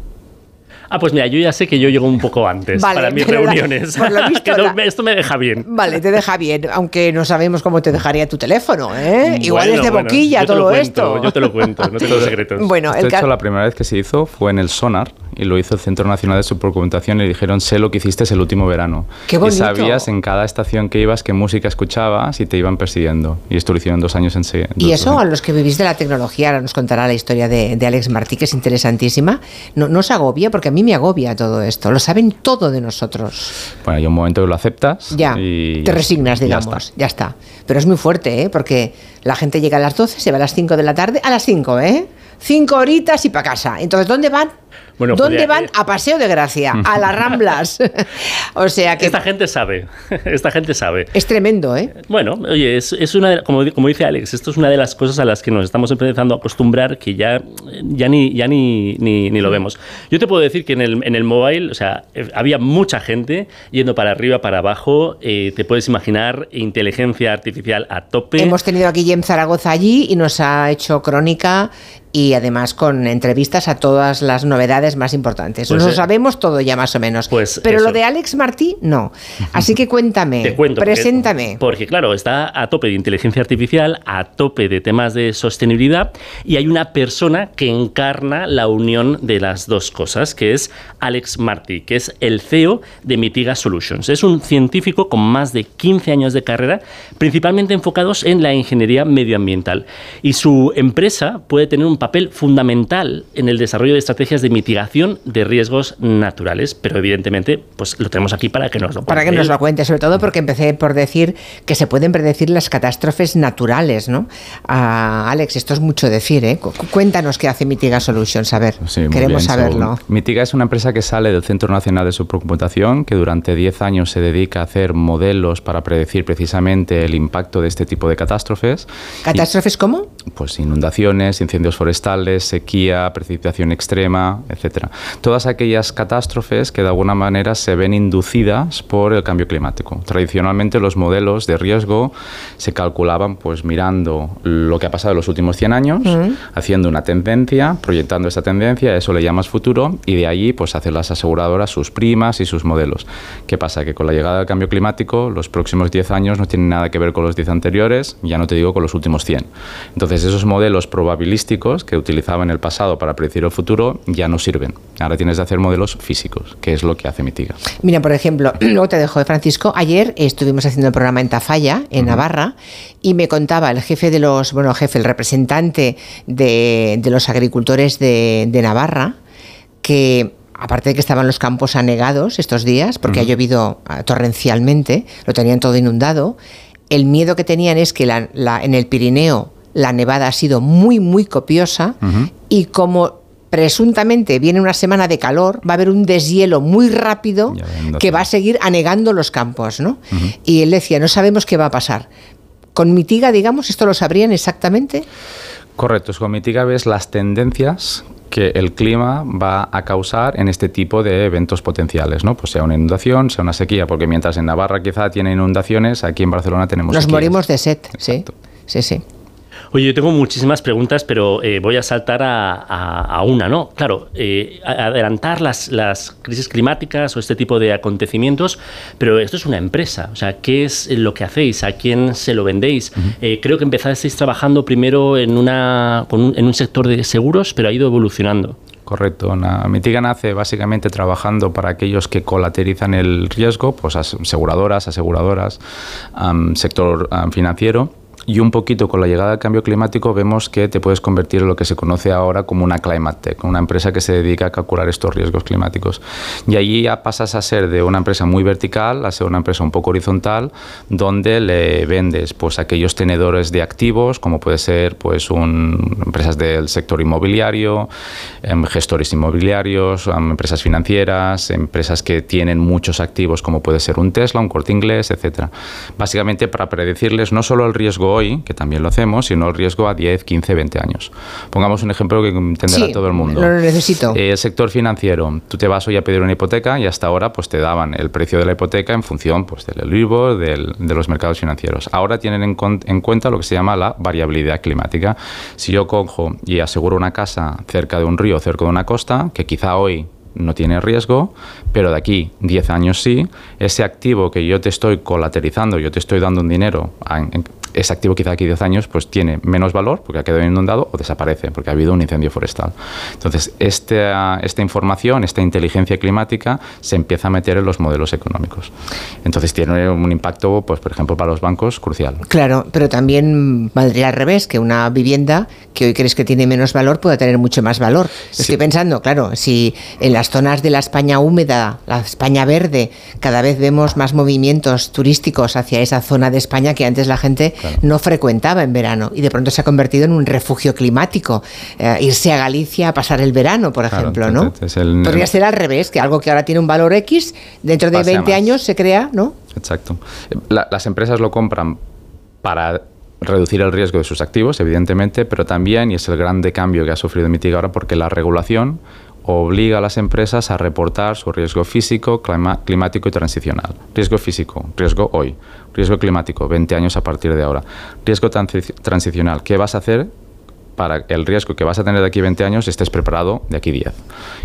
Ah, pues mira, yo ya sé que yo llego un poco antes Vale, para mis la- reuniones. por lo visto, Que no- la- esto me deja bien. Vale, te deja bien, aunque no sabemos cómo te dejaría tu teléfono, ¿eh? Igual Bueno, es de bueno, boquilla todo cuento, esto. Yo te lo cuento, no tengo secretos. Bueno, de el hecho, ca- la primera vez que se hizo fue en el Sonar y lo hizo el Centro Nacional de Supercomputación y le dijeron, sé lo que hiciste el último verano. ¡Qué Y bonito! sabías en cada estación que ibas qué música escuchabas y te iban persiguiendo. Y esto lo hicieron dos años en se- Y eso a los que vivís de la tecnología, ahora nos contará la historia de, de Alex Martí, que es interesantísima, no, no os agobia, porque a mí me agobia todo esto, lo saben todo de nosotros. Bueno, hay un momento que lo aceptas Ya, y te ya- resignas, ya digamos, está. ya está. Pero es muy fuerte, ¿eh? Porque la gente llega a las 12, se va a las 5 de la tarde, a las 5, ¿eh? Cinco horitas y para casa. Entonces, ¿dónde van? Bueno, ¿Dónde Julia, van? A Paseo de Gracia, a las Ramblas. o sea que Esta gente sabe, esta gente sabe. es tremendo, ¿eh? Bueno, oye, es, es una de- como, como dice Alex, esto es una de las cosas a las que nos estamos empezando a acostumbrar que ya, ya, ni, ya ni, ni, ni lo vemos. Yo te puedo decir que en el, en el mobile, o sea, eh, había mucha gente yendo para arriba, para abajo, eh, te puedes imaginar inteligencia artificial a tope. Hemos tenido aquí Jem Zaragoza allí y nos ha hecho crónica y además con entrevistas a todas las novedades más importantes. Pues, Nos lo eh, sabemos todo ya más o menos. pues Pero lo de Alex Martí, no. Así que cuéntame, Te cuento. porque- preséntame. Porque, claro, está a tope de inteligencia artificial, a tope de temas de sostenibilidad y hay una persona que encarna la unión de las dos cosas, que es Alex Marty, que es el CEO de Mitiga Solutions. Es un científico con más de 15 años de carrera, principalmente enfocados en la ingeniería medioambiental. Y su empresa puede tener un papel fundamental en el desarrollo de estrategias de mitigación de riesgos naturales, pero evidentemente pues lo tenemos aquí para que nos lo Para que cuente nos lo cuente, sobre todo porque empecé por decir que se pueden predecir las catástrofes naturales, ¿no? Ah, Alex, esto es mucho decir, ¿eh? Cu- Cuéntanos qué hace Mitiga Solutions, a ver, Sí, queremos bien, saberlo. según- Mitiga es una empresa que sale del Centro Nacional de Supercomputación, que durante 10 años se dedica a hacer modelos para predecir precisamente el impacto de este tipo de catástrofes. ¿Catástrofes cómo? Pues inundaciones, incendios forestales, sequía, precipitación extrema, etcétera. Todas aquellas catástrofes que de alguna manera se ven inducidas por el cambio climático. Tradicionalmente los modelos de riesgo se calculaban pues mirando lo que ha pasado en los últimos 100 años, haciendo una tendencia, proyectando esa tendencia, eso le llamas futuro y de allí pues hacen las aseguradoras sus primas y sus modelos. ¿Qué pasa? Que con la llegada del cambio climático los próximos 10 años no tienen nada que ver con los 10 anteriores, ya no te digo con los últimos 100. Entonces esos modelos probabilísticos que utilizaba en el pasado para predecir el futuro ya no sirven. Ahora tienes que hacer modelos físicos, que es lo que hace Mitiga. Mira, por ejemplo, luego te dejo de Francisco. Ayer estuvimos haciendo el programa en Tafalla, en Navarra, y me contaba el jefe de los, bueno, jefe, el representante de, de los agricultores de, de Navarra, que aparte de que estaban los campos anegados estos días, porque ha llovido ah, torrencialmente, lo tenían todo inundado, el miedo que tenían es que la- la- en el Pirineo la nevada ha sido muy, muy copiosa y como presuntamente viene una semana de calor, va a haber un deshielo muy rápido que va a seguir anegando los campos, ¿no? Y él decía, no sabemos qué va a pasar. Con Mitiga, digamos, ¿esto lo sabrían exactamente? Correcto, con Mitiga ves las tendencias que el clima va a causar en este tipo de eventos potenciales, ¿no? Pues sea una inundación, sea una sequía, porque mientras en Navarra quizá tiene inundaciones, aquí en Barcelona tenemos Nos sequías. morimos de sed, sí. Sí, sí. Oye, yo tengo muchísimas preguntas, pero eh, voy a saltar a, a- a una, ¿no? Claro, eh, adelantar las, las crisis climáticas o este tipo de acontecimientos, pero esto es una empresa, o sea, ¿qué es lo que hacéis? ¿A quién se lo vendéis? Eh, creo que empezasteis trabajando primero en, una, con un- en un sector de seguros, pero ha ido evolucionando. Correcto. Mitiga nace básicamente trabajando para aquellos que colateralizan el riesgo, pues as- aseguradoras, aseguradoras, am, sector financiero. Y un poquito con la llegada del cambio climático vemos que te puedes convertir en lo que se conoce ahora como una climate tech, una empresa que se dedica a calcular estos riesgos climáticos. Y allí ya pasas a ser de una empresa muy vertical a ser una empresa un poco horizontal, donde le vendes pues aquellos tenedores de activos, como puede ser pues un, empresas del sector inmobiliario, em, gestores inmobiliarios, em, empresas financieras, empresas que tienen muchos activos, como puede ser un Tesla, un Corte Inglés, etcétera. Básicamente para predecirles no solo el riesgo hoy, que también lo hacemos, sino el riesgo a 10, 15, 20 años. Pongamos un ejemplo que entenderá Sí, todo el mundo. lo necesito. Eh, el sector financiero, tú te vas hoy a pedir una hipoteca y hasta ahora pues te daban el precio de la hipoteca en función pues del Euribor, del- de los mercados financieros. Ahora tienen en, en cuenta lo que se llama la variabilidad climática. Si yo cojo y aseguro una casa cerca de un río, cerca de una costa, que quizá hoy no tiene riesgo, pero de aquí 10 años sí, ese activo que yo te estoy colateralizando, yo te estoy dando un dinero, ese activo quizá aquí 10 años pues tiene menos valor porque ha quedado inundado o desaparece porque ha habido un incendio forestal. Entonces, esta, esta información, esta inteligencia climática se empieza a meter en los modelos económicos. Entonces, tiene un impacto, pues por ejemplo, para los bancos crucial. Claro, pero también valdría al revés, que una vivienda que hoy crees que tiene menos valor pueda tener mucho más valor. Estoy pensando, claro, si en las zonas de la España húmeda, la España verde, cada vez vemos más movimientos turísticos hacia esa zona de España que antes la gente no frecuentaba en verano y de pronto se ha convertido en un refugio climático. Eh, irse a Galicia a pasar el verano, por Claro, ejemplo, ¿no? el- Podría ser al revés, que algo que ahora tiene un valor X, dentro de Pase a 20 más. años se crea, ¿no? Exacto. La- las empresas lo compran para reducir el riesgo de sus activos, evidentemente, pero también, y es el grande cambio que ha sufrido Mitiga ahora, porque la regulación obliga a las empresas a reportar su riesgo físico, climático y transicional. Riesgo físico, riesgo hoy. Riesgo climático, 20 años a partir de ahora. Riesgo transi- transicional, ¿qué vas a hacer para el riesgo que vas a tener de aquí 20 años estés preparado de aquí 10?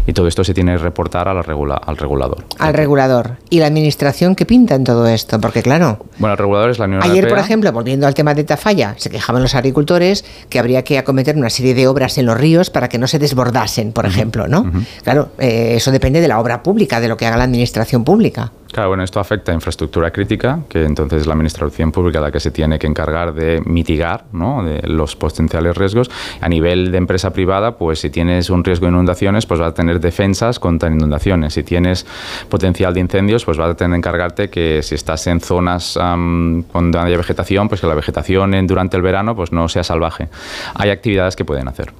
Y todo esto se tiene que reportar a la regula- al regulador. Al regulador. ¿Y la administración qué pinta en todo esto? Porque claro, Bueno, el regulador es la Unión ayer, por ejemplo, volviendo al tema de Tafalla, se quejaban los agricultores que habría que acometer una serie de obras en los ríos para que no se desbordasen, por ejemplo, ¿no? Claro, eh, eso depende de la obra pública, de lo que haga la administración pública. Claro, bueno, esto afecta a infraestructura crítica, que entonces es la administración pública la que se tiene que encargar de mitigar ¿no? de los potenciales riesgos. A nivel de empresa privada, pues si tienes un riesgo de inundaciones, pues vas a tener defensas contra inundaciones. Si tienes potencial de incendios, pues vas a tener que encargarte que si estás en zonas am, donde haya vegetación, pues que la vegetación en- durante el verano pues no sea salvaje. Hay actividades que pueden hacer.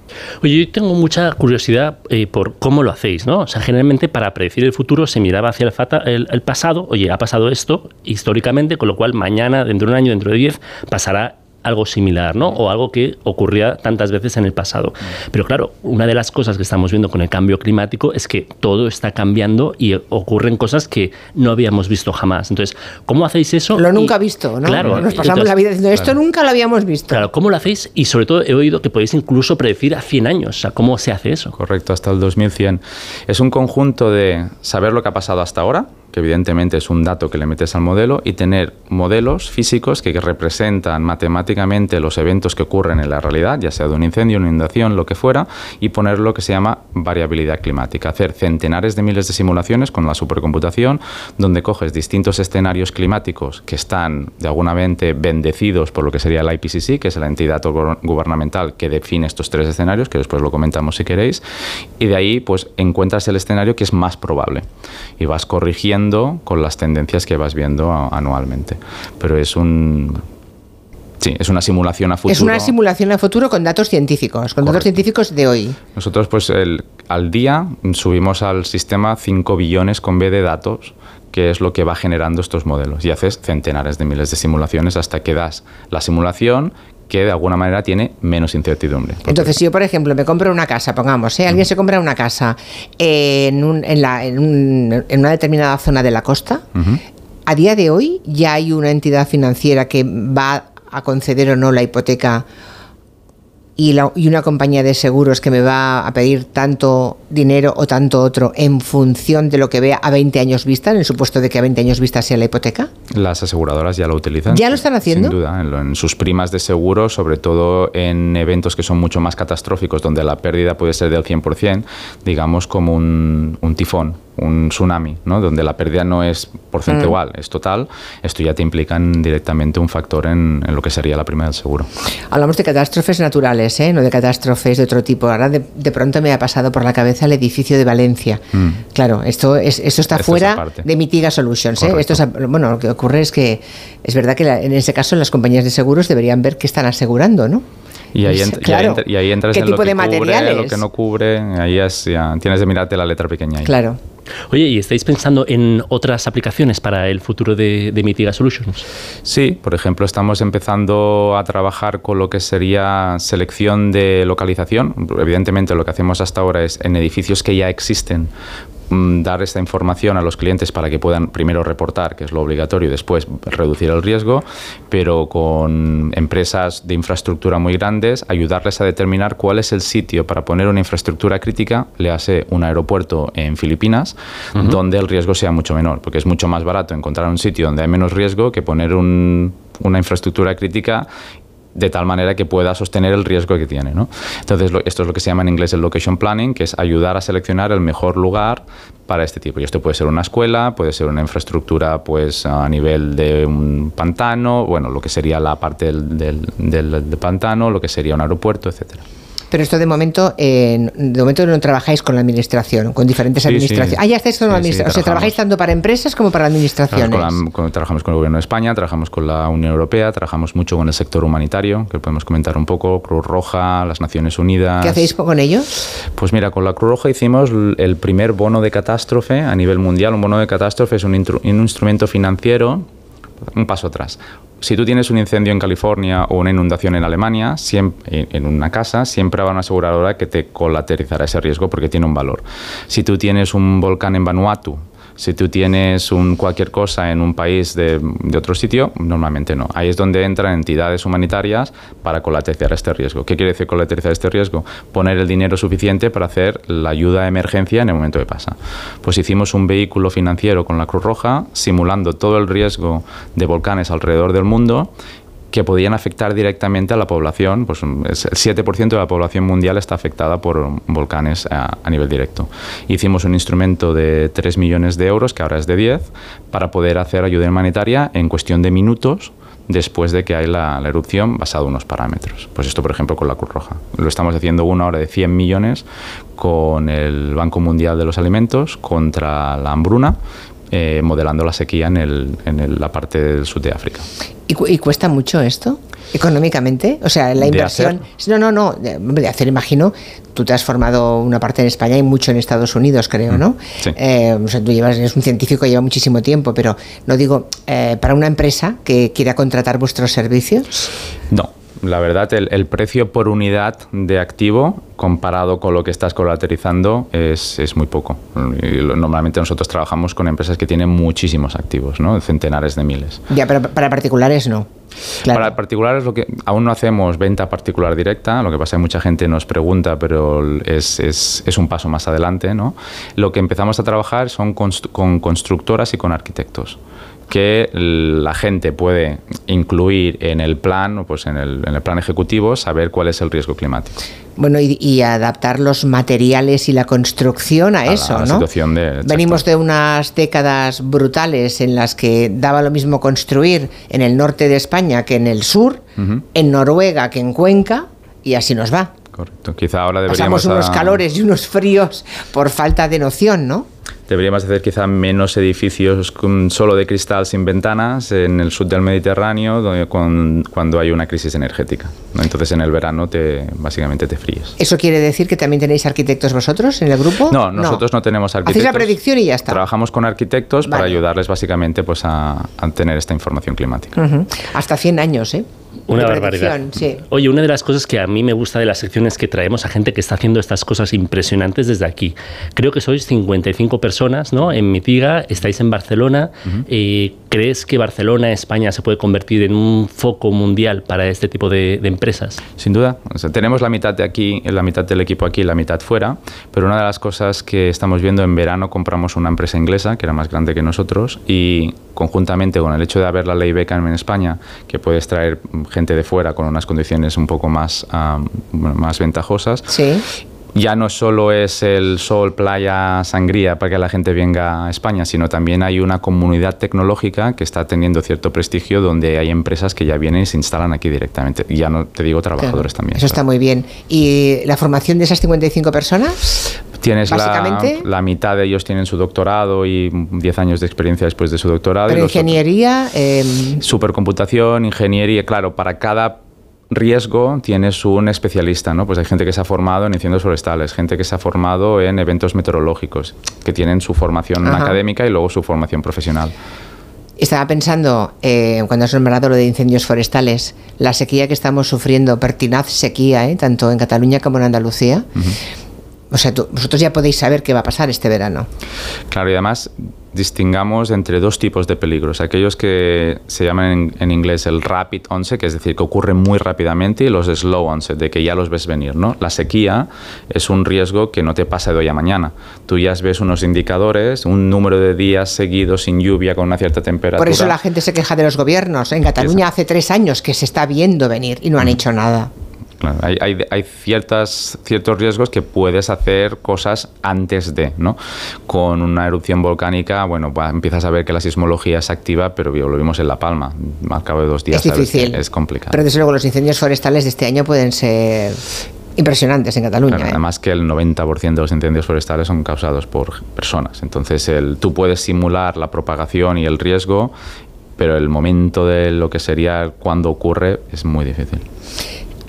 Oye, yo tengo mucha curiosidad eh, por cómo lo hacéis, ¿no? O sea, generalmente para predecir el futuro se miraba hacia el, fata- el- el pasado, oye, ha pasado esto históricamente, con lo cual mañana, dentro de un año, dentro de 10, pasará algo similar, ¿no? O algo que ocurría tantas veces en el pasado. Pero claro, una de las cosas que estamos viendo con el cambio climático es que todo está cambiando y ocurren cosas que no habíamos visto jamás. Entonces, ¿cómo hacéis eso? Lo nunca visto, ¿no? Claro. Nos pasamos la vida diciendo, esto nunca lo habíamos visto. Claro, ¿cómo lo hacéis? Y sobre todo he oído que podéis incluso predecir a 100 años. O sea, ¿cómo se hace eso? Correcto, hasta el 2100. Es un conjunto de saber lo que ha pasado hasta ahora, que evidentemente es un dato que le metes al modelo, y tener modelos físicos que representan matemáticamente los eventos que ocurren en la realidad, ya sea de un incendio, una inundación, lo que fuera, y poner lo que se llama variabilidad climática. Hacer centenares de miles de simulaciones con la supercomputación, donde coges distintos escenarios climáticos que están de alguna mente bendecidos por lo que sería la IPCC, que es la entidad gubernamental que define estos tres escenarios, que después lo comentamos si queréis, y de ahí pues encuentras el escenario que es más probable y vas corrigiendo con las tendencias que vas viendo anualmente. Pero es un Sí, es una simulación a futuro. Es una simulación a futuro con datos científicos, con datos científicos de hoy. Nosotros, pues, el, al día subimos al sistema 5 billones con B de datos, que es lo que va generando estos modelos. Y haces centenares de miles de simulaciones hasta que das la simulación que de alguna manera tiene menos incertidumbre. Entonces, si yo, por ejemplo, me compro una casa, pongamos, ¿eh? alguien se compra una casa en, una determinada zona de la costa, a día de hoy ya hay una entidad financiera que va a conceder o no la hipoteca y, una compañía de seguros que me va a pedir tanto dinero o tanto otro en función de lo que vea a 20 años vista, en el supuesto de que a 20 años vista sea la hipoteca? Las aseguradoras ya lo utilizan. ¿Ya lo están haciendo? Sin duda, en, sus primas de seguro, sobre todo en eventos que son mucho más catastróficos, donde la pérdida puede ser del 100%, digamos como un, un tifón un tsunami, ¿no? donde la pérdida no es porcentual, mm. es total, esto ya te implica directamente un factor en, lo que sería la prima del seguro. Hablamos de catástrofes naturales, ¿eh? no de catástrofes de otro tipo. Ahora de, pronto me ha pasado por la cabeza el edificio de Valencia. Mm. Claro, esto, es, esto está fuera de Mitiga Solutions. ¿eh? Esto bueno, lo que ocurre es que es verdad que en ese caso las compañías de seguros deberían ver qué están asegurando, ¿no? Y ahí, y ahí, entras en lo que cubre, lo que no cubre, ahí ya tienes de mirarte la letra pequeña. Ahí. Claro. Oye, ¿y estáis pensando en otras aplicaciones para el futuro de, de, Mitiga Solutions? Sí, por ejemplo, estamos empezando a trabajar con lo que sería selección de localización. Evidentemente, lo que hacemos hasta ahora es en edificios que ya existen dar esta información a los clientes para que puedan primero reportar, que es lo obligatorio, y después reducir el riesgo, pero con empresas de infraestructura muy grandes, ayudarles a determinar cuál es el sitio para poner una infraestructura crítica, le hace un aeropuerto en Filipinas, donde el riesgo sea mucho menor, porque es mucho más barato encontrar un sitio donde hay menos riesgo que poner una infraestructura crítica de tal manera que pueda sostener el riesgo que tiene. ¿no? Entonces, esto es lo que se llama en inglés el location planning, que es ayudar a seleccionar el mejor lugar para este tipo. Y esto puede ser una escuela, puede ser una infraestructra pues, a nivel de un pantano, bueno, lo que sería la parte del, del, del pantano, lo que sería un aeropuerto, etcétera. Pero esto de momento, de momento no trabajáis con la administración, con diferentes administraciones. Ah, ya estáis con la administración. o sea, trabajáis tanto para empresas como para administraciones. trabajamos con el gobierno de España, trabajamos con la Unión Europea, trabajamos mucho con el sector humanitario, que podemos comentar un poco, Cruz Roja, las Naciones Unidas. ¿Qué hacéis con ellos? Pues mira, con la Cruz Roja hicimos el primer bono de catástrofe a nivel mundial. Un bono de catástrofe es un, un instrumento financiero un paso atrás si tú tienes un incendio en California o una inundación en Alemania, siempre, en una casa, siempre habrá una aseguradora que te colateralizará ese riesgo porque tiene un valor. Si tú tienes un volcán en Vanuatu si tú tienes un, cualquier cosa en un país de, otro sitio, normalmente no. Ahí es donde entran entidades humanitarias para colateralizar este riesgo. ¿Qué quiere decir colateralizar este riesgo? Poner el dinero suficiente para hacer la ayuda de emergencia en el momento que pasa. Pues hicimos un vehículo financiero con la Cruz Roja, simulando todo el riesgo de volcanes alrededor del mundo que podían afectar directamente a la población. Pues el 7% de la población mundial está afectada por volcanes a, nivel directo. Hicimos un instrumento de 3 millones de euros, que ahora es de 10, para poder hacer ayuda humanitaria en cuestión de minutos después de que hay la, erupción basado en unos parámetros. Pues esto, por ejemplo, con la Cruz Roja. Lo estamos haciendo una hora de 100 millones con el Banco Mundial de los Alimentos contra la hambruna eh, modelando la sequía en, el, en el- la parte del sur de África. ¿Y, cu- y cuesta mucho esto? Económicamente, o sea, la ¿De inversión. No, no, no. De, hacer, imagino. Tú te has formado una parte en España y mucho en Estados Unidos, creo, ¿no? sí. Eh, o sea, tú llevas, eres un científico, lleva muchísimo tiempo, pero no digo eh, para una empresa que quiera contratar vuestros servicios. No, la verdad, el, el precio por unidad de activo comparado con lo que estás colateralizando es, es muy poco. Normalmente nosotros trabajamos con empresas que tienen muchísimos activos, ¿no? centenares de miles. Ya, pero para particulares no. Para particulares, lo que aún no hacemos venta particular directa, lo que pasa es que mucha gente nos pregunta, pero es, es- es un paso más adelante. ¿no? Lo que empezamos a trabajar son const- con constructoras y con arquitectos que la gente puede incluir en el plan, pues en el, en el plan ejecutivo, saber cuál es el riesgo climático. Bueno, y, y adaptar los materiales y la construcción a, A la- eso, a la ¿no? situación de- Venimos de unas décadas brutales en las que daba lo mismo construir en el norte de España que en el sur, en Noruega que en Cuenca, y así nos va. Correcto. Quizá ahora deberíamos, Pasamos unos a- calores y unos fríos por falta de noción, ¿no? deberíamos hacer quizá menos edificios con- solo de cristal sin ventanas en el sur del Mediterráneo donde- con- cuando hay una crisis energética. ¿no? Entonces en el verano te, básicamente te fríes. ¿Eso quiere decir que también tenéis arquitectos vosotros en el grupo? No, nosotros no, tenemos Hacéis arquitectos. la predicción y ya está. Trabajamos con arquitectos para ayudarles básicamente pues, a, a tener esta información climática. Hasta 100 años, ¿eh? Una De barbaridad. sí. Oye, una de las cosas que a mí me gusta de la sección es que traemos a gente que está haciendo estas cosas impresionantes desde aquí. Creo que sois 55 personas, ¿no? En Mitiga, estáis en Barcelona. Eh, ¿Crees que Barcelona, España, se puede convertir en un foco mundial para este tipo de, de empresas? Sin duda. O sea, tenemos la mitad de aquí, la mitad del equipo aquí, la mitad fuera, pero una de las cosas que estamos viendo en verano compramos una empresa inglesa que era más grande que nosotros y conjuntamente con el hecho de haber la ley Beckham en España, que puedes traer gente de fuera con unas condiciones un poco más, bueno, más ventajosas, Sí. ya no solo es el sol, playa, sangría para que la gente venga a España, sino también hay una comunidad tecnológica que está teniendo cierto prestigio donde hay empresas que ya vienen y se instalan aquí directamente. Ya no te digo trabajadores también. Eso está muy bien. ¿Y la formación de esas 55 personas? Tienes la, la mitad de ellos tienen su doctorado y 10 años de experiencia después de su doctorado. Pero ingeniería, eh, Supercomputación, ingeniería, claro, para cada riesgo tienes un especialista, ¿no? Pues hay gente que se ha formado en incendios forestales, gente que se ha formado en eventos meteorológicos, que tienen su formación Ajá. académica y luego su formación profesional. estaba pensando, eh, cuando has nombrado lo de incendios forestales, la sequía que estamos sufriendo, pertinaz sequía, ¿eh? tanto en Cataluña como en Andalucía. O sea, tú- vosotros ya podéis saber qué va a pasar este verano. Claro, y además distingamos entre dos tipos de peligros. Aquellos que se llaman en, en inglés el rapid onset, que es decir, que ocurren muy rápidamente, y los de slow onset, de que ya los ves venir. ¿no? La sequía es un riesgo que no te pasa de hoy a mañana. Tú ya ves unos indicadores, un número de días seguidos sin lluvia con una cierta temperatura. Por eso la gente se queja de los gobiernos. En Cataluña hace tres años que se está viendo venir y no han hecho nada. Claro, hay, hay, hay ciertas, ciertos riesgos que puedes hacer cosas antes de, ¿no? Con una erupción volcánica, bueno, empiezas a ver que la sismología es activa, pero lo vimos en La Palma. Al cabo de dos días Es difícil. es complicado. Pero desde luego los incendios forestales de este año pueden ser impresionantes en Cataluña. Claro, ¿eh? además que el 90% de los incendios forestales son causados por personas. Entonces, el, tú puedes simular la propagación y el riesgo, pero el momento de lo que sería cuando ocurre es muy difícil.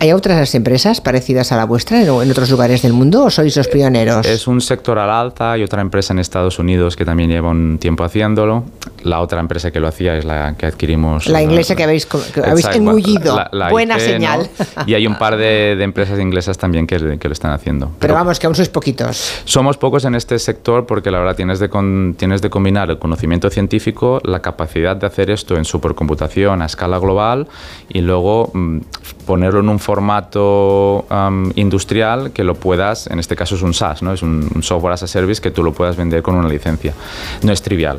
¿Hay otras empresas parecidas a la vuestra en, en otros lugares del mundo o sois los pioneros? Es un sector al alza, hay otra empresa en Estados Unidos que también lleva un tiempo haciéndolo. La otra empresa que lo hacía es la que adquirimos. La inglesa que habéis, que habéis engullido. la- la Buena señal. Y hay un par de, de empresas inglesas también que, que lo están haciendo. Pero vamos, que aún sois poquitos. Somos pocos en este sector porque la verdad tienes de, con- tienes de combinar el conocimiento científico, la capacidad de hacer esto en supercomputación a escala global y luego mm, ponerlo en un formato am, industrial que lo puedas, en este caso es un SaaS, ¿no? es un, un software as a service que tú lo puedas vender con una licencia. No es trivial.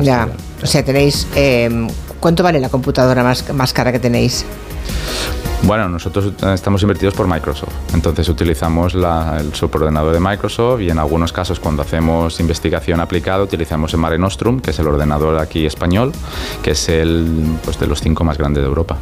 Ya. O sea, tenéis. eh, ¿Cuánto vale la computadora más, más cara que tenéis? Bueno, nosotros eh, estamos invertidos por Microsoft, entonces utilizamos la- el superordenador de Microsoft y en algunos casos cuando hacemos investigación aplicada utilizamos el Mare Nostrum, que es el ordenador aquí español, que es el pues, de los cinco más grandes de Europa.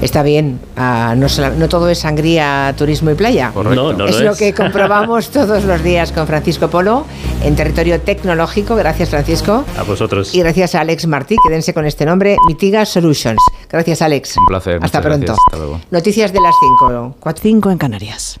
Está bien, ah, no, todo es sangría, turismo y playa. No, no es lo lo es. que comprobamos todos los días con Francisco Polo en territorio tecnológico. Gracias, Francisco. A vosotros. Y gracias a Alex Martí, quédense con este nombre, Mitiga Solutions. Gracias, Alex. Un placer. Hasta pronto. gracias, Hasta luego. Noticias de las 5. 5 en Canarias.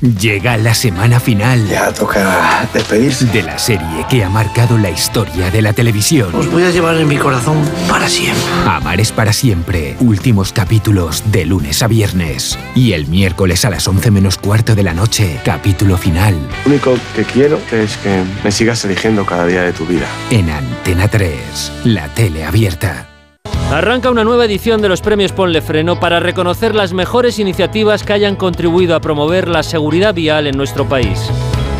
Llega la semana final. Ya toca despedirse. De la serie que ha marcado la historia de la televisión. Os voy a llevar en mi corazón para siempre. Amar es para siempre. Últimos capítulos de lunes a viernes. Y el miércoles a las 11 menos cuarto de la noche, capítulo final. Lo único que quiero es que me sigas eligiendo cada día de tu vida. En Antena 3, la tele abierta. Arranca una nueva edición de los premios Ponle Freno para reconocer las mejores iniciativas que hayan contribuido a promover la seguridad vial en nuestro país.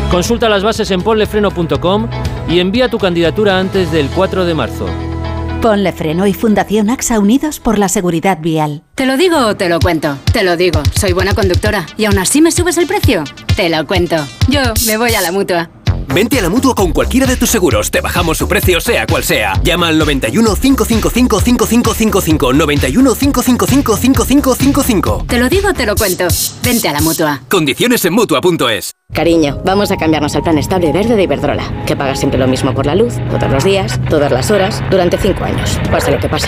Consulta las bases en ponlefreno.com y envía tu candidatura antes del 4 de marzo. Ponle Freno y Fundación AXA Unidos por la Seguridad Vial. ¿Te lo digo o te lo cuento? Te lo digo, soy buena conductora. ¿Y aún así me subes el precio? Te lo cuento. Yo me voy a la mutua. Vente a la mutua con cualquiera de tus seguros. Te bajamos su precio, sea cual sea. Llama al 91 555 5555. 91 555 5555. Te lo digo te lo cuento. Vente a la mutua. Condiciones en mutua.es. Cariño, vamos a cambiarnos al plan estable verde de Iberdrola, que paga siempre lo mismo por la luz, todos los días, todas las horas, durante cinco años, pase lo que pase.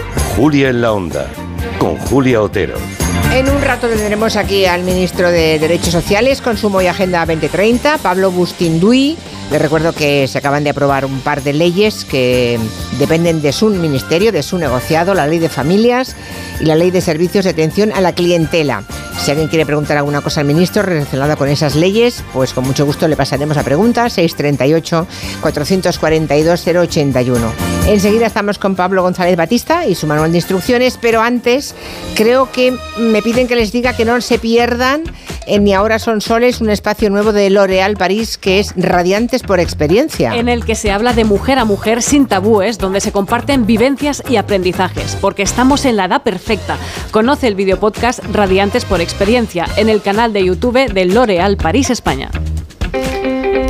Julia en la Onda, con Julia Otero. En un rato tendremos aquí al ministro de Derechos Sociales, Consumo y Agenda 2030, Pablo Bustinduy. Les recuerdo que se acaban de aprobar un par de leyes que dependen de su ministerio, de su negociado, la ley de familias y la ley de servicios de atención a la clientela. Si alguien quiere preguntar alguna cosa al ministro relacionada con esas leyes, pues con mucho gusto le pasaremos a pregunta 638 442 081. Enseguida estamos con Pablo González Batista y su manual de instrucciones, pero antes creo que me piden que les diga que no se pierdan en Ni Ahora Son Soles, un espacio nuevo de L'Oréal París que es Radiantes por Experiencia. En el que se habla de mujer a mujer sin tabúes, donde se comparten vivencias y aprendizajes, porque estamos en la edad perfecta. Conoce el videopodcast Radiantes por Experiencia en el canal de YouTube de L'Oréal París España.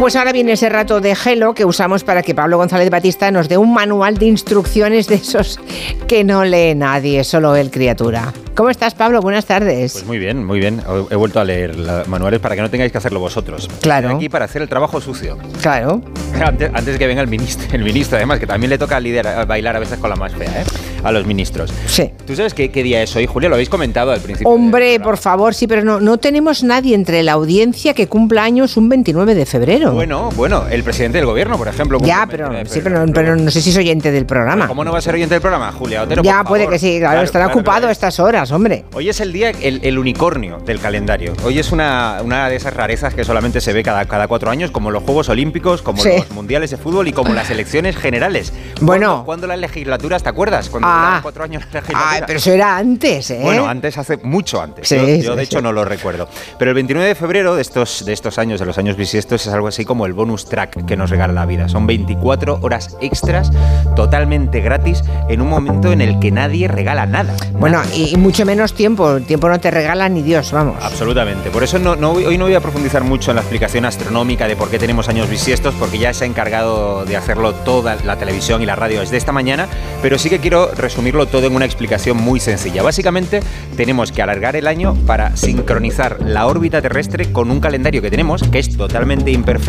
Pues ahora viene ese rato de gelo que usamos para que Pablo González Batista nos dé un manual de instrucciones de esos que no lee nadie, solo él criatura. ¿Cómo estás, Pablo? Buenas tardes. Pues muy bien, muy bien. He vuelto a leer los manuales para que no tengáis que hacerlo vosotros. Claro. Estoy aquí para hacer el trabajo sucio. Claro. Antes, antes que venga el ministro, el ministro, además, que también le toca liderar, bailar a veces con la más fea, ¿eh? A los ministros. Sí. ¿Tú sabes qué, qué día es hoy, Julia? Lo habéis comentado al principio. Hombre, por favor, sí, pero no, no tenemos nadie entre la audiencia que cumpla años un 29 de febrero. Bueno, bueno, el presidente del gobierno, por ejemplo. Ya, pero, sí, pero, no, pero no sé si es oyente del programa. ¿Cómo no va a ser oyente del programa, Julia? Otero, ya, por puede favor. que sí, claro, estará claro, ocupado claro. estas horas, hombre. Hoy es el día, el, el unicornio del calendario. Hoy es una, una de esas rarezas que solamente se ve cada, cada cuatro años, como los Juegos Olímpicos, como Sí. los Mundiales de Fútbol y como las elecciones generales. Bueno. ¿Cuándo las legislaturas, te acuerdas? Cuando Ah. cuatro años la legislatura. Ay, pero eso era antes, ¿eh? Bueno, antes, hace mucho antes. Sí, yo, sí, de hecho no lo recuerdo. Pero el 29 de febrero de estos, de estos años, de los años bisiestos, es algo así como el bonus track que nos regala la vida. Son 24 horas extras totalmente gratis en un momento en el que nadie regala nada. Bueno, y, y mucho menos tiempo. El tiempo no te regala ni Dios, vamos. Absolutamente. Por eso no, no hoy no voy a profundizar mucho en la explicación astronómica de por qué tenemos años bisiestos, porque ya se ha encargado de hacerlo toda la televisión y la radio desde esta mañana, pero sí que quiero resumirlo todo en una explicación muy sencilla. Básicamente, tenemos que alargar el año para sincronizar la órbita terrestre con un calendario que tenemos, que es totalmente imperfecto,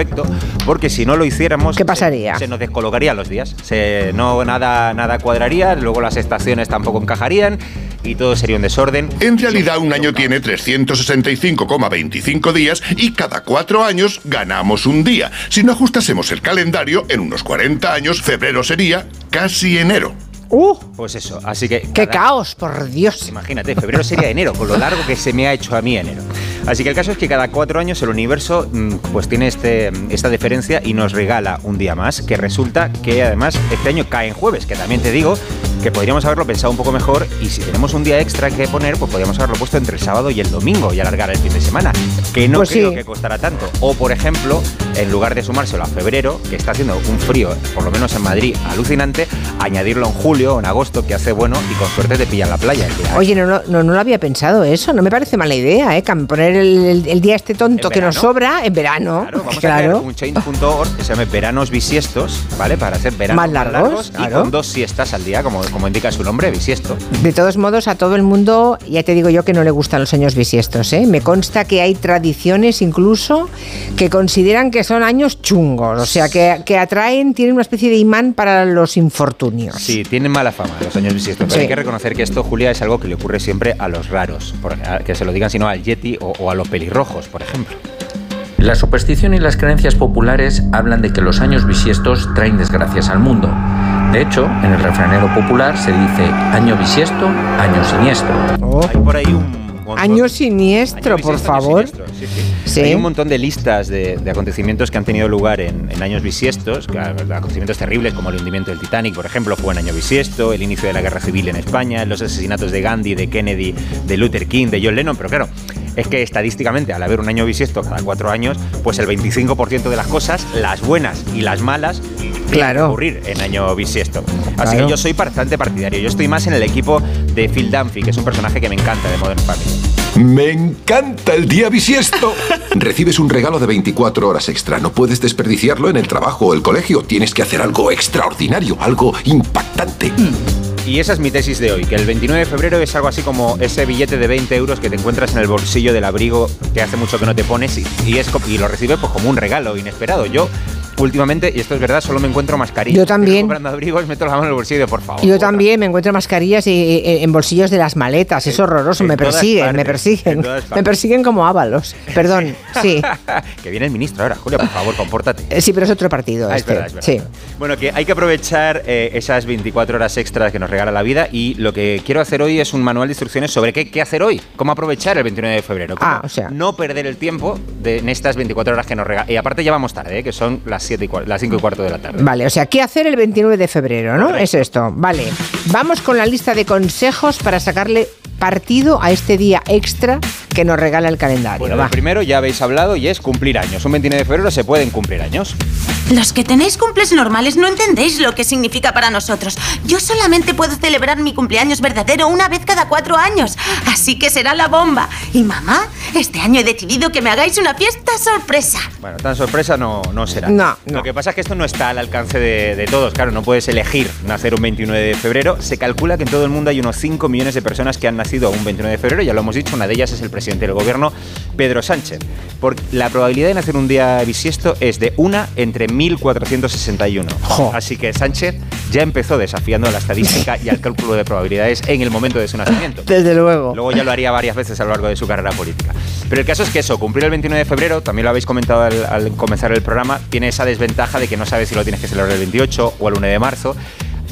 porque si no lo hiciéramos... ¿Qué pasaría? Se, se nos descolocarían los días. Se, no, nada, nada cuadraría, luego las estaciones tampoco encajarían y todo sería un desorden. En realidad, un año tiene 365,25 días y cada cuatro años ganamos un día. Si no ajustásemos el calendario, en unos 40 años, febrero sería casi enero. ¡Uh! Pues eso, así que... ¡Qué caos, por Dios! Imagínate, febrero sería enero, con lo largo que se me ha hecho a mí enero. Así que el caso es que cada cuatro años el universo mm, pues tiene este, esta diferencia y nos regala un día más, que resulta que además este año cae en jueves, que también te digo que podríamos haberlo pensado un poco mejor y si tenemos un día extra que poner, pues podríamos haberlo puesto entre el sábado y el domingo y alargar el fin de semana, que no Pues creo sí. que costará tanto. O por ejemplo, en lugar de sumárselo a febrero, que está haciendo un frío, por lo menos en Madrid, alucinante, añadirlo en julio o en agosto, que hace bueno y con suerte te pillan la playa. hay. Oye, no, no, no, no lo había pensado eso. No me parece mala idea, ¿eh? Poner el, el- día este tonto que nos sobra en verano. Vamos a Claro. crear un change.org que se llame veranos bisiestos, ¿vale? Para hacer veranos Más largos, y claro. con dos siestas al día, como, como indica su nombre, bisiesto. De todos modos, a todo el mundo, ya te digo yo que no le gustan los años bisiestos. ¿eh? Me consta que hay tradiciones incluso que consideran que son años chungos, o sea, que, que atraen, tienen una especie de imán para los infortunios. Sí, tienen mala fama los años bisiestos, pero Sí. hay que reconocer que esto, Julia, es algo que le ocurre siempre a los raros, por- a- que se lo digan sino al Yeti o, o a los pelirrojos, por ejemplo. La superstición y las creencias populares hablan de que los años bisiestos traen desgracias al mundo. De hecho, en el refranero popular se dice año bisiesto, año siniestro. Hay por ahí un Año siniestro, por favor. Sí. Hay un montón de listas de, de acontecimientos que han tenido lugar en, en años bisiestos, que, ah, acontecimientos terribles como el hundimiento del Titanic, por ejemplo, fue en año bisiesto, el inicio de la guerra civil en España, los asesinatos de Gandhi, de Kennedy, de Luther King, de John Lennon, pero claro, es que estadísticamente al haber un año bisiesto cada cuatro años, pues el 25% de las cosas, las buenas y las malas, Claro. ocurrir en año bisiesto. Así Claro. que yo soy bastante partidario, yo estoy más en el equipo de Phil Dunphy, que es un personaje que me encanta de Modern Family. Me encanta el día bisiesto. Recibes un regalo de 24 horas extra. No puedes desperdiciarlo en el trabajo o el colegio. Tienes que hacer algo extraordinario, algo impactante. Y esa es mi tesis de hoy, que el 29 de febrero es algo así como ese billete de 20 euros que te encuentras en el bolsillo del abrigo que hace mucho que no te pones y, y es, co- y lo recibes pues, como un regalo inesperado. Yo últimamente, y esto es verdad, solo me encuentro mascarillas. Yo también. Comprando abrigos, meto la mano en el bolsillo por favor. Yo también me encuentro mascarillas y- y- en bolsillos de las maletas, es horroroso, en me persiguen, me partes, persiguen, en todas me persiguen como ábalos. Perdón, sí. que viene el ministro ahora, Julia, por favor, compórtate. Eh, Sí, pero es otro partido. Ah, es este. verdad, es verdad. Sí. Bueno, que hay que aprovechar eh, esas 24 horas extras que nos regala la vida y lo que quiero hacer hoy es un manual de instrucciones sobre qué, qué hacer hoy, cómo aprovechar el 29 de febrero, cómo Ah, o sea. no perder el tiempo de, en estas 24 horas que nos regala. Y aparte ya vamos tarde, eh, que son las, 7 y las 5 y cuarto de la tarde. Vale, o sea, ¿qué hacer el 29 de febrero, no? Es esto. Vale. Vamos con la lista de consejos para sacarle partido a este día extra que nos regala el calendario. Bueno, va. lo primero ya habéis hablado y es cumplir años. Un 29 de febrero se pueden cumplir años. Los que tenéis cumples normales no entendéis lo que significa para nosotros. Yo solamente puedo celebrar mi cumpleaños verdadero una vez cada cuatro años, así que será la bomba. Y mamá, este año he decidido que me hagáis una fiesta sorpresa. Bueno, tan sorpresa no, no será. No, Lo que pasa es que esto no está al alcance de, de todos. Claro, no puedes elegir nacer un 29 de febrero. Se calcula que en todo el mundo hay unos 5 millones de personas que han nacido un 29 de febrero. Ya lo hemos dicho, una de ellas es el presidente del gobierno, Pedro Sánchez. Porque la probabilidad de nacer un día bisiesto es de una entre 1461. Así que Sánchez ya empezó desafiando la estadística y al cálculo de probabilidades en el momento de su nacimiento. Desde luego. Luego ya lo haría varias veces a lo largo de su carrera política. Pero el caso es que eso, cumplir el 29 de febrero, también lo habéis comentado al, al comenzar el programa, tiene esa desventaja de que no sabes si lo tienes que celebrar el 28 o el 1 de marzo.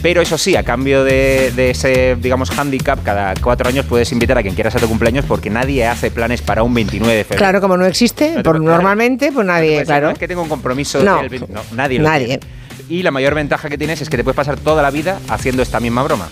Pero eso sí, a cambio de, de ese, digamos, handicap, cada cuatro años puedes invitar a quien quieras a tu cumpleaños porque nadie hace planes para un 29 de febrero. Claro, como no existe, por, normalmente, pues nadie, Pues, claro. No es que tenga un compromiso No. del 20 no, nadie lo Nadie. tiene. Y la mayor ventaja que tienes es que te puedes pasar toda la vida haciendo esta misma broma.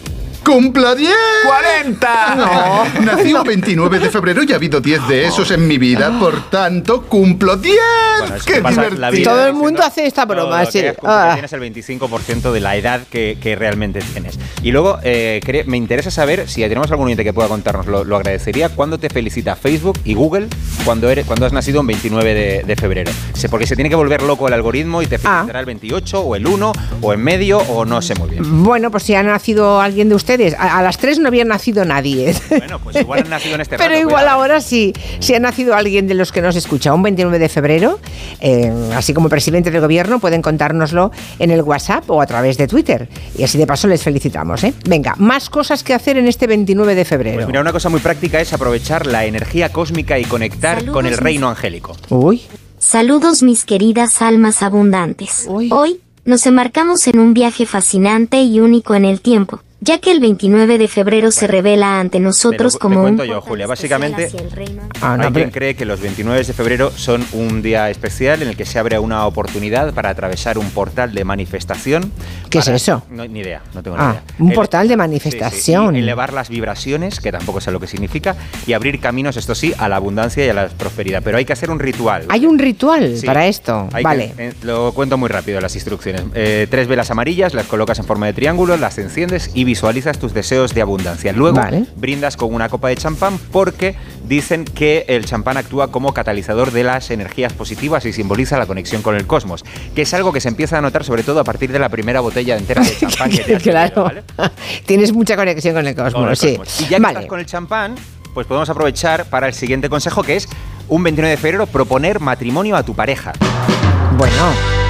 ¡Cumplo 10! ¡40! No, nací un 29 de febrero y ha habido 10 de esos en mi vida, por tanto, cumplo 10. Bueno, ¡Qué divertido! vida Todo el mundo hace esta broma, sí. que Ah. tienes el 25% de la edad que, que realmente tienes. Y luego, eh, me interesa saber si tenemos algún oyente que pueda contarnos, lo, lo agradecería, cuándo te felicita Facebook y Google cuando, eres, cuando has nacido un 29 de, de febrero. Porque se tiene que volver loco el algoritmo y te Ah. felicitará el 28 o el 1 o en medio o no sé muy bien. Bueno, pues si ha nacido alguien de ustedes. A, a las tres no había nacido nadie. Bueno, pues igual han nacido en este Pero rato, igual cuidado. ahora sí, si ha nacido alguien de los que nos escucha un 29 de febrero, eh, así como presidente del gobierno, pueden contárnoslo en el WhatsApp o a través de Twitter. Y así de paso les felicitamos. ¿eh? Venga, más cosas que hacer en este 29 de febrero. Pues mira, una cosa muy práctica es aprovechar la energía cósmica y conectar con el reino angélico. Uy. Saludos mis queridas almas abundantes. Hoy nos embarcamos en un viaje fascinante y único en el tiempo, ya que el 29 de febrero se revela ante nosotros Te lo- como te un cuento yo, Julia. Básicamente, Ah, no, hay quien cree que los 29 de febrero son un día especial en el que se abre una oportunidad para atravesar un portal de manifestación. ¿Qué es para- eso? No, ni idea, no tengo ni Ah, idea. un Ele- portal de Sí, sí, manifestación. y elevar las vibraciones, que tampoco sé lo que significa, y abrir caminos, esto sí, a la abundancia y a la prosperidad. Pero hay que hacer un ritual. Hay un ritual Sí. para esto. Hay vale. que- eh, lo cuento muy rápido las instrucciones. Eh, tres velas amarillas, las colocas en forma de triángulo, las enciendes y visualizas tus deseos de abundancia. Luego Vale. brindas con una copa de champán porque dicen que el champán actúa como catalizador de las energías positivas y simboliza la conexión con el cosmos, que es algo que se empieza a notar sobre todo a partir de la primera botella entera de champán que te has claro. Tienes mucha conexión con el cosmos, Con el sí. Y ya que vale. estás con el champán, pues podemos aprovechar para el siguiente consejo que es un 29 de febrero proponer matrimonio a tu pareja. Bueno.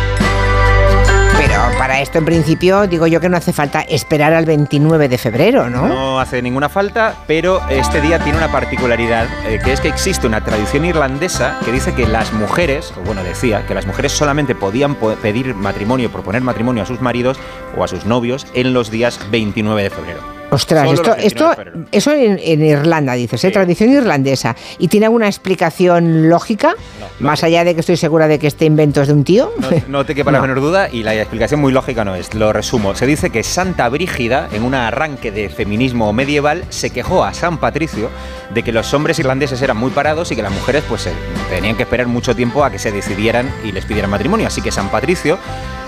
Para esto, en principio, digo yo que no hace falta esperar al 29 de febrero, ¿no? No hace ninguna falta, pero este día tiene una particularidad, eh, que es que existe una tradición irlandesa que dice que las mujeres, o bueno, decía, que las mujeres solamente podían po- pedir matrimonio, proponer matrimonio a sus maridos o a sus novios en los días 29 de febrero. Ostras, Solo esto, los 29 esto, eso en, en Irlanda dices, ¿eh? tradición irlandesa. ¿Y tiene alguna explicación lógica? Más allá de que estoy segura de que este invento es de un tío. No, no te quepa la No. menor duda y la explicación muy lógica no es. Lo resumo. Se dice que Santa Brígida, en un arranque de feminismo medieval, se quejó a San Patricio de que los hombres irlandeses eran muy parados y que las mujeres pues tenían que esperar mucho tiempo a que se decidieran y les pidieran matrimonio. Así que San Patricio,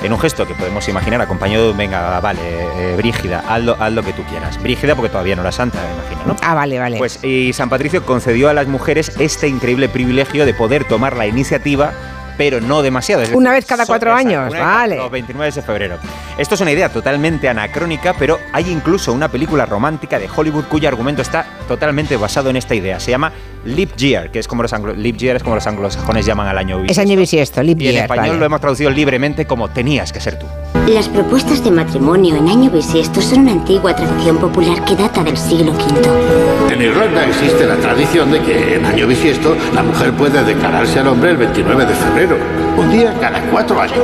en un gesto que podemos imaginar acompañado de venga, vale, eh, Brígida, haz lo, haz lo que tú quieras. Brígida porque todavía no era santa, me imagino, ¿no? Ah, vale, vale. Pues y San Patricio concedió a las mujeres este increíble privilegio de poder tomar la iniciativa, pero no demasiado. es decir, Una vez cada cuatro años, vale. Los 29 de febrero. Esto es una idea totalmente anacrónica, pero hay incluso una película romántica de Hollywood cuyo argumento está totalmente basado en esta idea. Se llama Leap Year, que es como los anglo Leap Year es como los anglosajones llaman al año es bisiesto. año bisiesto, leap Y en español vale. lo hemos traducido libremente como tenías que ser tú. Las propuestas de matrimonio en año bisiesto son una antigua tradición popular que data del siglo V. En Irlanda existe la tradición de que en año bisiesto la mujer puede declararse al hombre el 29 de febrero, un día cada cuatro años.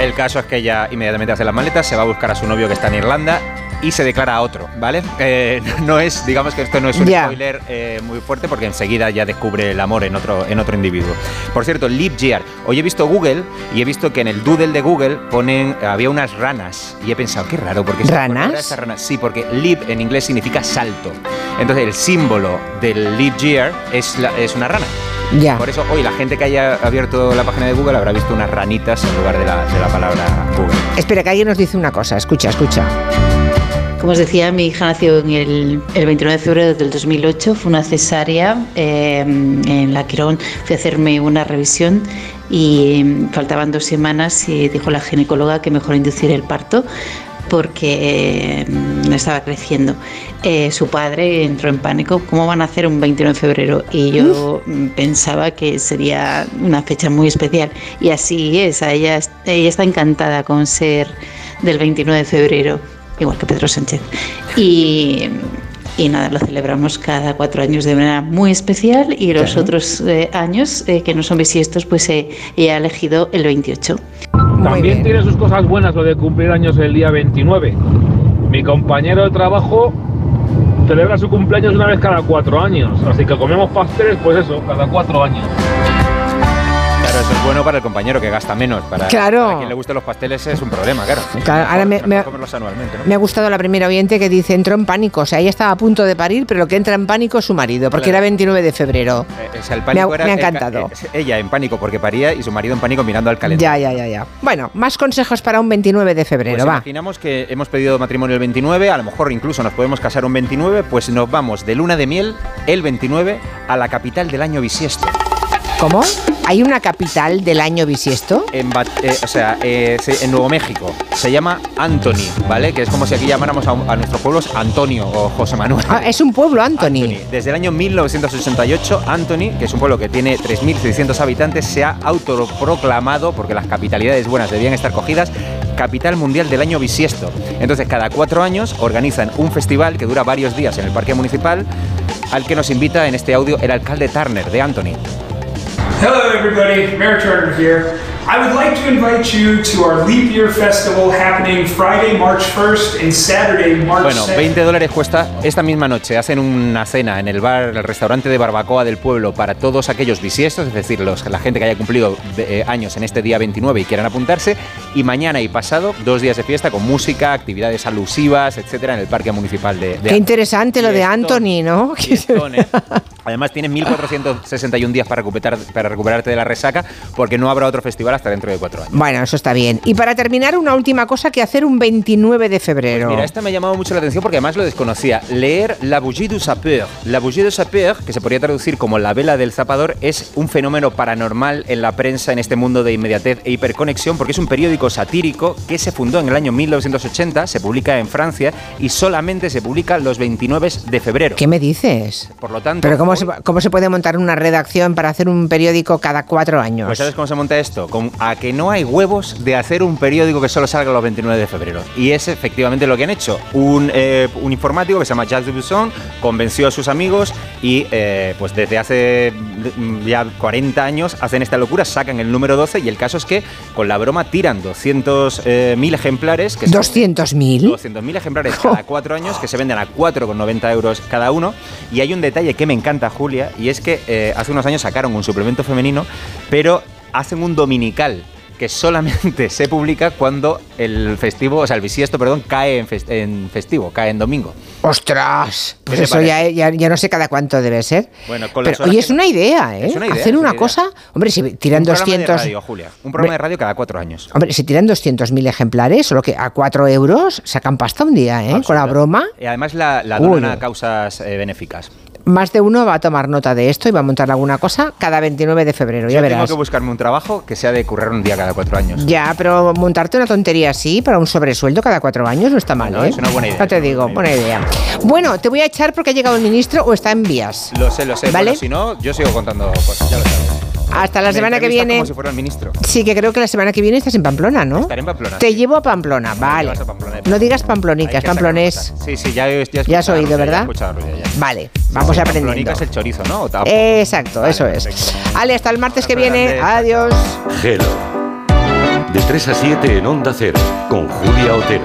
El caso es que ella inmediatamente hace las maletas, se va a buscar a su novio que está en Irlanda y se declara a otro, ¿vale? Eh, no es, digamos que esto no es un Ya. spoiler eh, muy fuerte porque enseguida ya descubre el amor en otro, en otro individuo. Por cierto, Leap Year. Hoy he visto Google y he visto que en el doodle de Google ponen, había unas ranas y he pensado, qué raro, porque ¿Ranas? Ranas? Sí, porque leap en inglés significa salto. Entonces el símbolo del Leap Year es, la- es una rana. Ya. Por eso hoy la gente que haya abierto la página de Google habrá visto unas ranitas en lugar de la, de la palabra Google. Espera, que alguien nos dice una cosa. Escucha, escucha. Como os decía, mi hija nació en el, el 29 de febrero del 2008, fue una cesárea. eh, en la Quirón fui a hacerme una revisión y mm, faltaban dos semanas y dijo la ginecóloga que mejor inducir el parto porque mm, estaba creciendo. Eh, su padre entró en pánico, ¿cómo van a hacer un 29 de febrero? Y yo mm, pensaba que sería una fecha muy especial. Y así es, ella, ella está encantada con ser del 29 de febrero, igual que Pedro Sánchez. Y, y nada, lo celebramos cada cuatro años de manera muy especial y los Claro. otros eh, años eh, que no son bisiestos, pues eh, ha elegido el 28. También tiene sus cosas buenas lo de cumplir años el día 29. Mi compañero de trabajo celebra su cumpleaños una vez cada cuatro años, así que comemos pasteles, pues eso, cada cuatro años. Claro, eso es bueno para el compañero que gasta menos. Para, Claro. para quien le gusten los pasteles es un problema, claro. Claro, ahora me- me- comerlos anualmente, ¿no? Me ha gustado la primera oyente que dice entró en pánico. O sea, ella estaba a punto de parir, pero lo que entra en pánico es su marido, porque Claro. era 29 de febrero. Eh, o sea, el pánico Me ha- era me ha encantado. eh, ella en pánico porque paría y su marido en pánico mirando al calendario. Ya, ya, ya, ya. Bueno, más consejos para un 29 de febrero, Pues va. imaginamos que hemos pedido matrimonio el 29, a lo mejor incluso nos podemos casar un 29, pues nos vamos de luna de miel el 29 a la capital del año bisiesto. ¿Cómo? ¿Hay una capital del año bisiesto? En, eh, o sea, eh, en Nuevo México. Se llama Anthony, ¿vale? Que es como si aquí llamáramos a, a nuestros pueblos Antonio o José Manuel. Ah, es un pueblo, Anthony. Desde el año 1988, Anthony, que es un pueblo que tiene 3.600 habitantes, se ha autoproclamado, porque las capitalidades buenas debían estar cogidas, capital mundial del año bisiesto. Entonces, cada cuatro años organizan un festival que dura varios días en el parque municipal, al que nos invita en este audio el alcalde Turner de Anthony. Hello, everybody. Mayor Turner here. I would like to invite you to our Leap Year Festival happening Friday, March 1st and Saturday, March Bueno, 2nd. 20 dólares cuesta esta misma noche. Hacen una cena en el bar, el restaurante de barbacoa del pueblo para todos aquellos bisiestos, es decir, los, la gente que haya cumplido de- eh, años en este día 29 y quieran apuntarse. Y mañana y pasado, dos días de fiesta con música, actividades alusivas, etcétera, en el parque municipal de. de Qué interesante lo de Anthony, ¿no? Además, tienes 1461 días para, recuperar, para recuperarte de la resaca, porque no habrá otro festival hasta dentro de cuatro años. Bueno, eso está bien. Y para terminar, una última cosa que hacer un 29 de febrero. Mira, esta me ha llamado mucho la atención porque además lo desconocía. Leer La Bougie du Sapeur. La Bougie du Sapeur, que se podría traducir como la vela del zapador, es un fenómeno paranormal en la prensa en este mundo de inmediatez e hiperconexión porque es un periódico satírico que se fundó en el año 1980, se publica en Francia y solamente se publica los 29 de febrero. ¿Qué me dices? Por lo tanto, Pero ¿cómo se, ¿cómo se puede montar una redacción para hacer un periódico cada cuatro años? Pues ¿sabes cómo se monta esto? Con, a que no hay huevos de hacer un periódico que solo salga los 29 de febrero. Y es efectivamente lo que han hecho. Un, eh, un informático que se llama Jacques Dubusson convenció a sus amigos y eh, pues desde hace mm, ya 40 años hacen esta locura, sacan el número 12 y el caso es que con la broma tiran 200.000 ejemplares. Que son- 200.000. 200.000 ejemplares cada cuatro años que se venden a 4,90 euros cada uno. Y hay un detalle que me encanta, Julia, y es que eh, hace unos años sacaron un suplemento femenino, pero hacen un dominical que solamente se publica cuando el festivo, o sea, el bisiesto, perdón, cae en, fes- en festivo, cae en domingo. ¡Ostras! Pues eso ya, ya, ya no sé cada cuánto debe ser. Bueno, con Pero, oye, es una idea, ¿eh? Es una idea, Hacer una cosa... Hombre, si tiran un programa 200... de radio, Julia. Un programa de radio cada cuatro años. Hombre, si tiran 200.000 ejemplares, solo que a 4 euros sacan pasta un día, ¿eh? Con la broma. Y además la, la donan a causas eh, benéficas. Más de uno va a tomar nota de esto y va a montar alguna cosa cada 29 de febrero, ya Yo tengo verás. que buscarme un trabajo que sea de currar un día cada cuatro años. Ya, pero montarte una tontería así para un sobresueldo cada cuatro años no está mal, No, ¿eh? es una buena idea, No te digo, buena idea. Bueno, te voy a echar porque ha llegado el ministro o está en vías. Lo sé, lo sé. ¿Vale? Bueno, si no, yo sigo contando cosas, ya lo sabes. Hasta la Me semana que viene. Como si fuera el ministro. Sí, que creo que la semana que viene estás en Pamplona, ¿no? Estaré en Pamplona. Te sí. llevo a Pamplona, vale. llevas a Pamplona. No digas Pamplonica, Hay es que sacar pamplonés. Sí, sí, ya, he- ya, he Ya has oído, Rusia, ya he ¿verdad? ya. Vale, vamos Sí, aprendiendo. Pamplonica es el chorizo, ¿no? Exacto, eso es. Ale, hasta el martes que viene. Adiós. Gelo. De 3 a 7 en Onda Cero, con Julia Otero.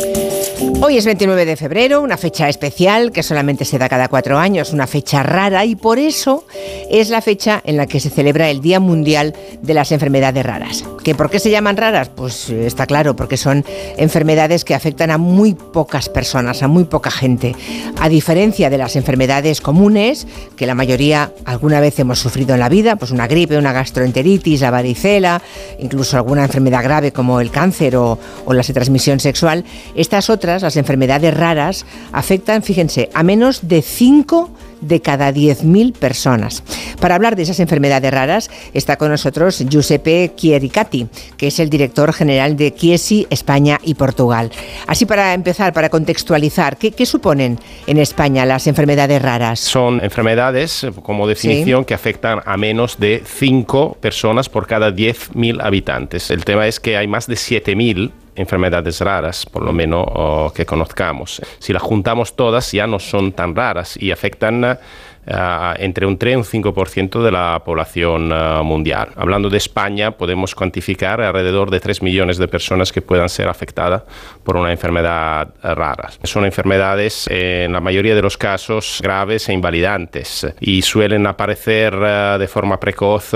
Hoy es 29 de febrero, una fecha especial que solamente se da cada cuatro años, una fecha rara y por eso es la fecha en la que se celebra el Día Mundial de las Enfermedades Raras. ¿Que ¿Por qué se llaman raras? Pues eh, está claro, porque son enfermedades que afectan a muy pocas personas, a muy poca gente. A diferencia de las enfermedades comunes, que la mayoría alguna vez hemos sufrido en la vida, pues una gripe, una gastroenteritis, la varicela, incluso alguna enfermedad grave como el cáncer o, o de transmisión sexual, estas otras, las enfermedades raras, afectan, fíjense, a menos de 5 de cada 10.000 personas. Para hablar de esas enfermedades raras está con nosotros Giuseppe Chiericati, que es el director general de Chiesi España y Portugal. Así para empezar, para contextualizar, ¿qué, qué suponen en España las enfermedades raras? Son enfermedades, como definición, que afectan a menos de 5 personas por cada 10.000 habitantes. El tema es que hay más de 7.000 enfermedades raras, por lo menos que conozcamos. Si las juntamos todas ya no son tan raras y afectan entre un 3 y un 5% de la población uh, mundial. Hablando de España, podemos cuantificar alrededor de 3 millones de personas que puedan ser afectadas por una enfermedad rara. Son enfermedades, eh, en la mayoría de los casos, graves e invalidantes y suelen aparecer uh, de forma precoz,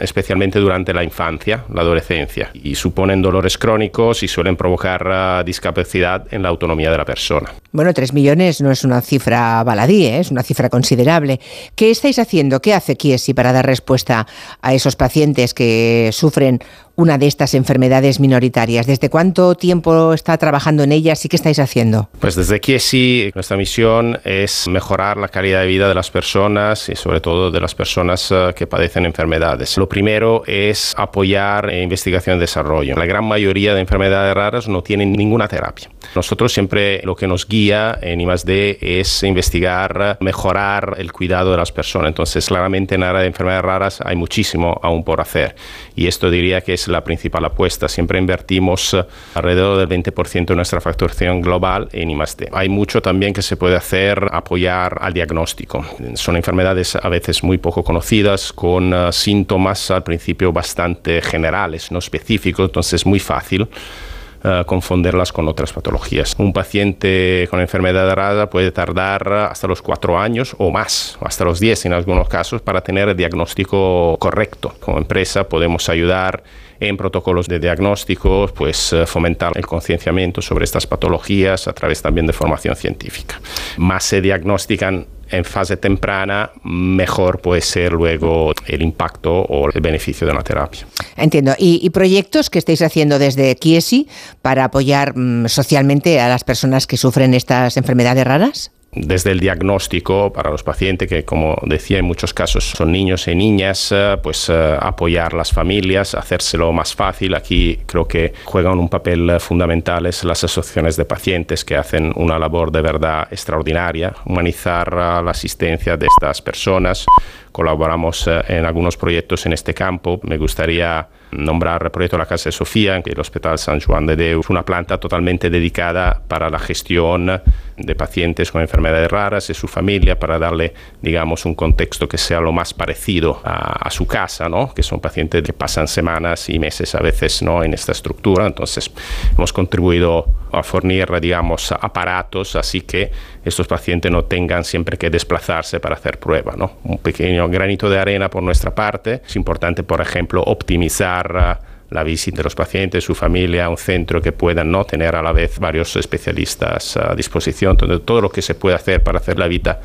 especialmente durante la infancia, la adolescencia, y suponen dolores crónicos y suelen provocar discapacidad en la autonomía de la persona. Bueno, 3 millones no es una cifra baladí, ¿eh? es una cifra considerable. ¿Qué estáis haciendo? ¿Qué hace Kiesi para dar respuesta a esos pacientes que sufren una de estas enfermedades minoritarias? ¿Desde cuánto tiempo está trabajando en ellas y qué estáis haciendo? Pues desde Kiesi nuestra misión es mejorar la calidad de vida de las personas y sobre todo de las personas eh, que padecen enfermedades. Lo primero es apoyar investigación y desarrollo. La gran mayoría de enfermedades raras no tienen ninguna terapia. Nosotros siempre lo que nos guía en I+D es investigar, mejorar el cuidado de las personas. Entonces, claramente en área de enfermedades raras hay muchísimo aún por hacer. Y esto diría que es la principal apuesta. Siempre invertimos eh, alrededor del 20% de nuestra facturación global en I+D. Hay mucho también que se puede hacer, apoyar al diagnóstico. Son enfermedades a veces muy poco conocidas, con uh, síntomas al principio bastante generales, no específicos, entonces es muy fácil Uh, confundirlas con otras patologías. Un paciente con enfermedad rara puede tardar hasta los cuatro años o más, hasta los diez en algunos casos, para tener el diagnóstico correcto. Como empresa podemos ayudar en protocolos de diagnóstico, pues uh, fomentar el concienciamiento sobre estas patologías a través también de formación científica. Más se diagnostican en fase temprana, mejor puede ser luego el impacto o el beneficio de una terapia. Entiendo. ¿Y, proyectos que estáis haciendo desde Kiesi para apoyar mmm, socialmente a las personas que sufren estas enfermedades raras? Desde el diagnóstico para los pacientes, que como decía en muchos casos son niños y niñas, eh, pues eh, apoyar las familias, hacérselo más fácil. Aquí creo que juegan un papel fundamental las asociaciones de pacientes que hacen una labor de verdad extraordinaria, humanizar la asistencia de estas personas. Colaboramos eh, en algunos proyectos en este campo. Me gustaría nombrar el proyecto La Casa de Sofía, el Hospital San Juan de Deus, una planta totalmente dedicada para la gestión de pacientes con enfermedades raras y su familia para darle, digamos, un contexto que sea lo más parecido a, su casa, ¿no? que son pacientes que pasan semanas y meses a veces ¿no? en esta estructura. Entonces, hemos contribuido a fornir, digamos, aparatos así que estos pacientes no tengan siempre que desplazarse para hacer prueba. ¿no? Un pequeño granito de arena por nuestra parte. Es importante, por ejemplo, optimizar la visita de los pacientes, su familia, un centro que puedan ¿no? tener a la vez varios especialistas a disposición. Todo lo que se puede hacer para hacer la vida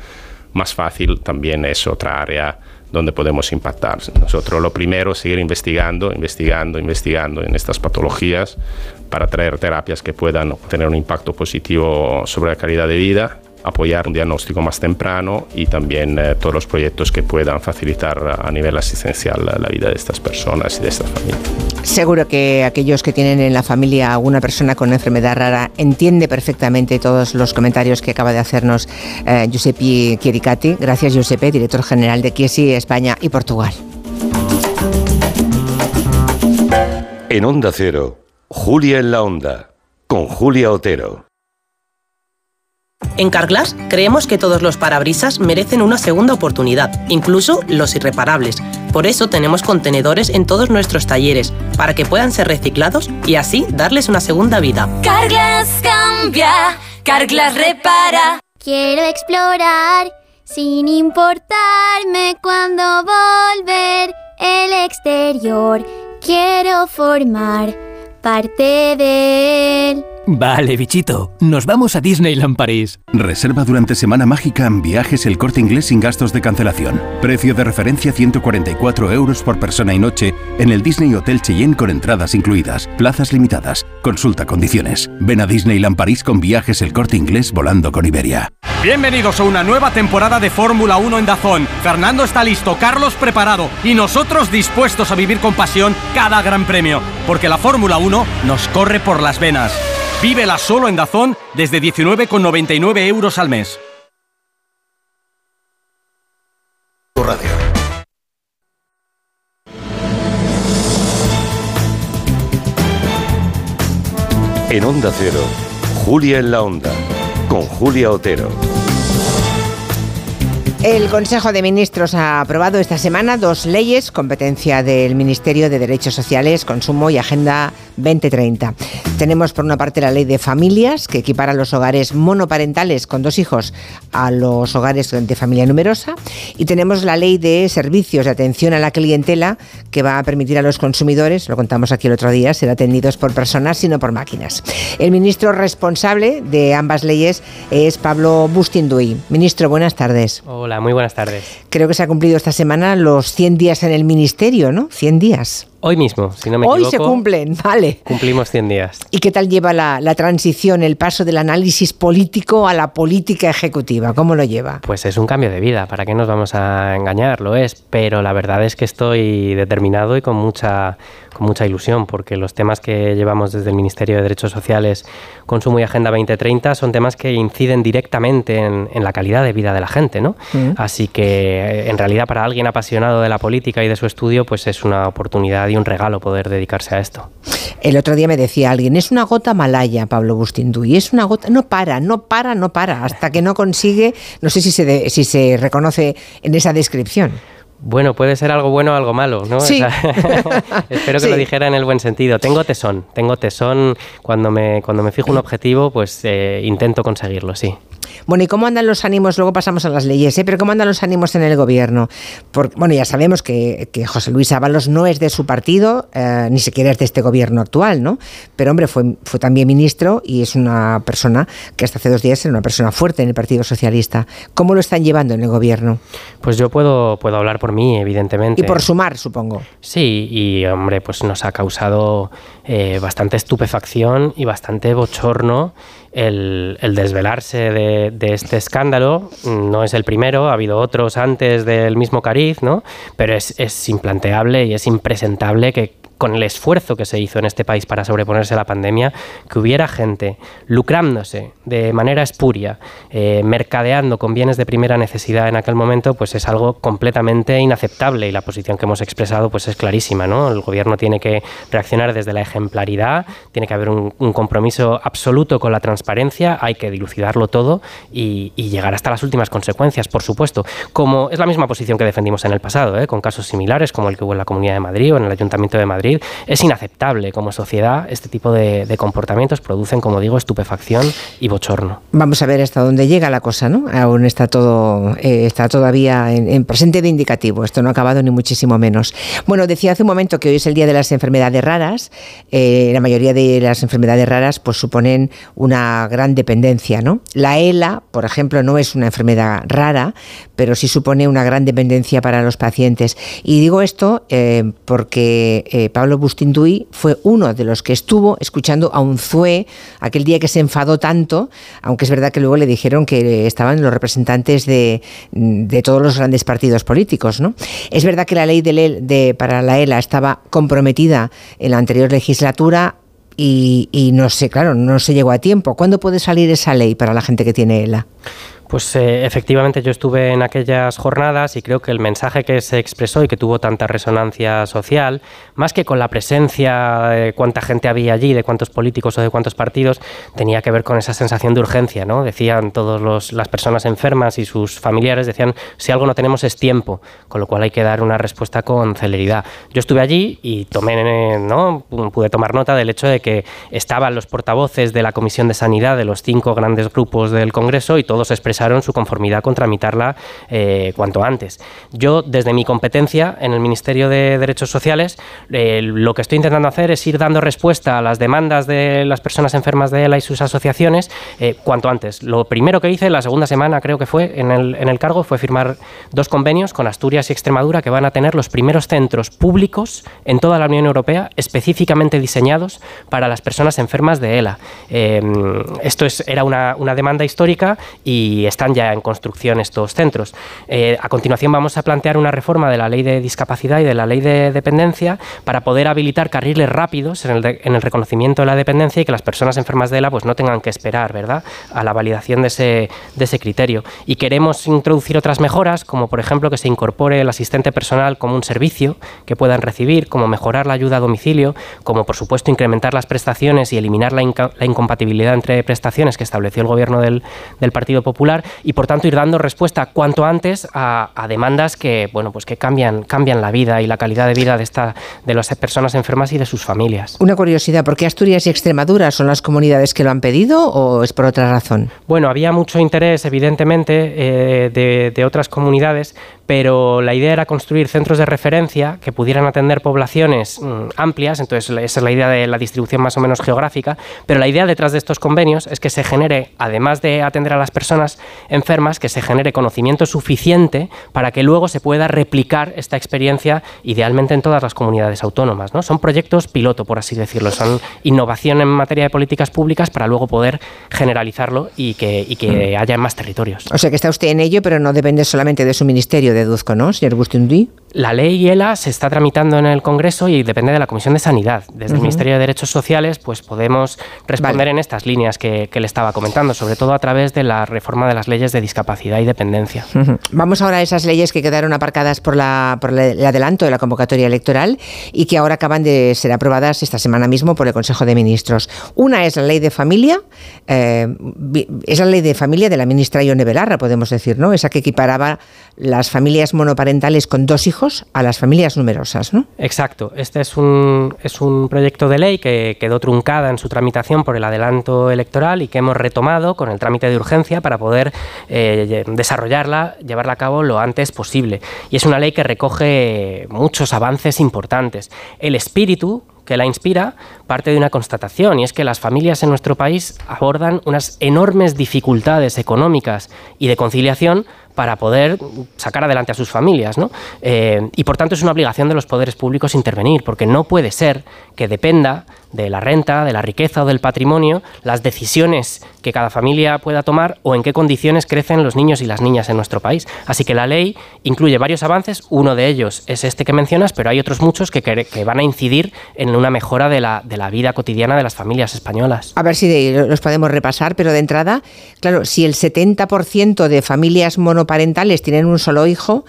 más fácil también es otra área donde podemos impactar. Nosotros lo primero es seguir investigando, investigando, investigando en estas patologías para traer terapias que puedan tener un impacto positivo sobre la calidad de vida apoyar un diagnóstico más temprano y también eh, todos los proyectos que puedan facilitar a nivel asistencial la, la vida de estas personas y de estas familias. Seguro que aquellos que tienen en la familia alguna persona con enfermedad rara entiende perfectamente todos los comentarios que acaba de hacernos eh, Giuseppe Chiericati. Gracias, Giuseppe, director general de Chiesi España y Portugal. En Onda Cero, Julia en la Onda, con Julia Otero. En Carglass creemos que todos los parabrisas merecen una segunda oportunidad, incluso los irreparables. Por eso tenemos contenedores en todos nuestros talleres, para que puedan ser reciclados y así darles una segunda vida. Carglass cambia, Carglass repara. Quiero explorar sin importarme cuando volver el exterior. Quiero formar parte de él. Vale, bichito. Nos vamos a Disneyland París. Reserva durante Semana Mágica en viajes el corte inglés sin gastos de cancelación. Precio de referencia 144 euros por persona y noche en el Disney Hotel Cheyenne con entradas incluidas. Plazas limitadas. Consulta condiciones. Ven a Disneyland París con viajes el corte inglés volando con Iberia. Bienvenidos a una nueva temporada de Fórmula 1 en Dazón. Fernando está listo, Carlos preparado y nosotros dispuestos a vivir con pasión cada gran premio. Porque la Fórmula 1 nos corre por las venas. Vívela solo en Dazón desde 19,99 euros al mes. Radio. En Onda Cero, Julia en la Onda, con Julia Otero. El Consejo de Ministros ha aprobado esta semana dos leyes, competencia del Ministerio de Derechos Sociales, Consumo y Agenda 2030. Tenemos por una parte la ley de familias, que equipara los hogares monoparentales con dos hijos a los hogares de familia numerosa. Y tenemos la ley de servicios de atención a la clientela, que va a permitir a los consumidores, lo contamos aquí el otro día, ser atendidos por personas y no por máquinas. El ministro responsable de ambas leyes es Pablo Bustinduy. Ministro, buenas tardes. Hola, muy buenas tardes. Creo que se ha cumplido esta semana los 100 días en el ministerio, ¿no? 100 días. Hoy mismo, si no me Hoy equivoco. se cumplen, vale. Cumplimos 100 días. ¿Y qué tal lleva la, la transición, el paso del análisis político a la política ejecutiva? ¿Cómo lo lleva? Pues es un cambio de vida, ¿para qué nos vamos a engañar? Lo es, pero la verdad es que estoy determinado y con mucha, con mucha ilusión, porque los temas que llevamos desde el Ministerio de Derechos Sociales, Consumo y Agenda 2030 son temas que inciden directamente en, en la calidad de vida de la gente, ¿no? Mm. Así que en realidad para alguien apasionado de la política y de su estudio, pues es una oportunidad un regalo poder dedicarse a esto. El otro día me decía alguien, es una gota malaya, Pablo Bustinduy, es una gota, no para, no para, no para, hasta que no consigue, no sé si se, de- si se reconoce en esa descripción. Bueno, puede ser algo bueno o algo malo, ¿no? Sí. O sea, espero que Sí. lo dijera en el buen sentido. Tengo tesón, tengo tesón. Cuando me, cuando me fijo un objetivo, pues eh, intento conseguirlo, sí. Bueno, ¿y cómo andan los ánimos? Luego pasamos a las leyes, ¿eh? pero ¿cómo andan los ánimos en el gobierno? Porque, bueno, ya sabemos que, que José Luis Ábalos no es de su partido, eh, ni siquiera es de este gobierno actual, ¿no? Pero, hombre, fue, fue también ministro y es una persona que hasta hace dos días era una persona fuerte en el Partido Socialista. ¿Cómo lo están llevando en el gobierno? Pues yo puedo, puedo hablar por mí, evidentemente. Y por sumar, supongo. Sí, y hombre, pues nos ha causado eh, bastante estupefacción y bastante bochorno el, el desvelarse de, de este escándalo. No es el primero, ha habido otros antes del mismo cariz, ¿no? Pero es, es implanteable y es impresentable que con el esfuerzo que se hizo en este país para sobreponerse a la pandemia, que hubiera gente lucrándose de manera espuria, eh, mercadeando con bienes de primera necesidad en aquel momento, pues es algo completamente inaceptable y la posición que hemos expresado pues es clarísima, ¿no? El gobierno tiene que reaccionar desde la ejemplaridad, tiene que haber un, compromiso absoluto con la transparencia, hay que dilucidarlo todo y, y llegar hasta las últimas consecuencias, por supuesto. Como es la misma posición que defendimos en el pasado, ¿eh? con casos similares como el que hubo en la Comunidad de Madrid o en el Ayuntamiento de Madrid, es inaceptable como sociedad este tipo de, comportamientos producen, como digo, estupefacción y bochorno. Vamos a ver hasta dónde llega la cosa, ¿no? Aún está todo, eh, está todavía en, en presente de indicativo. Esto no ha acabado ni muchísimo menos. Bueno, decía hace un momento que hoy es el día de las enfermedades raras. Eh, la mayoría de las enfermedades raras, pues suponen una gran dependencia, ¿no? La ELA, por ejemplo, no es una enfermedad rara, pero sí supone una gran dependencia para los pacientes. Y digo esto eh, porque Pablo Bustinduy fue uno de los que estuvo escuchando a un ZUE aquel día que se enfadó tanto, aunque es verdad que luego le dijeron que estaban los representantes de, todos los grandes partidos políticos. ¿no? Es verdad que la ley de, de- para la ELA estaba comprometida en la anterior legislatura. Y, y no sé, claro, no se llegó a tiempo. ¿Cuándo puede salir esa ley para la gente que tiene ELA? Pues eh, efectivamente yo estuve en aquellas jornadas y creo que el mensaje que se expresó y que tuvo tanta resonancia social, más que con la presencia de cuánta gente había allí, de cuántos políticos o de cuántos partidos, tenía que ver con esa sensación de urgencia, ¿no? Decían todas las personas enfermas y sus familiares, decían, si algo no tenemos es tiempo, con lo cual hay que dar una respuesta con celeridad. Yo estuve allí y tomé, ¿no? Pude tomar nota del hecho de que estaban los portavoces de la Comisión de Sanidad de los cinco grandes grupos del Congreso y todos expresaron expresaron su conformidad con tramitarla eh, cuanto antes. Yo, desde mi competencia en el Ministerio de Derechos Sociales, eh, lo que estoy intentando hacer es ir dando respuesta a las demandas de las personas enfermas de ELA y sus asociaciones eh, cuanto antes. Lo primero que hice, la segunda semana creo que fue en el, en el cargo, fue firmar dos convenios con Asturias y Extremadura que van a tener los primeros centros públicos en toda la Unión Europea específicamente diseñados para las personas enfermas de ELA. esto es, era una, una demanda histórica y están ya en construcción estos centros. Eh, a continuación vamos a plantear una reforma de la ley de discapacidad y de la ley de dependencia para poder habilitar carriles rápidos en el, reconocimiento de la dependencia y que las personas enfermas de ELA pues, no tengan que esperar ¿verdad? a la validación de ese, criterio. Y queremos introducir otras mejoras, como por ejemplo que se incorpore el asistente personal como un servicio que puedan recibir, como mejorar la ayuda a domicilio, como por supuesto incrementar las prestaciones y eliminar la, incompatibilidad entre prestaciones que estableció el gobierno del Partido Popular y por tanto ir dando respuesta cuanto antes a, demandas que bueno pues que cambian cambian la vida y la calidad de vida de esta de las personas enfermas y de sus familias. Una curiosidad, ¿por qué Asturias y Extremadura son las comunidades que lo han pedido o es por otra razón? Bueno, había mucho interés evidentemente eh, de, de otras comunidades, pero la idea era construir centros de referencia que pudieran atender poblaciones mm, amplias, entonces esa es la idea de la distribución más o menos geográfica, pero la idea detrás de estos convenios es que se genere, además de atender a las personas enfermas, que se genere conocimiento suficiente para que luego se pueda replicar esta experiencia idealmente en todas las comunidades autónomas. ¿no? Son proyectos piloto, por así decirlo, son innovación en materia de políticas públicas para luego poder generalizarlo y que, y que mm. haya en más territorios. O sea que está usted en ello, pero no depende solamente de su ministerio deduzco, ¿no, señor Bustinduy? La ley ELA se está tramitando en el Congreso y depende de la Comisión de Sanidad. Desde el Ministerio de Derechos Sociales, pues podemos responder en estas líneas que, le estaba comentando, sobre todo a través de la reforma de las leyes de discapacidad y dependencia. Vamos ahora a esas leyes que quedaron aparcadas por, la, por el adelanto de la convocatoria electoral y que ahora acaban de ser aprobadas esta semana mismo por el Consejo de Ministros. Una es la ley de familia, eh, es la ley de familia de la ministra Ione Belarra, podemos decir, ¿no? Esa que equiparaba las familias monoparentales con dos a las familias numerosas, ¿no? Exacto. Este es un, es un proyecto de ley que quedó truncada en su tramitación por el adelanto electoral y que hemos retomado con el trámite de urgencia para poder eh, desarrollarla, llevarla a cabo lo antes posible. Y es una ley que recoge muchos avances importantes. El espíritu que la inspira parte de una constatación y es que las familias en nuestro país abordan unas enormes dificultades económicas y de conciliación para poder sacar adelante a sus familias. ¿no? Eh, y por tanto es una obligación de los poderes públicos intervenir, porque no puede ser que dependa de la renta, de la riqueza o del patrimonio las decisiones que cada familia pueda tomar o en qué condiciones crecen los niños y las niñas en nuestro país. Así que la ley incluye varios avances, uno de ellos es este que mencionas, pero hay otros muchos que, que van a incidir en una mejora de la, de la vida cotidiana de las familias españolas. A ver si los podemos repasar, pero de entrada, claro, si el 70% de familias monoparentales tienen un solo hijo,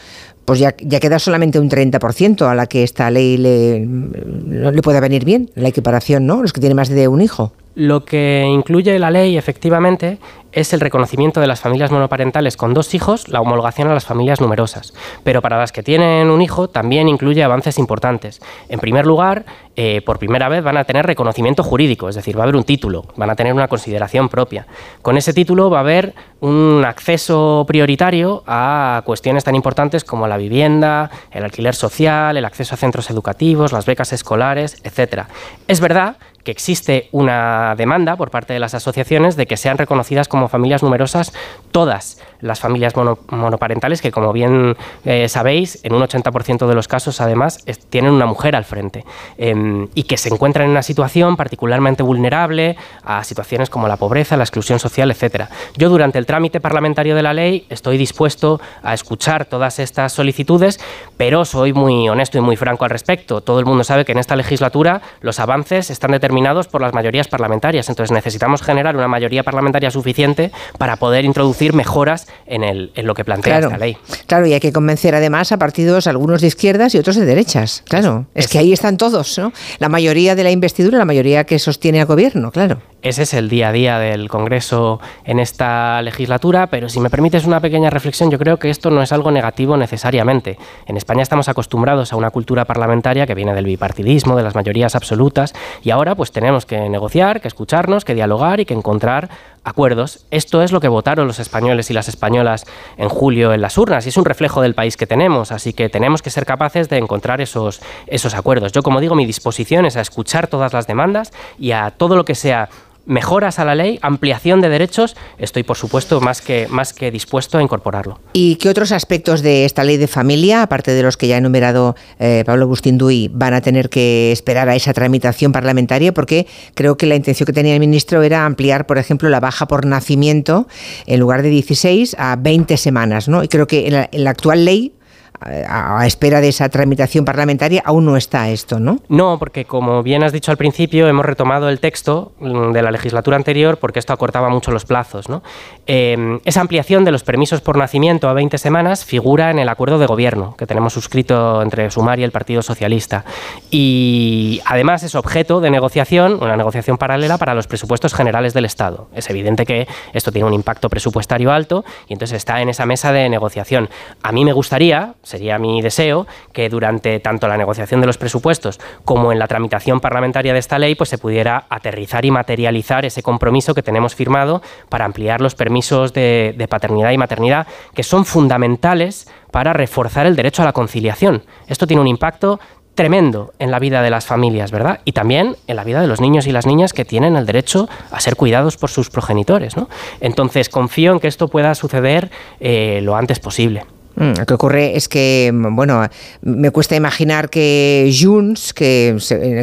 pues ya, ya queda solamente un 30% a la que esta ley le, le puede venir bien, la equiparación, ¿no? Los que tienen más de un hijo. Lo que incluye la ley, efectivamente, es el reconocimiento de las familias monoparentales con dos hijos, la homologación a las familias numerosas. Pero para las que tienen un hijo también incluye avances importantes. En primer lugar, eh, por primera vez van a tener reconocimiento jurídico, es decir, va a haber un título, van a tener una consideración propia. Con ese título va a haber un acceso prioritario a cuestiones tan importantes como la vivienda, el alquiler social, el acceso a centros educativos, las becas escolares, etc. Es verdad que existe una demanda por parte de las asociaciones de que sean reconocidas como familias numerosas todas las familias monoparentales que, como bien eh, sabéis, en un 80% de los casos, además, tienen una mujer al frente em, y que se encuentran en una situación particularmente vulnerable a situaciones como la pobreza, la exclusión social, etc. Yo, durante el trámite parlamentario de la ley, estoy dispuesto a escuchar todas estas solicitudes, pero soy muy honesto y muy franco al respecto. Todo el mundo sabe que en esta legislatura los avances están determinados por las mayorías parlamentarias. Entonces necesitamos generar una mayoría parlamentaria suficiente para poder introducir mejoras en, el, en lo que plantea esta ley. Claro, y hay que convencer además a partidos, algunos de izquierdas y otros de derechas. Claro, es, que ahí están todos, ¿no? La mayoría de la investidura, la mayoría que sostiene al gobierno, claro. Ese es el día a día del Congreso en esta legislatura, pero si me permites una pequeña reflexión, yo creo que esto no es algo negativo necesariamente. En España estamos acostumbrados a una cultura parlamentaria que viene del bipartidismo, de las mayorías absolutas, y ahora pues pues tenemos que negociar, que escucharnos, que dialogar y que encontrar acuerdos. Esto es lo que votaron los españoles y las españolas en julio en las urnas y es un reflejo del país que tenemos, así que tenemos que ser capaces de encontrar esos, esos acuerdos. Yo, como digo, mi disposición es a escuchar todas las demandas y a todo lo que sea mejoras a la ley, ampliación de derechos, estoy por supuesto más que, más que dispuesto a incorporarlo. ¿Y qué otros aspectos de esta ley de familia, aparte de los que ya ha enumerado eh, Pablo Agustín Duy, van a tener que esperar a esa tramitación parlamentaria? Porque creo que la intención que tenía el ministro era ampliar, por ejemplo, la baja por nacimiento en lugar de 16 a 20 semanas, ¿no? Y creo que en la actual ley a, espera de esa tramitación parlamentaria, aún no está esto, ¿no? No, porque como bien has dicho al principio, hemos retomado el texto mm, de la legislatura anterior porque esto acortaba mucho los plazos. ¿no? Em, esa ampliación de los permisos por nacimiento a 20 semanas figura en el acuerdo de gobierno que tenemos suscrito entre Sumar y el Partido Socialista. Y además es objeto de negociación, una negociación paralela para los presupuestos generales del Estado. Es evidente que esto tiene un impacto presupuestario alto y entonces está en esa mesa de negociación. A mí me gustaría, sería mi deseo que durante tanto la negociación de los presupuestos como en la tramitación parlamentaria de esta ley pues se pudiera aterrizar y materializar ese compromiso que tenemos firmado para ampliar los permisos de, paternidad y maternidad que son fundamentales para reforzar el derecho a la conciliación. Esto tiene un impacto tremendo en la vida de las familias, ¿verdad? Y también en la vida de los niños y las niñas que tienen el derecho a ser cuidados por sus progenitores, ¿no? Entonces confío en que esto pueda suceder eh, lo antes posible. Mm, lo que ocurre es que, mm, bueno, me cuesta imaginar que Junts, que,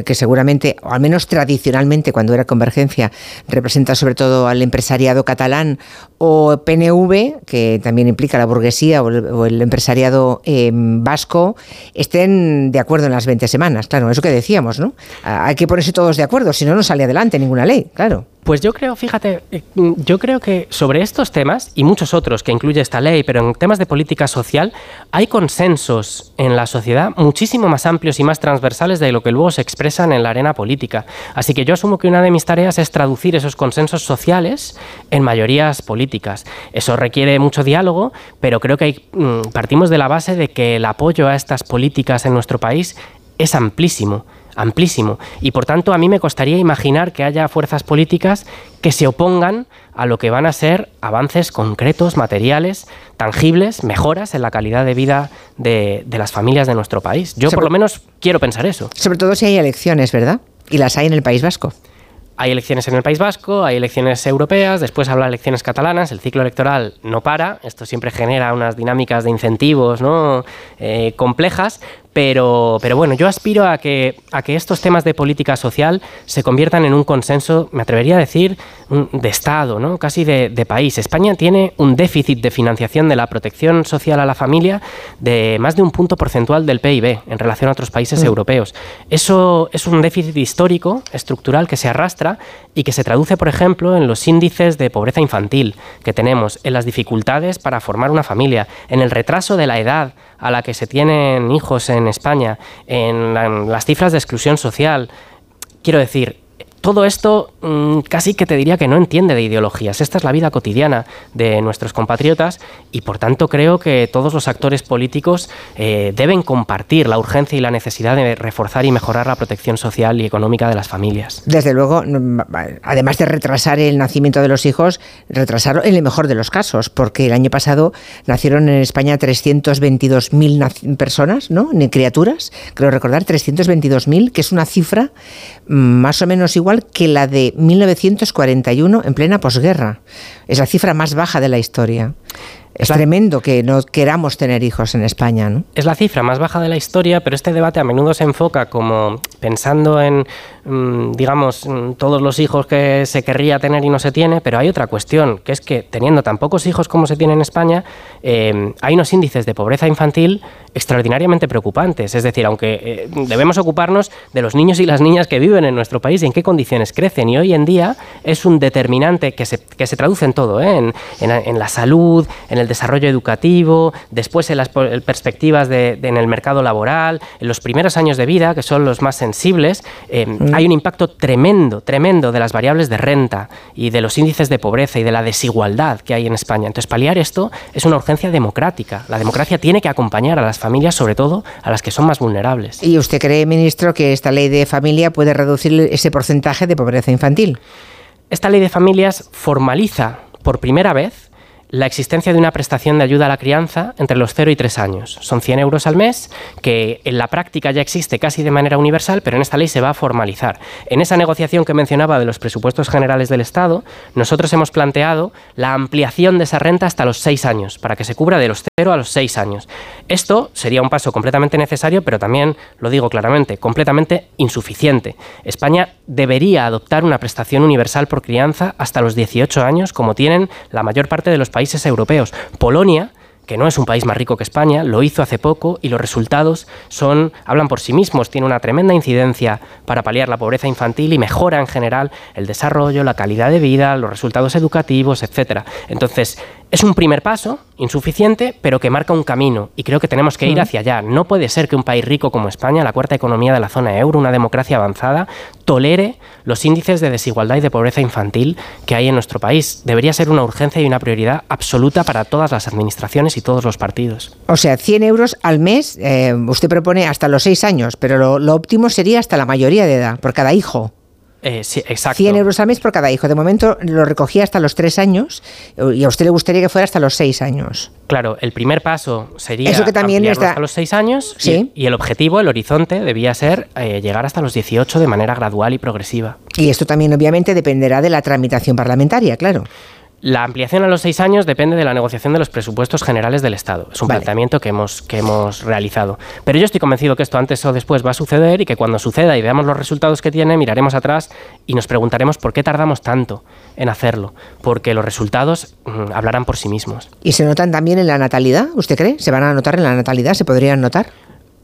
que seguramente, o al menos tradicionalmente cuando era Convergencia, representa sobre todo al empresariado catalán, o PNV, que también implica la burguesía o el, empresariado em, vasco, estén de acuerdo en las 20 semanas. Claro, eso que decíamos, ¿no? Hay que ponerse todos de acuerdo, si no, no sale adelante ninguna ley, claro. Pues yo creo, fíjate, eh, yo creo que sobre estos temas y muchos otros que incluye esta ley, pero en temas de política social, hay consensos en la sociedad muchísimo más amplios y más transversales de lo que luego se expresan en la arena política. Así que yo asumo que una de mis tareas es traducir esos consensos sociales en mayorías políticas. Eso requiere mucho diálogo, pero creo que hay, mm, partimos de la base de que el apoyo a estas políticas en nuestro país es amplísimo amplísimo. Y por tanto, a mí me costaría imaginar que haya fuerzas políticas que se opongan a lo que van a ser avances concretos, materiales, tangibles, mejoras en la calidad de vida de, las familias de nuestro país. Yo por lo menos quiero pensar eso. Sobre todo si hay elecciones, ¿verdad? Y las hay en el País Vasco hay elecciones en el País Vasco, hay elecciones europeas, después habrá elecciones catalanas, el ciclo electoral no para, esto siempre genera unas dinámicas de incentivos ¿no? Eh, complejas, pero, pero bueno, yo aspiro a que, a que estos temas de política social se conviertan en un consenso, me atrevería a decir, de Estado, ¿no? casi de, país. España tiene un déficit de financiación de la protección social a la familia de más de un punto porcentual del PIB en relación a otros países mm. europeos. Eso es un déficit histórico, estructural, que se arrastra y que se traduce, por ejemplo, en los índices de pobreza infantil que tenemos, en las dificultades para formar una familia, en el retraso de la edad a la que se tienen hijos en España, en, las cifras de exclusión social. Quiero decir, todo esto mm, casi que te diría que no entiende de ideologías. Esta es la vida cotidiana de nuestros compatriotas y por tanto creo que todos los actores políticos eh, deben compartir la urgencia y la necesidad de reforzar y mejorar la protección social y económica de las familias. Desde luego, además de retrasar el nacimiento de los hijos, retrasarlo en el mejor de los casos, porque el año pasado nacieron en España 322.000 personas, ¿no? Criaturas, creo recordar, 322.000, que es una cifra mm, más o menos igual que la de 1941 en plena posguerra. Es la cifra más baja de la historia. Es tremendo que no queramos tener hijos en España, ¿no? Es la cifra más baja de la historia, pero este debate a menudo se enfoca como pensando en, digamos, mm, todos los hijos que se querría tener y no se tiene, pero hay otra cuestión, que es que teniendo tan pocos hijos como se tiene en España, eh, hay unos índices de pobreza infantil extraordinariamente preocupantes. Es decir, aunque eh, debemos ocuparnos de los niños y las niñas que viven en nuestro país y en qué condiciones crecen, y hoy en día es un determinante que se, que se traduce en todo, ¿eh? en, en la salud, en el desarrollo educativo, después en las perspectivas de, en el mercado laboral, en los primeros años de vida, que son los más sensibles. Eh, hay un impacto tremendo, tremendo de las variables de renta y de los índices de pobreza y de la desigualdad que hay en España. Entonces, paliar esto es una urgencia democrática. La democracia tiene que acompañar a las familias, sobre todo a las que son más vulnerables. ¿Y usted cree, ministro, que esta ley de familia puede reducir ese porcentaje de pobreza infantil? Esta ley de familias formaliza por primera vez la existencia de una prestación de ayuda a la crianza entre los 0 y 3 años. Son 100 euros al mes, que en la práctica ya existe casi de manera universal, pero en esta ley se va a formalizar. En esa negociación que mencionaba de los presupuestos generales del Estado, nosotros hemos planteado la ampliación de esa renta hasta los 6 años, para que se cubra de los 0 a los 6 años. Esto sería un paso completamente necesario, pero también, lo digo claramente, completamente insuficiente. España debería adoptar una prestación universal por crianza hasta los 18 años, como tienen la mayor parte de los países países europeos. Polonia que no es un país más rico que España, lo hizo hace poco y los resultados son hablan por sí mismos, tiene una tremenda incidencia para paliar la pobreza infantil y mejora en general el desarrollo, la calidad de vida, los resultados educativos, etcétera. Entonces, es un primer paso, insuficiente, pero que marca un camino y creo que tenemos que ir hacia allá. No puede ser que un país rico como España, la cuarta economía de la zona euro, una democracia avanzada, tolere los índices de desigualdad y de pobreza infantil que hay en nuestro país. Debería ser una urgencia y una prioridad absoluta para todas las administraciones y todos los partidos. O sea, 100 euros al mes, eh, usted propone hasta los 6 años, pero lo óptimo sería hasta la mayoría de edad, por cada hijo. Eh, sí, exacto. 100 euros al mes por cada hijo. De momento lo recogía hasta los 3 años y a usted le gustaría que fuera hasta los 6 años. Claro, el primer paso sería Eso que también está... hasta los 6 años ¿Sí? y, y, el objetivo, el horizonte, debía ser eh, llegar hasta los 18 de manera gradual y progresiva. Y esto también obviamente dependerá de la tramitación parlamentaria, claro. La ampliación a los seis años depende de la negociación de los presupuestos generales del Estado. Es un vale. planteamiento que hemos, que hemos realizado. Pero yo estoy convencido que esto antes o después va a suceder y que cuando suceda y veamos los resultados que tiene, miraremos atrás y nos preguntaremos por qué tardamos tanto en hacerlo. Porque los resultados mmm, hablarán por sí mismos. ¿Y se notan también en la natalidad? ¿Usted cree? ¿Se van a notar en la natalidad? ¿Se podrían notar?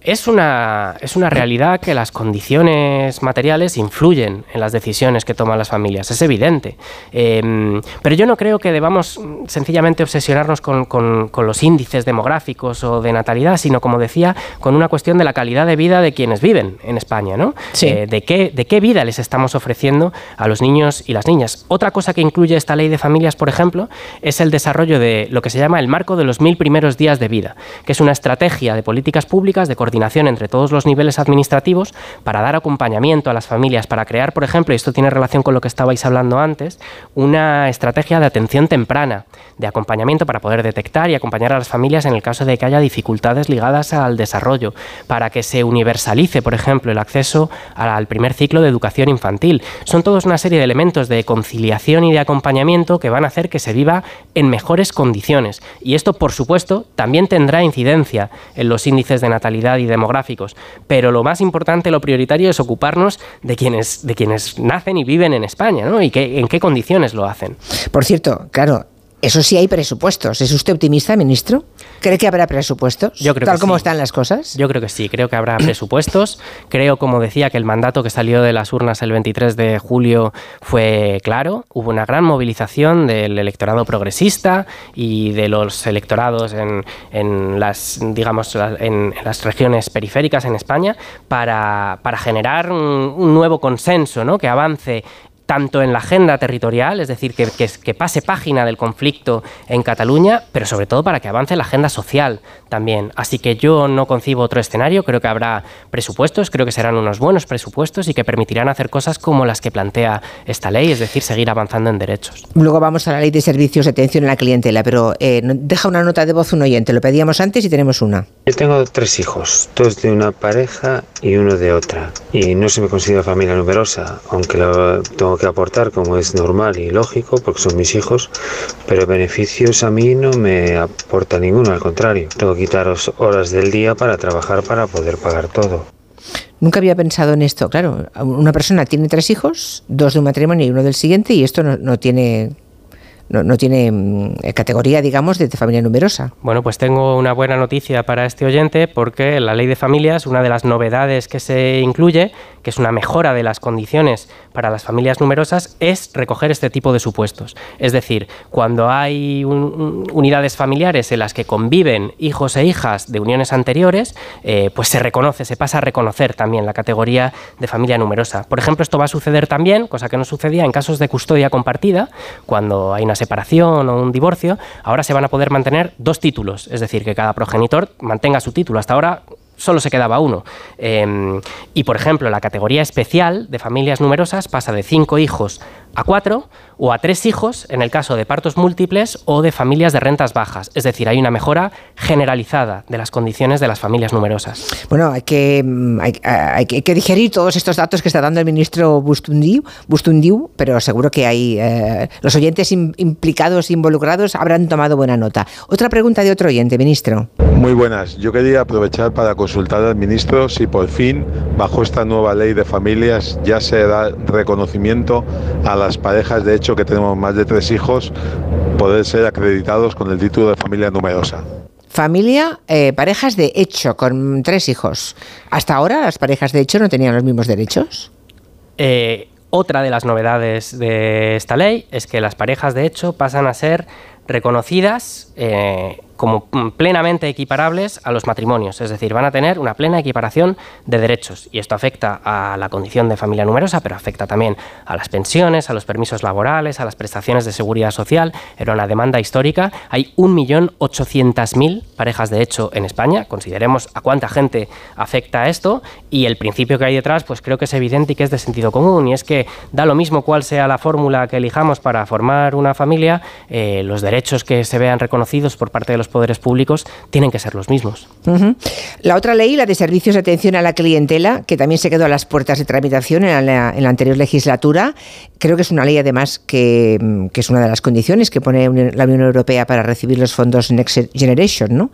Es una, es una realidad que las condiciones materiales influyen en las decisiones que toman las familias, es evidente. Eh, pero yo no creo que debamos sencillamente obsesionarnos con, con, con, los índices demográficos o de natalidad, sino, como decía, con una cuestión de la calidad de vida de quienes viven en España, ¿no? Sí. Eh, de, qué, de qué vida les estamos ofreciendo a los niños y las niñas. Otra cosa que incluye esta ley de familias, por ejemplo, es el desarrollo de lo que se llama el marco de los mil primeros días de vida, que es una estrategia de políticas públicas de coordinación entre todos los niveles administrativos para dar acompañamiento a las familias, para crear, por ejemplo, y esto tiene relación con lo que estabais hablando antes, una estrategia de atención temprana, de acompañamiento para poder detectar y acompañar a las familias en el caso de que haya dificultades ligadas al desarrollo, para que se universalice, por ejemplo, el acceso al primer ciclo de educación infantil. Son todos una serie de elementos de conciliación y de acompañamiento que van a hacer que se viva en mejores condiciones. Y esto, por supuesto, también tendrá incidencia en los índices de natalidad y demográficos. Pero lo más importante, lo prioritario es ocuparnos de quienes, de quienes nacen y viven en España, ¿no? Y que, en qué condiciones lo hacen. Por cierto, claro, eso sí hay presupuestos. ¿Es usted optimista, ministro? ¿Cree que habrá presupuestos? Yo creo tal que como sí. están las cosas. Yo creo que sí, creo que habrá presupuestos. Creo, como decía, que el mandato que salió de las urnas el 23 de julio fue claro. Hubo una gran movilización del electorado progresista y de los electorados en, en las, digamos, en, las regiones periféricas en España para, para generar un, un nuevo consenso, ¿no? Que avance tanto en la agenda territorial, es decir, que, que, que, pase página del conflicto en Cataluña, pero sobre todo para que avance la agenda social también. Así que yo no concibo otro escenario, creo que habrá presupuestos, creo que serán unos buenos presupuestos y que permitirán hacer cosas como las que plantea esta ley, es decir, seguir avanzando en derechos. Luego vamos a la ley de servicios de atención a la clientela, pero eh, deja una nota de voz un oyente, lo pedíamos antes y tenemos una. Yo tengo tres hijos, dos de una pareja y uno de otra, y no se me considera familia numerosa, aunque lo tengo que aportar como es normal y lógico porque son mis hijos, pero beneficios a mí no me aporta ninguno, al contrario, tengo que quitaros horas del día para trabajar para poder pagar todo. Nunca había pensado en esto, claro, una persona tiene tres hijos, dos de un matrimonio y uno del siguiente y esto no, no tiene no, no, tiene mm, categoría, digamos, de familia numerosa. Bueno, pues tengo una buena noticia para este oyente porque la ley de familias, una de las novedades que se incluye, que es una mejora de las condiciones para las familias numerosas, es recoger este tipo de supuestos. Es decir, cuando hay unidades familiares en las que conviven hijos e hijas de uniones anteriores, eh, pues se reconoce, se pasa a reconocer también la categoría de familia numerosa. Por ejemplo, esto va a suceder también, cosa que no sucedía en casos de custodia compartida, cuando hay una separación o un divorcio, ahora se van a poder mantener dos títulos, es decir, que cada progenitor mantenga su título. Hasta ahora solo se quedaba uno. Em, y, por ejemplo, la categoría especial de familias numerosas pasa de cinco hijos a cuatro o a tres hijos en el caso de partos múltiples o de familias de rentas bajas. Es decir, hay una mejora generalizada de las condiciones de las familias numerosas. Bueno, hay que, mm, hay, que digerir todos estos datos que está dando el ministro Bustundiu, Bustundiu pero seguro que hay eh, los oyentes implicados, involucrados, habrán tomado buena nota. Otra pregunta de otro oyente, ministro. Muy buenas. Yo quería aprovechar para consultar al ministro si por fin, bajo esta nueva ley de familias, ya se da reconocimiento a las parejas de hecho que tenemos más de tres hijos poder ser acreditados con el título de familia numerosa. Familia, eh, parejas de hecho con tres hijos. ¿Hasta ahora las parejas de hecho no tenían los mismos derechos? Eh, otra de las novedades de esta ley es que las parejas de hecho pasan a ser reconocidas eh, como plenamente equiparables a los matrimonios, es decir, van a tener una plena equiparación de derechos y esto afecta a la condición de familia numerosa, pero afecta también a las pensiones, a los permisos laborales, a las prestaciones de seguridad social. Era una demanda histórica. Hay 1.800.000 parejas de hecho en España. Consideremos a cuánta gente afecta esto y el principio que hay detrás, pues creo que es evidente y que es de sentido común y es que da lo mismo cuál sea la fórmula que elijamos para formar una familia, eh, los derechos que se vean reconocidos por parte de los poderes públicos tienen que ser los mismos. La otra ley, la de servicios de atención a la clientela, que también se quedó a las puertas de tramitación en la, anterior legislatura, creo que es una ley además que, es una de las condiciones que pone la Unión Europea para recibir los fondos Next Generation. ¿no?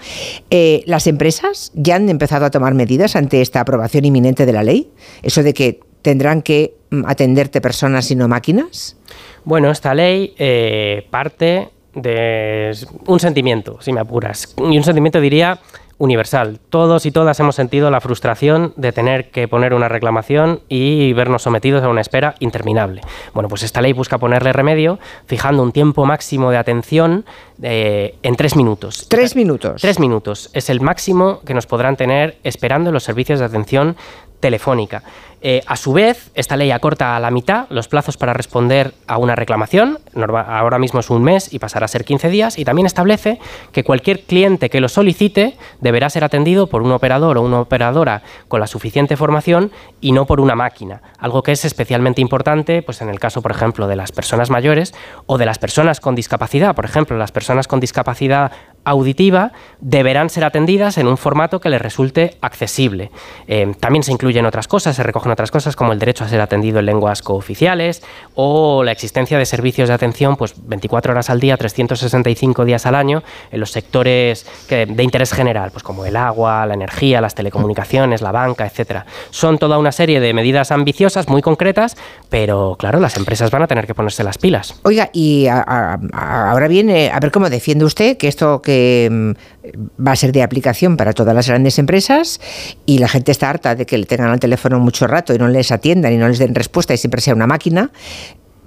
Eh, ¿Las empresas ya han empezado a tomar medidas ante esta aprobación inminente de la ley? Eso de que tendrán que mm, atenderte personas y no máquinas. Bueno, esta ley eh, parte de un sentimiento, si me apuras. Y un sentimiento, diría, universal. Todos y todas hemos sentido la frustración de tener que poner una reclamación y vernos sometidos a una espera interminable. Bueno, pues esta ley busca ponerle remedio fijando un tiempo máximo de atención eh, en tres minutos. Tres minutos. Tres minutos. Es el máximo que nos podrán tener esperando los servicios de atención telefónica. Eh, a su vez, esta ley acorta a la mitad los plazos para responder a una reclamación, ahora mismo es un mes y pasará a ser 15 días, y también establece que cualquier cliente que lo solicite deberá ser atendido por un operador o una operadora con la suficiente formación y no por una máquina, algo que es especialmente importante pues en el caso, por ejemplo, de las personas mayores o de las personas con discapacidad. Por ejemplo, las personas con discapacidad auditiva deberán ser atendidas en un formato que les resulte accesible. Eh, también se incluyen otras cosas, se recogen otras cosas como el derecho a ser atendido en lenguas cooficiales o la existencia de servicios de atención pues 24 horas al día, 365 días al año en los sectores de interés general, pues como el agua, la energía, las telecomunicaciones, la banca, etcétera. Son toda una serie de medidas ambiciosas, muy concretas, pero claro, las empresas van a tener que ponerse las pilas. Oiga, y ahora viene, a ver cómo defiende usted que esto que Mm, va a ser de aplicación para todas las grandes empresas y la gente está harta de que le tengan al teléfono mucho rato y no les atiendan y no les den respuesta y siempre sea una máquina.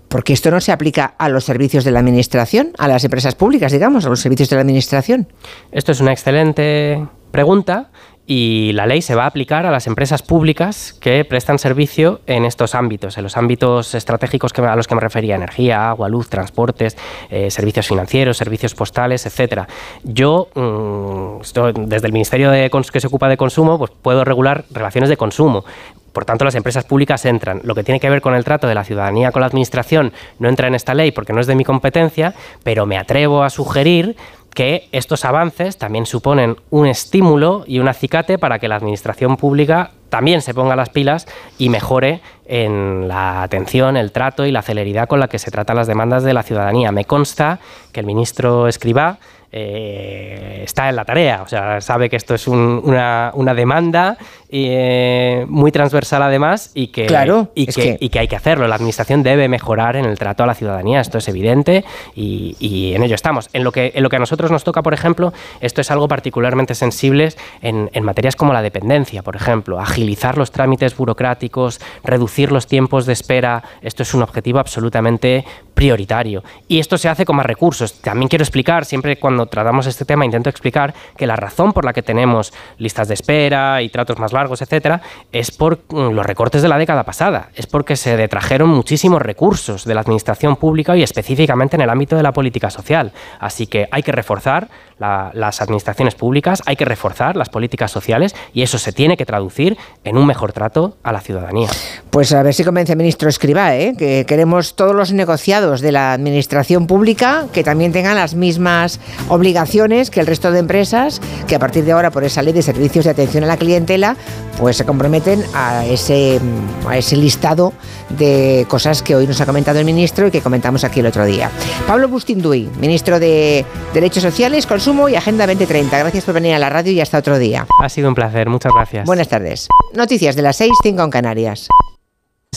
Porque esto no se aplica a los servicios de la administración, a las empresas públicas, digamos, a los servicios de la administración. Esto es una excelente pregunta y la ley se va a aplicar a las empresas públicas que prestan servicio en estos ámbitos, en los ámbitos estratégicos a los que me refería, energía, agua, luz, transportes, eh, servicios financieros, servicios postales, etcétera. Yo, mm, desde el Ministerio de, que se ocupa de consumo, pues puedo regular relaciones de consumo. Por tanto, las empresas públicas entran. Lo que tiene que ver con el trato de la ciudadanía con la administración no entra en esta ley porque no es de mi competencia, pero me atrevo a sugerir que estos avances también suponen un estímulo y un acicate para que la administración pública también se ponga las pilas y mejore en la atención, el trato y la celeridad con la que se tratan las demandas de la ciudadanía. Me consta que el ministro Escribá eh, está en la tarea, o sea, sabe que esto es una, una, demanda eh, muy transversal además y que, y, que, y que hay que hacerlo. La administración debe mejorar en el trato a la ciudadanía, esto es evidente y, y, en ello estamos. En lo, que, en lo que a nosotros nos toca, por ejemplo, esto es algo particularmente sensible en, en materias como la dependencia, por ejemplo, agilizar los trámites burocráticos, reducir los tiempos de espera, esto es un objetivo absolutamente prioritario. Y esto se hace con más recursos. También quiero explicar, siempre cuando tratamos este tema, intento explicar que la razón por la que tenemos listas de espera y tratos más largos, etcétera, es por mm, los recortes de la década pasada. Es porque se detrajeron muchísimos recursos de la administración pública y específicamente en el ámbito de la política social. Así que hay que reforzar las administraciones públicas, hay que reforzar las políticas sociales y eso se tiene que traducir en un mejor trato a la ciudadanía. Pues a ver si convence el ministro Escribá, ¿eh? que queremos todos los negociados de la administración pública que también tengan las mismas obligaciones que el resto de empresas, que a partir de ahora por esa ley de servicios de atención a la clientela, pues se comprometen a ese, a ese listado de cosas que hoy nos ha comentado el ministro y que comentamos aquí el otro día. Pablo Bustinduy, ministro de Derechos Sociales, Consumo y Agenda 2030. Gracias por venir a la radio y hasta otro día. Ha sido un placer, muchas gracias. Buenas tardes. Noticias de las 6, 5 en Canarias.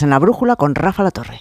En la brújula con Rafa La Torre.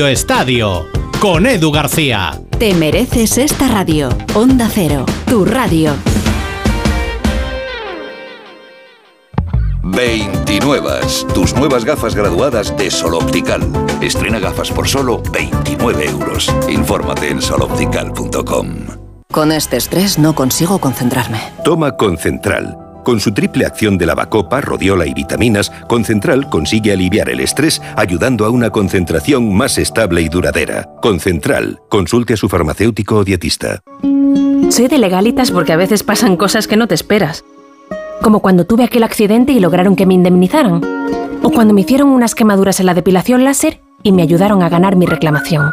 Estadio, con Edu García. Te mereces esta radio. Onda Cero, tu radio. 29. Tus nuevas gafas graduadas de Sol Optical. Estrena gafas por solo 29 euros. Infórmate en soloptical.com. Con este estrés no consigo concentrarme. Toma Concentral. Con su triple acción de lavacopa, rodiola y vitaminas, Concentral consigue aliviar el estrés ayudando a una concentración más estable y duradera. Concentral, consulte a su farmacéutico o dietista. Soy de legalitas porque a veces pasan cosas que no te esperas. Como cuando tuve aquel accidente y lograron que me indemnizaran. O cuando me hicieron unas quemaduras en la depilación láser y me ayudaron a ganar mi reclamación.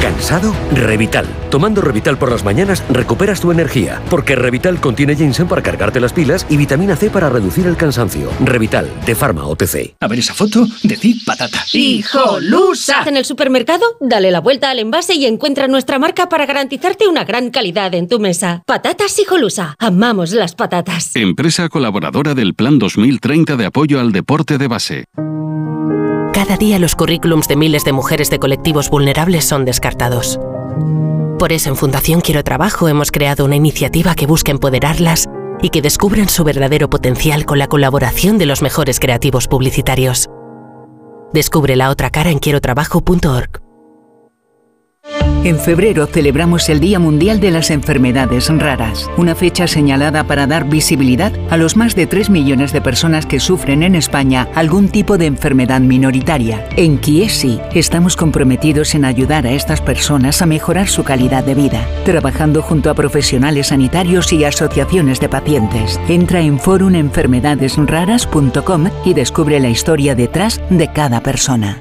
¿Cansado? Revital. Tomando Revital por las mañanas recuperas tu energía, porque Revital contiene ginseng para cargarte las pilas y vitamina C para reducir el cansancio. Revital, de Pharma OTC. A ver esa foto, decir patata. ¡Hijolusa! En el supermercado, dale la vuelta al envase y encuentra nuestra marca para garantizarte una gran calidad en tu mesa. Patatas Hijolusa. Amamos las patatas. Empresa colaboradora del Plan 2030 de apoyo al deporte de base. Cada día los currículums de miles de mujeres de colectivos vulnerables son descartados. Por eso en Fundación Quiero Trabajo hemos creado una iniciativa que busca empoderarlas y que descubran su verdadero potencial con la colaboración de los mejores creativos publicitarios. Descubre la otra cara en quierotrabajo.org. En febrero celebramos el Día Mundial de las Enfermedades Raras, una fecha señalada para dar visibilidad a los más de 3 millones de personas que sufren en España algún tipo de enfermedad minoritaria. En Kiesi estamos comprometidos en ayudar a estas personas a mejorar su calidad de vida, trabajando junto a profesionales sanitarios y asociaciones de pacientes. Entra en forumenfermedadesraras.com y descubre la historia detrás de cada persona.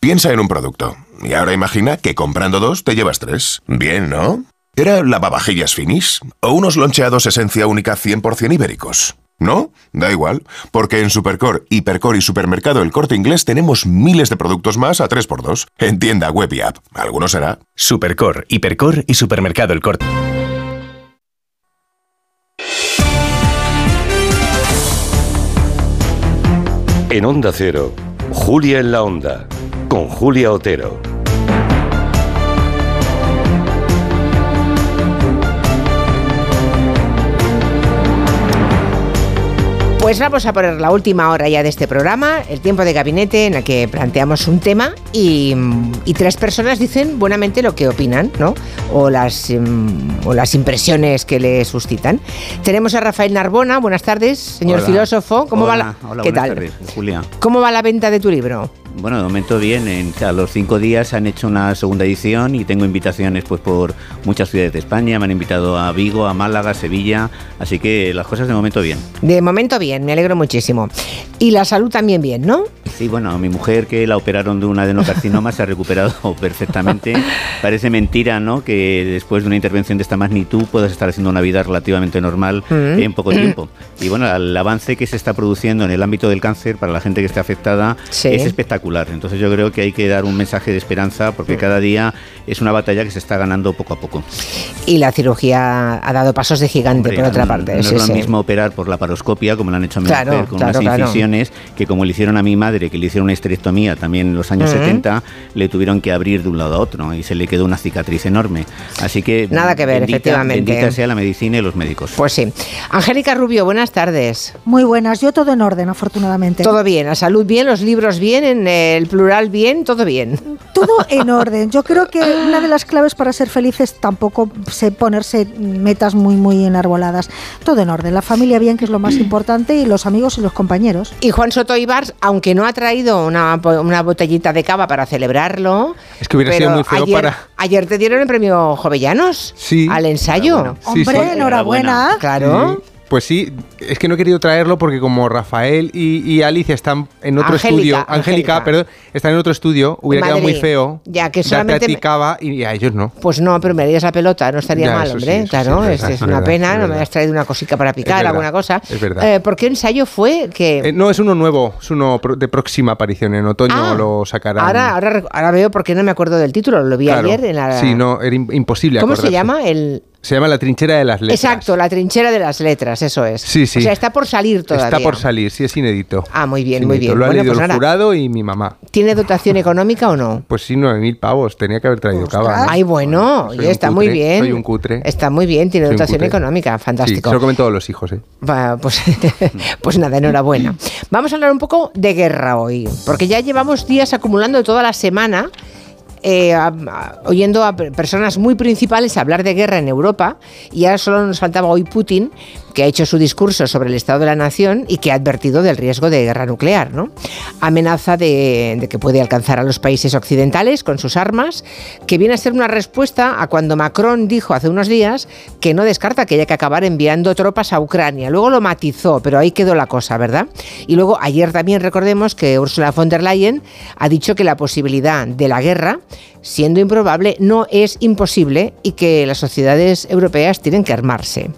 Piensa en un producto. Y ahora imagina que comprando dos te llevas tres. Bien, ¿no? ¿Era lavavajillas finis? ¿O unos loncheados esencia única 100% ibéricos? ¿No? Da igual, porque en Supercore, Hipercore y Supermercado El Corte Inglés tenemos miles de productos más a 3x2. En tienda, web y app. Alguno será. Supercore, Hipercore y Supermercado El Corte. En Onda Cero, Julia en la Onda con Julia Otero. Pues vamos a poner la última hora ya de este programa, el tiempo de gabinete en el que planteamos un tema y, y tres personas dicen buenamente lo que opinan, ¿no? O las, mm, o las impresiones que le suscitan. Tenemos a Rafael Narbona, buenas tardes, señor Hola. filósofo. ¿Cómo va Hola, la, hola, ¿Qué buenas tal? tardes, Julia. ¿Cómo va la venta de tu libro? Bueno, de momento bien. En, a los cinco días han hecho una segunda edición y tengo invitaciones pues por muchas ciudades de España. Me han invitado a Vigo, a Málaga, a Sevilla. Así que las cosas de momento bien. De momento bien, me alegro muchísimo. Y la salud también bien, ¿no? Sí, bueno, mi mujer que la operaron de un adenocarcinoma se ha recuperado perfectamente. Parece mentira, ¿no? Que después de una intervención de esta magnitud puedas estar haciendo una vida relativamente normal Mm. en poco tiempo. Y bueno, el avance que se está produciendo en el ámbito del cáncer para la gente que está afectada Sí. es espectacular. Entonces yo creo que hay que dar un mensaje de esperanza porque cada día es una batalla que se está ganando poco a poco. Y la cirugía ha dado pasos de gigante, por otra no, parte. No sí, es lo sí. mismo operar por la paroscopia, como lo han hecho a mi Claro, mujer, con claro, unas claro. incisiones, que como le hicieron a mi madre, que le hicieron una histerectomía también en los años Ujú. 70, le tuvieron que abrir de un lado a otro y se le quedó una cicatriz enorme. Así que. Nada que ver, bendita- efectivamente. Bendita sea la medicina y los médicos. Pues sí. Angélica Rubio, buenas tardes. Muy buenas, yo todo en orden, afortunadamente. Todo bien, la salud bien, los libros bien, en el plural bien, todo bien. Todo en orden. Yo creo que una de las claves para ser felices tampoco sé ponerse metas muy, muy enarboladas. Todo en orden. La familia bien, que es lo más importante, y los amigos y los compañeros. Y Juan Soto Ibars, aunque no ha traído una, una botellita de cava para celebrarlo. Es que hubiera sido muy feo ayer, para- Ayer te dieron el premio Jovellanos Sí. al ensayo. Sí, sí. Hombre, enhorabuena. Claro. Pues sí, es que no he querido traerlo porque como Rafael y, y Alicia están en otro Angélica, estudio, Angélica. Perdón, están en otro estudio, hubiera quedado muy feo. Ya, que solamente a ti me- cava y a ellos no. Pues no, pero me darías la pelota, no estaría Ya, mal, hombre. sí, claro, es es, verdad, es es una verdad, pena, es no me has traído una cosica para picar, verdad, alguna cosa. es verdad. Eh, ¿Por qué ensayo fue que Eh, no, es uno nuevo, es uno de próxima aparición. En otoño Ah, lo sacarán. Ahora, ahora, veo por qué no me acuerdo del título, lo vi Claro. ayer en la... Sí, no, era im- imposible ¿Cómo se llama? El... Se llama La trinchera de las letras. Exacto, la trinchera de las letras, eso es. Sí, sí. O sea, está por salir todavía. Está por salir, sí, es inédito. Ah, muy bien, muy bien. Lo ha Bueno, leído pues el nada. jurado y mi mamá. ¿Tiene dotación económica o no? Pues sí, nueve mil pavos. Tenía que haber traído cava. ¿no? Ay, bueno, está cutre, muy bien. Soy un cutre. Está muy bien, tiene Soy dotación económica, Sí, fantástico. se lo comen todos los hijos, ¿eh? Va, pues, pues nada, enhorabuena. Vamos a hablar un poco de guerra hoy, porque ya llevamos días acumulando toda la semana. Eh, oyendo a per- personas muy principales hablar de guerra en Europa y ahora solo nos faltaba hoy Putin que ha hecho su discurso sobre el estado de la nación y que ha advertido del riesgo de guerra nuclear, ¿no? Amenaza de, de que puede alcanzar a los países occidentales con sus armas, que viene a ser una respuesta a cuando Macron dijo hace unos días que no descarta que haya que acabar enviando tropas a Ucrania. Luego lo matizó, pero ahí quedó la cosa, ¿verdad? Y luego ayer también recordemos que Ursula von der Leyen ha dicho que la posibilidad de la guerra, siendo improbable, no es imposible y que las sociedades europeas tienen que armarse.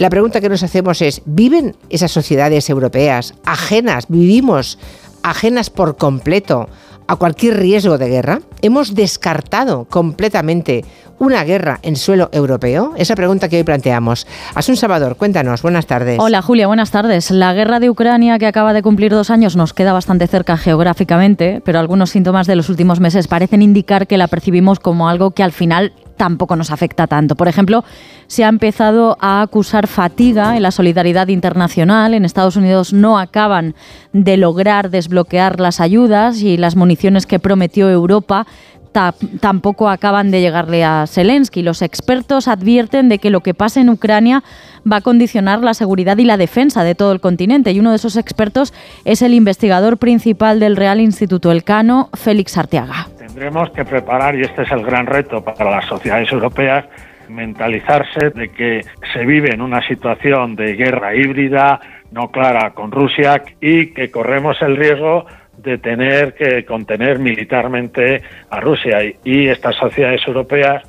La pregunta que nos hacemos es, ¿viven esas sociedades europeas ajenas, vivimos ajenas por completo a cualquier riesgo de guerra? ¿Hemos descartado completamente una guerra en suelo europeo? Esa pregunta que hoy planteamos. Asun Salvador, cuéntanos, buenas tardes. Hola Julia, buenas tardes. La guerra de Ucrania, que acaba de cumplir dos años, nos queda bastante cerca geográficamente, pero algunos síntomas de los últimos meses parecen indicar que la percibimos como algo que al final tampoco nos afecta tanto. Por ejemplo, se ha empezado a acusar fatiga en la solidaridad internacional. En Estados Unidos no acaban de lograr desbloquear las ayudas y las municiones que prometió Europa ta- tampoco acaban de llegarle a Zelensky. Los expertos advierten de que lo que pasa en Ucrania va a condicionar la seguridad y la defensa de todo el continente. Y uno de esos expertos es el investigador principal del Real Instituto Elcano, Félix Arteaga. Tendremos que preparar, y este es el gran reto para las sociedades europeas, mentalizarse de que se vive en una situación de guerra híbrida, no clara con Rusia, y que corremos el riesgo de tener que contener militarmente a Rusia. Y- estas sociedades europeas,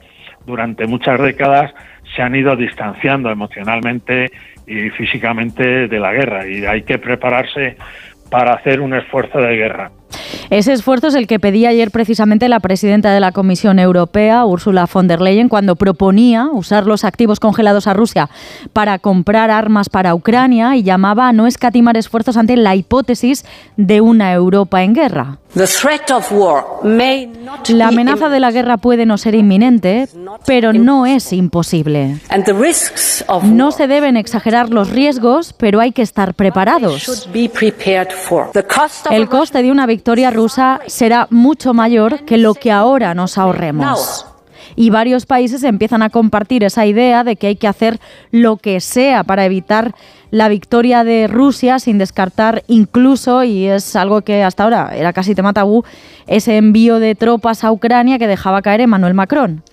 durante muchas décadas, se han ido distanciando emocionalmente y físicamente de la guerra, y hay que prepararse para hacer un esfuerzo de guerra. Ese esfuerzo es el que pedía ayer precisamente la presidenta de la Comisión Europea, Ursula von der Leyen, cuando proponía usar los activos congelados a Rusia para comprar armas para Ucrania y llamaba a no escatimar esfuerzos ante la hipótesis de una Europa en guerra. La amenaza de la guerra puede no ser inminente, pero no es imposible. No se deben exagerar los riesgos, pero hay que estar preparados. El coste de una victoria rusa será mucho mayor que lo que ahora nos ahorremos y varios países empiezan a compartir esa idea de que hay que hacer lo que sea para evitar la victoria de Rusia sin descartar incluso, y es algo que hasta ahora era casi tema tabú, ese envío de tropas a Ucrania que dejaba caer Emmanuel Macron.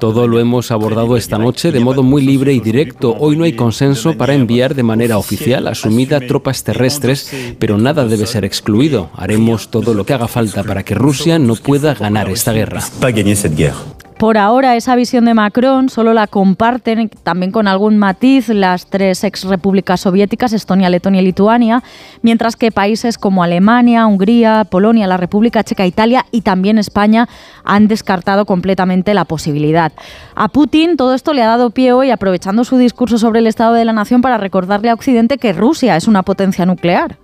Todo lo hemos abordado esta noche de modo muy libre y directo. Hoy no hay consenso para enviar de manera oficial asumida tropas terrestres, pero nada debe ser excluido. Haremos todo lo que haga falta para que Rusia no pueda ganar esta guerra. Por ahora esa visión de Macron solo la comparten también con algún matiz las tres ex repúblicas soviéticas, Estonia, Letonia y Lituania, mientras que países como Alemania, Hungría, Polonia, la República Checa, Italia y también España han descartado completamente la posibilidad. A Putin todo esto le ha dado pie hoy, aprovechando su discurso sobre el Estado de la Nación, para recordarle a Occidente que Rusia es una potencia nuclear.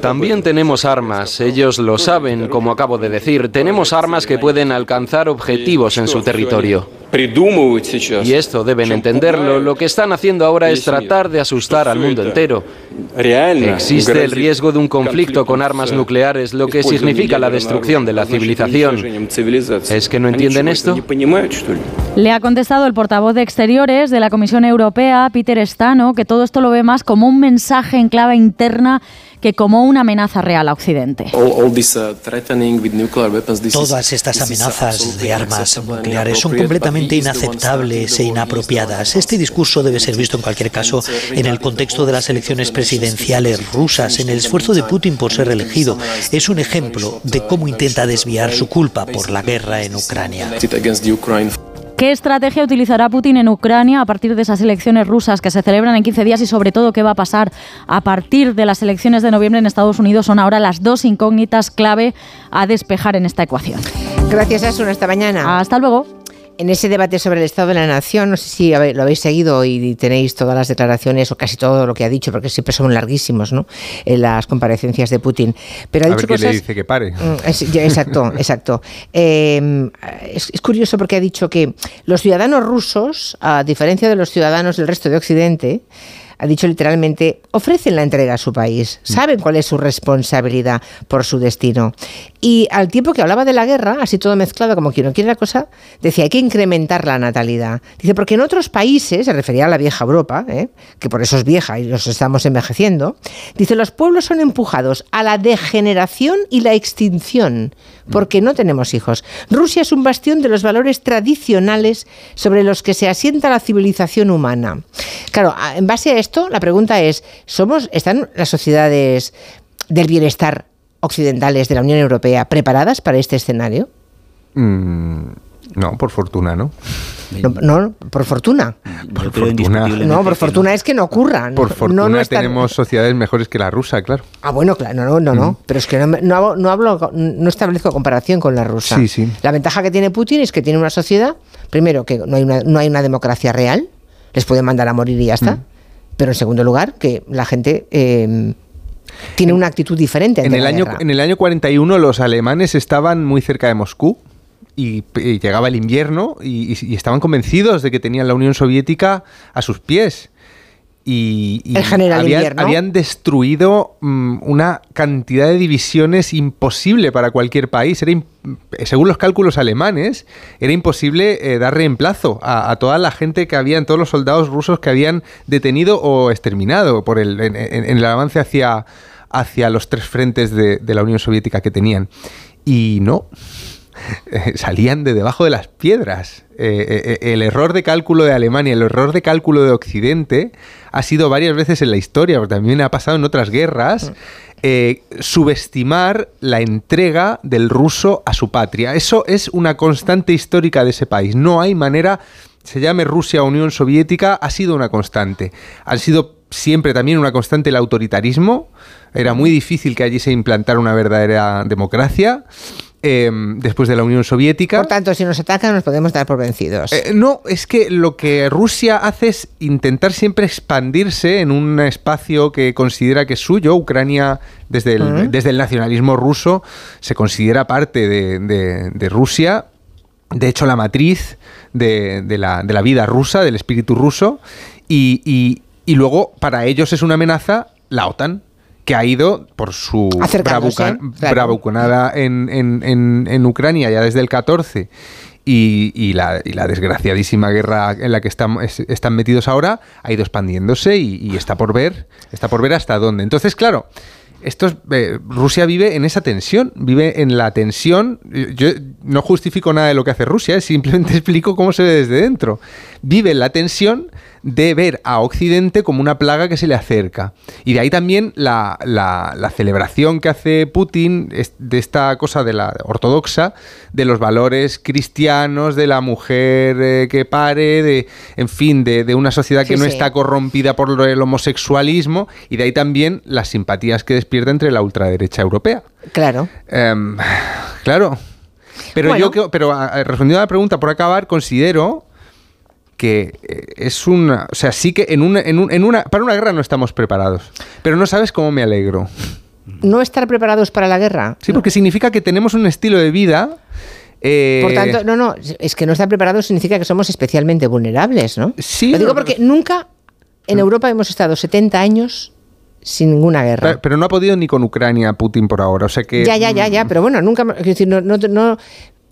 También tenemos armas, ellos lo saben, como acabo de decir, tenemos armas que pueden alcanzar objetivos en su territorio. Y esto deben entenderlo. Lo que están haciendo ahora es tratar de asustar al mundo entero. Existe el riesgo de un conflicto con armas nucleares, lo que significa la destrucción de la civilización. ¿Es que no entienden esto? Le ha contestado el portavoz de Exteriores de la Comisión Europea, Peter Stano, que todo esto lo ve más como un mensaje en clave interna que como una amenaza real a Occidente. Uh, Todas estas amenazas de armas nucleares son completamente inaceptables e inapropiadas. Este discurso debe ser visto en cualquier caso en el contexto de las elecciones presidenciales rusas, en el esfuerzo de Putin por ser elegido. Es un ejemplo de cómo intenta desviar su culpa por la guerra en Ucrania. ¿Qué estrategia utilizará Putin en Ucrania a partir de esas elecciones rusas que se celebran en 15 días y sobre todo qué va a pasar a partir de las elecciones de noviembre en Estados Unidos? Son ahora las dos incógnitas clave a despejar en esta ecuación. Gracias, Asun. Hasta mañana. Hasta luego en ese debate sobre el Estado de la Nación, no sé si lo habéis seguido y tenéis todas las declaraciones o casi todo lo que ha dicho, porque siempre son larguísimos, ¿no? En las comparecencias de Putin. Pero ha dicho ver qué le dice que pare. Mm, exacto, exacto. Em, es, curioso porque ha dicho que los ciudadanos rusos, a diferencia de los ciudadanos del resto de Occidente, ha dicho literalmente, ofrecen la entrega a su país, mm. saben cuál es su responsabilidad por su destino. Y al tiempo que hablaba de la guerra, así todo mezclado como quien no quiere la cosa, decía, hay que incrementar la natalidad. Dice, porque en otros países, se refería a la vieja Europa, ¿eh? que por eso es vieja y nos estamos envejeciendo, dice, los pueblos son empujados a la degeneración y la extinción, porque no tenemos hijos. Rusia es un bastión de los valores tradicionales sobre los que se asienta la civilización humana. Claro, en base a esto, la pregunta es, ¿somos, ¿están las sociedades del bienestar occidentales de la Unión Europea preparadas para este escenario? Mm, no, por fortuna, ¿no? No, por fortuna. Por fortuna. No, por fortuna es que no ocurra. Por fortuna tenemos sociedades mejores que la rusa, claro. Ah, bueno, claro, no, no, no. Mm. Pero es que no, no, hablo, no establezco comparación con la rusa. Sí, sí. La ventaja que tiene Putin es que tiene una sociedad, primero, que no hay una, no hay una democracia real, les puede mandar a morir y ya está. Mm. Pero en segundo lugar, que la gente eh, tiene una actitud diferente. En el, año, en el año 41 los alemanes estaban muy cerca de Moscú y, llegaba el invierno y, estaban convencidos de que tenían la Unión Soviética a sus pies. Y, habían, destruido mm, una cantidad de divisiones imposible para cualquier país. Era según los cálculos alemanes, era imposible eh, dar reemplazo a, toda la gente que habían, todos los soldados rusos que habían detenido o exterminado por el, en, el avance hacia, hacia los tres frentes de, la Unión Soviética que tenían. Y no, salían de debajo de las piedras. Eh, eh, el error de cálculo de Alemania, el error de cálculo de Occidente ha sido varias veces en la historia, porque también ha pasado en otras guerras, eh, subestimar la entrega del ruso a su patria. Eso es una constante histórica de ese país. No hay manera, se llame Rusia o Unión Soviética, ha sido una constante. Han sido siempre también una constante el autoritarismo. Era muy difícil que allí se implantara una verdadera democracia. Em, después de la Unión Soviética. Por tanto, si nos atacan nos podemos dar por vencidos. Eh, no, es que lo que Rusia hace es intentar siempre expandirse en un espacio que considera que es suyo. Ucrania, desde el, desde el nacionalismo ruso, se considera parte de, Rusia. De hecho, la matriz de, la, vida rusa, del espíritu ruso. y luego, para ellos es una amenaza la OTAN que ha ido por su bravuconada en, en, Ucrania ya desde el 14 y, la, desgraciadísima guerra en la que están, están metidos ahora ha ido expandiéndose y, está por ver está por ver hasta dónde. Entonces, claro, esto eh, Rusia vive en esa tensión, vive en la tensión. Yo no justifico nada de lo que hace Rusia, simplemente explico cómo se ve desde dentro. Vive la tensión de ver a Occidente como una plaga que se le acerca. Y de ahí también la, celebración que hace Putin de esta cosa de la ortodoxa, de los valores cristianos, de la mujer eh, que pare, de, en fin, de, una sociedad que no está corrompida por el homosexualismo, y de ahí también las simpatías que despierta entre la ultraderecha europea. Claro. Em, claro. Pero yo, pero respondiendo a la pregunta, por acabar, considero que eh, es una, o sea, sí que en una, en, una, para una guerra no estamos preparados, pero no sabes cómo me alegro. ¿No estar preparados para la guerra? Sí, porque significa que tenemos un estilo de vida eh, Por tanto, no, no, es que no estar preparados significa que somos especialmente vulnerables, ¿no? Sí. Lo digo porque nunca en Europa hemos estado 70 años sin ninguna guerra. Pero, no ha podido ni con Ucrania Putin por ahora, o sea que... Ya, ya, ya, ya, pero bueno, nunca... Es decir, no, no, no,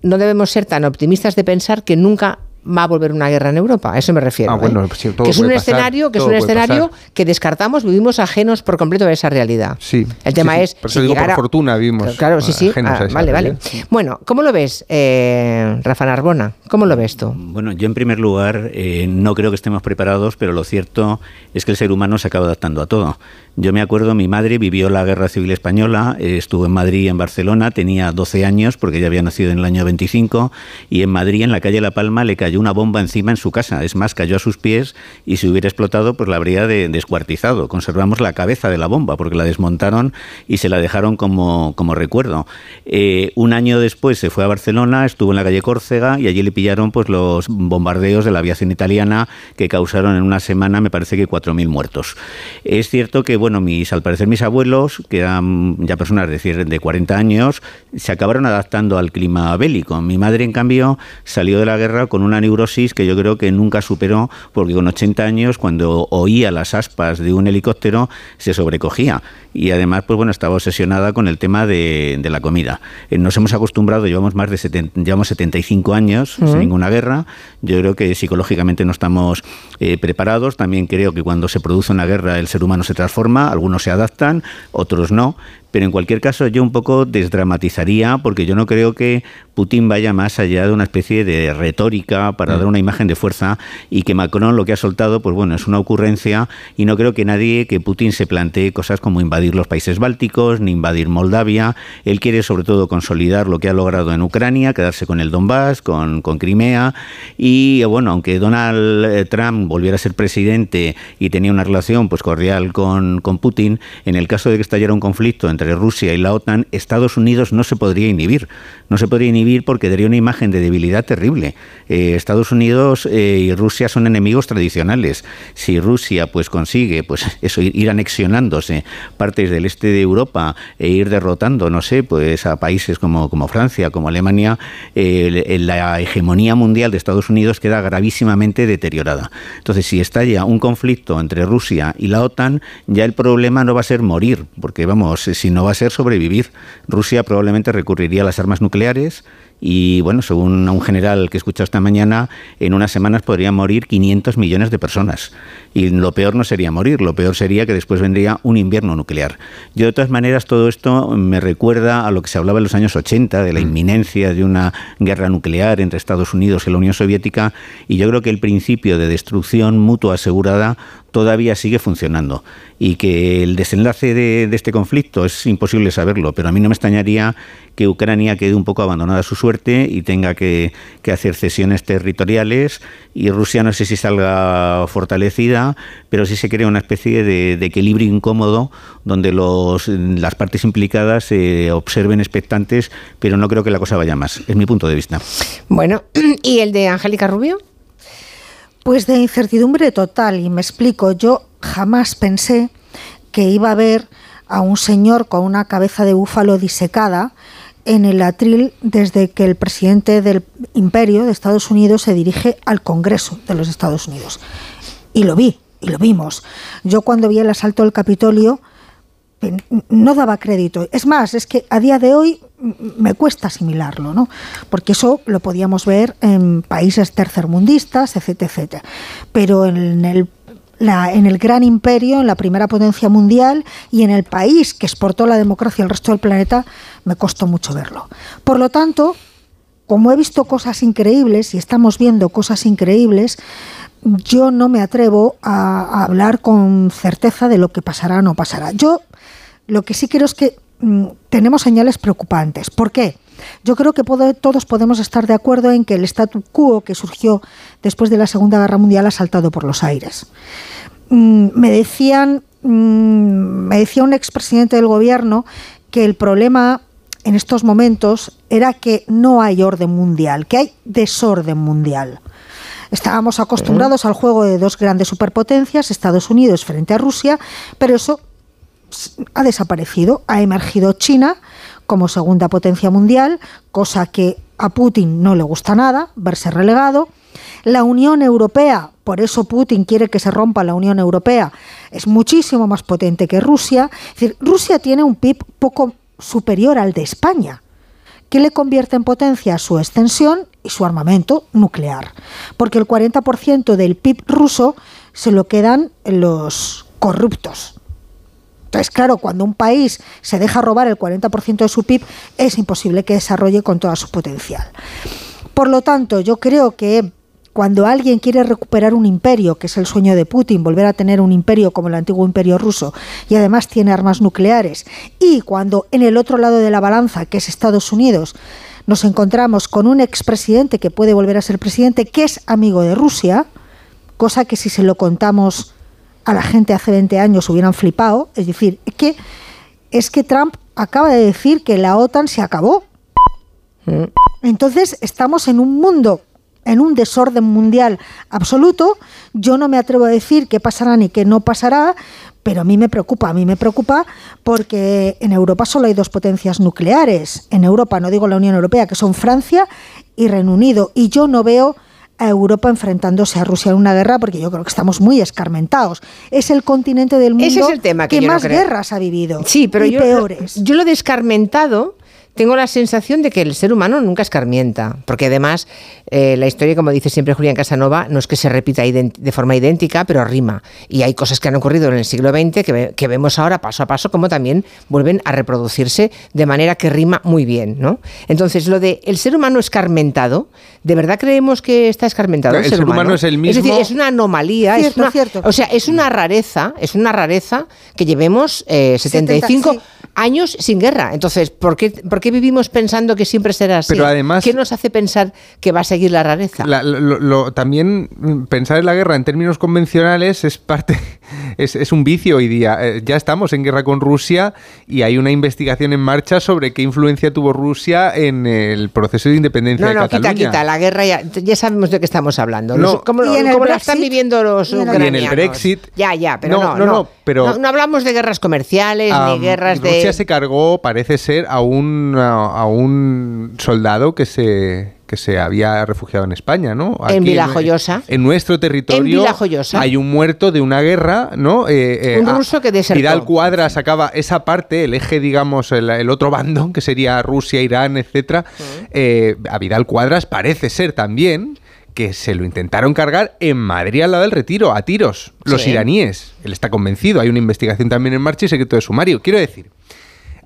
no debemos ser tan optimistas de pensar que nunca va a volver una guerra en Europa. A eso me refiero. Ah, ¿eh? que es un escenario, que es un escenario que descartamos, vivimos ajenos por completo de esa realidad. Sí. El tema es. Por digo, por fortuna vivimos. Claro, sí, sí. Ah, vale, vale. Bueno, ¿cómo lo ves, eh, Rafa Narbona? ¿Cómo lo ves tú? Bueno, yo en primer lugar eh, no creo que estemos preparados, pero lo cierto es que el ser humano se acaba adaptando a todo. Yo me acuerdo, mi madre vivió la Guerra Civil Española, estuvo en Madrid y en Barcelona, tenía 12 años porque ella había nacido en el año 25 y en Madrid, en la calle La Palma, le cayó una bomba encima en su casa. Es más, cayó a sus pies y si hubiera explotado, pues la habría descuartizado. Conservamos la cabeza de la bomba porque la desmontaron y se la dejaron como, como recuerdo. Eh, un año después se fue a Barcelona, estuvo en la calle Córcega y allí le pillaron pues los bombardeos de la aviación italiana que causaron en una semana, me parece que 4.000 muertos. Es cierto que, bueno, mis, al parecer mis abuelos, que eran ya personas de, de 40 años, se acabaron adaptando al clima bélico. Mi madre, en cambio, salió de la guerra con una neurosis que yo creo que nunca superó, porque con 80 años, cuando oía las aspas de un helicóptero, se sobrecogía. Y además, pues bueno, estaba obsesionada con el tema de, la comida. Eh, nos hemos acostumbrado, llevamos más de 70, llevamos 75 años sin ninguna guerra. Yo creo que psicológicamente no estamos eh, preparados. También creo que cuando se produce una guerra el ser humano se transforma algunos se adaptan, otros no, pero en cualquier caso yo un poco desdramatizaría porque yo no creo que Putin vaya más allá de una especie de retórica para dar mm. una imagen de fuerza y que Macron lo que ha soltado, pues bueno, es una ocurrencia y no creo que nadie, que Putin se plantee cosas como invadir los países bálticos ni invadir Moldavia. Él quiere sobre todo consolidar lo que ha logrado en Ucrania, quedarse con el Donbass, con, con Crimea y bueno, aunque Donald eh, Trump volviera a ser presidente y tenía una relación pues cordial con, con Putin, en el caso de que estallara un conflicto entre Rusia y la OTAN, Estados Unidos no se podría inhibir. No se podría inhibir porque daría una imagen de debilidad terrible. Eh, Estados Unidos eh, y Rusia son enemigos tradicionales. Si Rusia pues consigue pues eso ir, anexionándose partes del este de Europa e ir derrotando, no sé, pues a países como, como Francia, como Alemania, la hegemonía mundial de Estados Unidos queda gravísimamente deteriorada. Entonces, si estalla un conflicto entre Rusia y la OTAN, ya el problema no va a ser morir, porque vamos, si no va a ser sobrevivir. Rusia probablemente recurriría a las armas nucleares y bueno, según un general que he escuchado esta mañana, en unas semanas podrían morir 500 millones de personas. Y lo peor no sería morir, lo peor sería que después vendría un invierno nuclear. Yo de todas maneras todo esto me recuerda a lo que se hablaba en los años 80 de la mm. inminencia de una guerra nuclear entre Estados Unidos y la Unión Soviética y yo creo que el principio de destrucción mutua asegurada todavía sigue funcionando y que el desenlace de, de este conflicto es imposible saberlo, pero a mí no me extrañaría que Ucrania quede un poco abandonada a su suerte suerte y tenga que, hacer cesiones territoriales y Rusia no sé si salga fortalecida, pero sí se crea una especie de, equilibrio incómodo donde los, las partes implicadas se observen expectantes, pero no creo que la cosa vaya más. Es mi punto de vista. Bueno, ¿y el de Angélica Rubio? Pues de incertidumbre total, y me explico, yo jamás pensé que iba a ver a un señor con una cabeza de búfalo disecada en el atril desde que el presidente del imperio de Estados Unidos se dirige al Congreso de los Estados Unidos. Y lo vi, y lo vimos. Yo cuando vi el asalto al Capitolio no daba crédito. Es más, es que a día de hoy me cuesta asimilarlo, ¿no? Porque eso lo podíamos ver en países tercermundistas, etcétera, etcétera. Pero en el en el gran imperio, en la primera potencia mundial y en el país que exportó la democracia al resto del planeta, me costó mucho verlo. Por lo tanto, como he visto cosas increíbles y estamos viendo cosas increíbles, yo no me atrevo a, hablar con certeza de lo que pasará o no pasará. Yo lo que sí creo es que mm, tenemos señales preocupantes. ¿Por qué? Yo creo que todos podemos estar de acuerdo en que el statu quo que surgió después de la Segunda Guerra Mundial ha saltado por los aires. Mm, me decían, mm, me decía un expresidente del gobierno que el problema en estos momentos era que no hay orden mundial, que hay desorden mundial. Estábamos acostumbrados al juego de dos grandes superpotencias, Estados Unidos frente a Rusia, pero eso ha desaparecido. Ha emergido China como segunda potencia mundial, cosa que a Putin no le gusta nada, verse relegado. La Unión Europea, por eso Putin quiere que se rompa la Unión Europea, es muchísimo más potente que Rusia. Es decir, Rusia tiene un PIB poco superior al de España. que le convierte en potencia? Su extensión y su armamento nuclear. Porque el 40% del PIB ruso se lo quedan los corruptos, entonces, claro, cuando un país se deja robar el 40% de su PIB, es imposible que desarrolle con todo su potencial. Por lo tanto, yo creo que cuando alguien quiere recuperar un imperio, que es el sueño de Putin, volver a tener un imperio como el antiguo imperio ruso, y además tiene armas nucleares, y cuando en el otro lado de la balanza, que es Estados Unidos, nos encontramos con un expresidente que puede volver a ser presidente, que es amigo de Rusia, cosa que si se lo contamos a la gente hace 20 años hubieran flipado. Es decir, es que, es que Trump acaba de decir que la OTAN se acabó. Mm. Entonces estamos en un mundo, en un desorden mundial absoluto. Yo no me atrevo a decir qué pasará ni qué no pasará, pero a mí me preocupa, a mí me preocupa porque en Europa solo hay dos potencias nucleares. En Europa, no digo la Unión Europea, que son Francia y Reino Unido. Y yo no veo a Europa enfrentándose a Rusia en una guerra, porque yo creo que estamos muy escarmentados. Es el continente del mundo que, más guerras ha vivido. Sí, pero yo, peores. yo lo descarmentado tengo la sensación de que el ser humano nunca escarmienta, porque además eh, la historia, como dice siempre Julián Casanova, no es que se repita de forma idéntica, pero rima. Y hay cosas que han ocurrido en el siglo XX que, vemos ahora paso a paso como también vuelven a reproducirse de manera que rima muy bien. ¿no? Entonces, lo de el ser humano escarmentado, ¿de verdad creemos que está escarmentado el, ser, humano? es el mismo. Es decir, es una anomalía, es cierto. o sea, es una rareza, es una rareza que llevemos 75 eh, años sin guerra. Entonces, ¿por qué, ¿por qué vivimos pensando que siempre será así? Pero además, ¿Qué nos hace pensar que va a seguir la rareza? lo, también mm, pensar en la guerra en términos convencionales es parte, es, un vicio hoy día. Eh, ya estamos en guerra con Rusia y hay una investigación en marcha sobre qué influencia tuvo Rusia en el proceso de independencia no, de no, Quita, quita, la guerra ya, ya sabemos de qué estamos hablando. No, ¿Cómo, la están viviendo los ucranianos? Y en el Brexit. Ya, ya, pero no, no, no, pero no, hablamos de guerras comerciales ni guerras de se cargó, parece ser, a un, a, un soldado que se, que se había refugiado en España, ¿no? en Vilajoyosa. En, nuestro territorio hay un muerto de una guerra, ¿no? Eh, eh, un ruso que desertó. Vidal Cuadras sacaba esa parte, el eje, digamos, el, otro bando, que sería Rusia, Irán, etcétera. Eh, a Vidal Cuadras parece ser también que se lo intentaron cargar en Madrid al lado del retiro, a tiros, los iraníes. Él está convencido, hay una investigación también en marcha y secreto de sumario. Quiero decir,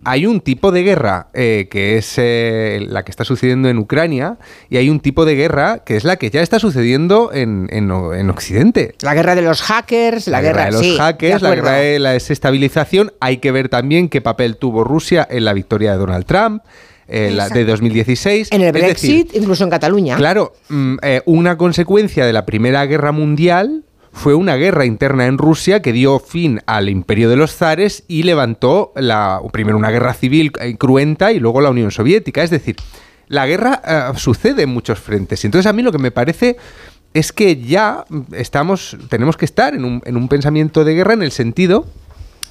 hay un tipo de guerra eh, que es eh, la que está sucediendo en Ucrania y hay un tipo de guerra que es la que ya está sucediendo en, Occidente. La guerra de los hackers, la, guerra, de los hackers, la guerra de la desestabilización. Hay que ver también qué papel tuvo Rusia en la victoria de Donald Trump. Eh, la de 2016. En el Brexit, incluso en Cataluña. Claro, mm, eh, una consecuencia de la Primera Guerra Mundial fue una guerra interna en Rusia que dio fin al imperio de los zares y levantó la, primero una guerra civil cruenta y luego la Unión Soviética. Es decir, la guerra sucede en muchos frentes. Entonces a mí lo que me parece es que ya estamos, tenemos que estar en un, en un pensamiento de guerra en el sentido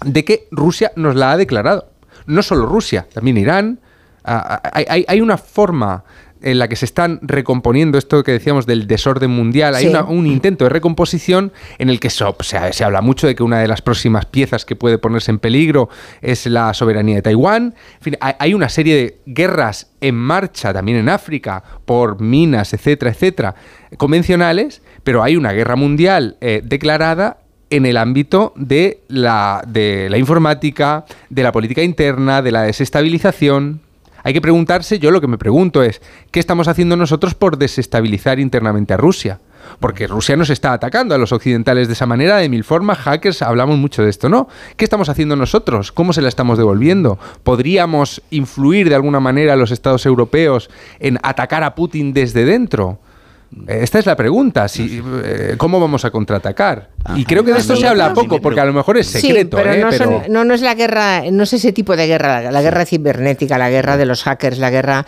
de que Rusia nos la ha declarado. No solo Rusia, también Irán. Hay, una forma en la que se están recomponiendo esto que decíamos del desorden mundial. Hay un intento de recomposición en el que se, se, habla mucho de que una de las próximas piezas que puede ponerse en peligro es la soberanía de Taiwán. En fin, hay, una serie de guerras en marcha también en África por minas, etcétera, etcétera, convencionales, pero hay una guerra mundial eh, declarada en el ámbito de la, de la informática, de la política interna, de la desestabilización. Hay que preguntarse, yo lo que me pregunto es, ¿qué estamos haciendo nosotros por desestabilizar internamente a Rusia? Porque Rusia nos está atacando a los occidentales de esa manera, de mil formas, hackers, hablamos mucho de esto, ¿no? ¿Qué estamos haciendo nosotros? ¿Cómo se la estamos devolviendo? ¿Podríamos influir de alguna manera a los estados europeos en atacar a Putin desde dentro? Esta es la pregunta, si, eh, ¿cómo vamos a contraatacar? y creo que de esto se habla poco, porque a lo mejor es secreto. pero, ¿eh? no, no, es la guerra, no es ese tipo de guerra, la guerra cibernética, la guerra de los hackers, la guerra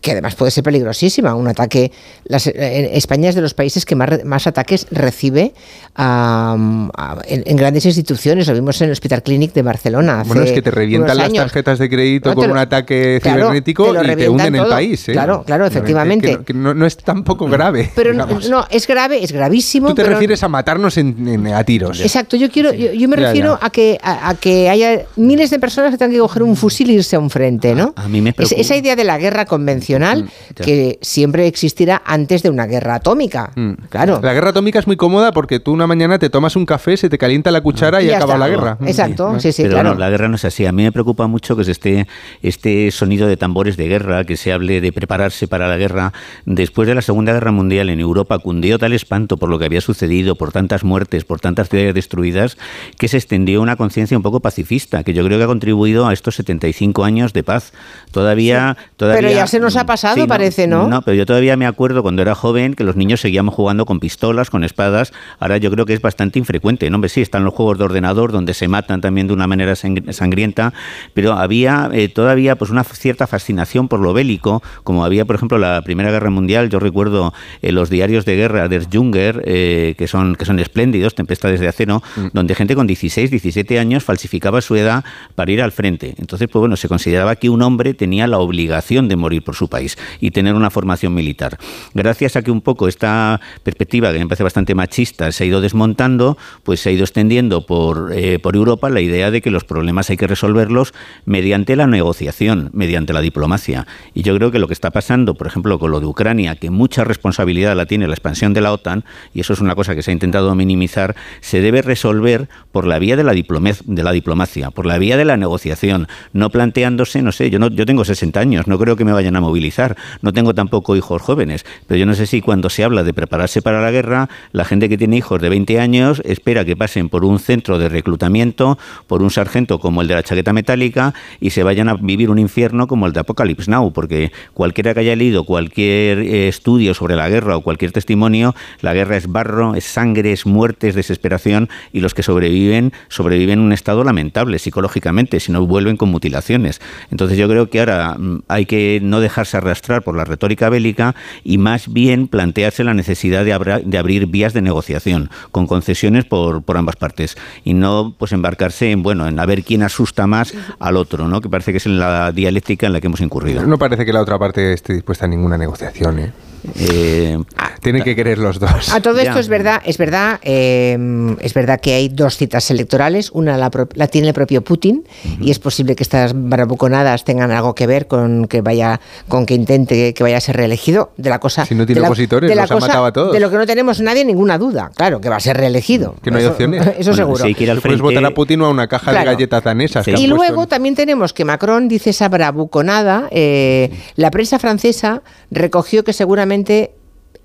que además puede ser peligrosísima. Un ataque. España es de los países que más, ataques recibe en, grandes instituciones. Lo vimos en el Hospital Clinic de Barcelona. bueno, es que te revientan las tarjetas de crédito con un ataque cibernético y te hunden el país. ¿eh? Claro, claro, efectivamente. no, es tampoco grave. Pero no, es grave, es gravísimo. Tú te refieres a matarnos a tiros. Exacto, yo quiero, yo, me refiero a que a, que haya miles de personas que tengan que coger un fusil e irse a un frente, ¿no? A, mí me esa idea de la guerra convencional mm, que siempre existirá antes de una guerra atómica. Mm. Claro. La guerra atómica es muy cómoda porque tú una mañana te tomas un café, se te calienta la cuchara y, acaba la guerra. Exacto, sí, sí, Pero claro. la guerra no es así. A mí me preocupa mucho que se esté este sonido de tambores de guerra, que se hable de prepararse para la guerra. Después de la Segunda Guerra Mundial en Europa cundió tal espanto por lo que había sucedido, por tantas muertes, por tantas ciudades destruidas, que se extendió una conciencia un poco pacifista, que yo creo que ha contribuido a estos 75 años de paz. Todavía, todavía Pero ya se nos ha pasado, parece, ¿no? No, pero yo todavía me acuerdo cuando era joven que los niños seguíamos jugando con pistolas, con espadas. Ahora yo creo que es bastante infrecuente. No, sí, están los juegos de ordenador donde se matan también de una manera sangrienta, pero había eh, todavía pues una cierta fascinación por lo bélico, como había, por ejemplo, la Primera Guerra Mundial. Recuerdo eh, los diarios de guerra de Junger, eh, que son que son espléndidos, Tempestades de Acero, mm. donde gente con 16, 17 años falsificaba su edad para ir al frente. Entonces, pues bueno, se consideraba que un hombre tenía la obligación de morir por su país y tener una formación militar. Gracias a que un poco esta perspectiva, que me parece bastante machista, se ha ido desmontando, pues se ha ido extendiendo por, eh, por Europa la idea de que los problemas hay que resolverlos mediante la negociación, mediante la diplomacia. Y yo creo que lo que está pasando, por ejemplo, con lo de Ucrania, que mucha responsabilidad la tiene la expansión de la OTAN, y eso es una cosa que se ha intentado minimizar, se debe resolver por la vía de la, de la diplomacia, por la vía de la negociación, no planteándose, no sé, yo, no, yo tengo 60 años, no creo que me vayan a movilizar, no tengo tampoco hijos jóvenes, pero yo no sé si cuando se habla de prepararse para la guerra, la gente que tiene hijos de 20 años espera que pasen por un centro de reclutamiento, por un sargento como el de la chaqueta metálica y se vayan a vivir un infierno como el de Apocalypse Now, porque cualquiera que haya leído cualquier eh, estudio sobre la guerra o cualquier testimonio, la guerra es barro, es sangre, es muerte, es desesperación y los que sobreviven sobreviven en un estado lamentable psicológicamente, si no vuelven con mutilaciones. Entonces yo creo que ahora mm, hay que no dejarse arrastrar por la retórica bélica y más bien plantearse la necesidad de, de abrir vías de negociación con concesiones por, por ambas partes y no pues embarcarse en bueno en a ver quién asusta más al otro, ¿no? Que parece que es en la dialéctica en la que hemos incurrido. No parece que la otra parte esté dispuesta a ninguna negociación, ¿eh? Eh, Tienen que querer los dos. A todo esto es verdad, es verdad, eh, es verdad que hay dos citas electorales. Una la, tiene el propio Putin y es posible que estas barabuconadas tengan algo que ver con que vaya, con que intente que vaya a ser reelegido. De la cosa. Si no tiene opositores, los ha matado a todos. De lo que no tenemos nadie ninguna duda. Claro, que va a ser reelegido. Que no hay opciones. Eso seguro. Si Puedes votar a Putin o a una caja de galletas danesas. Y luego también tenemos que Macron dice esa bravuconada. Eh, la prensa francesa recogió que seguramente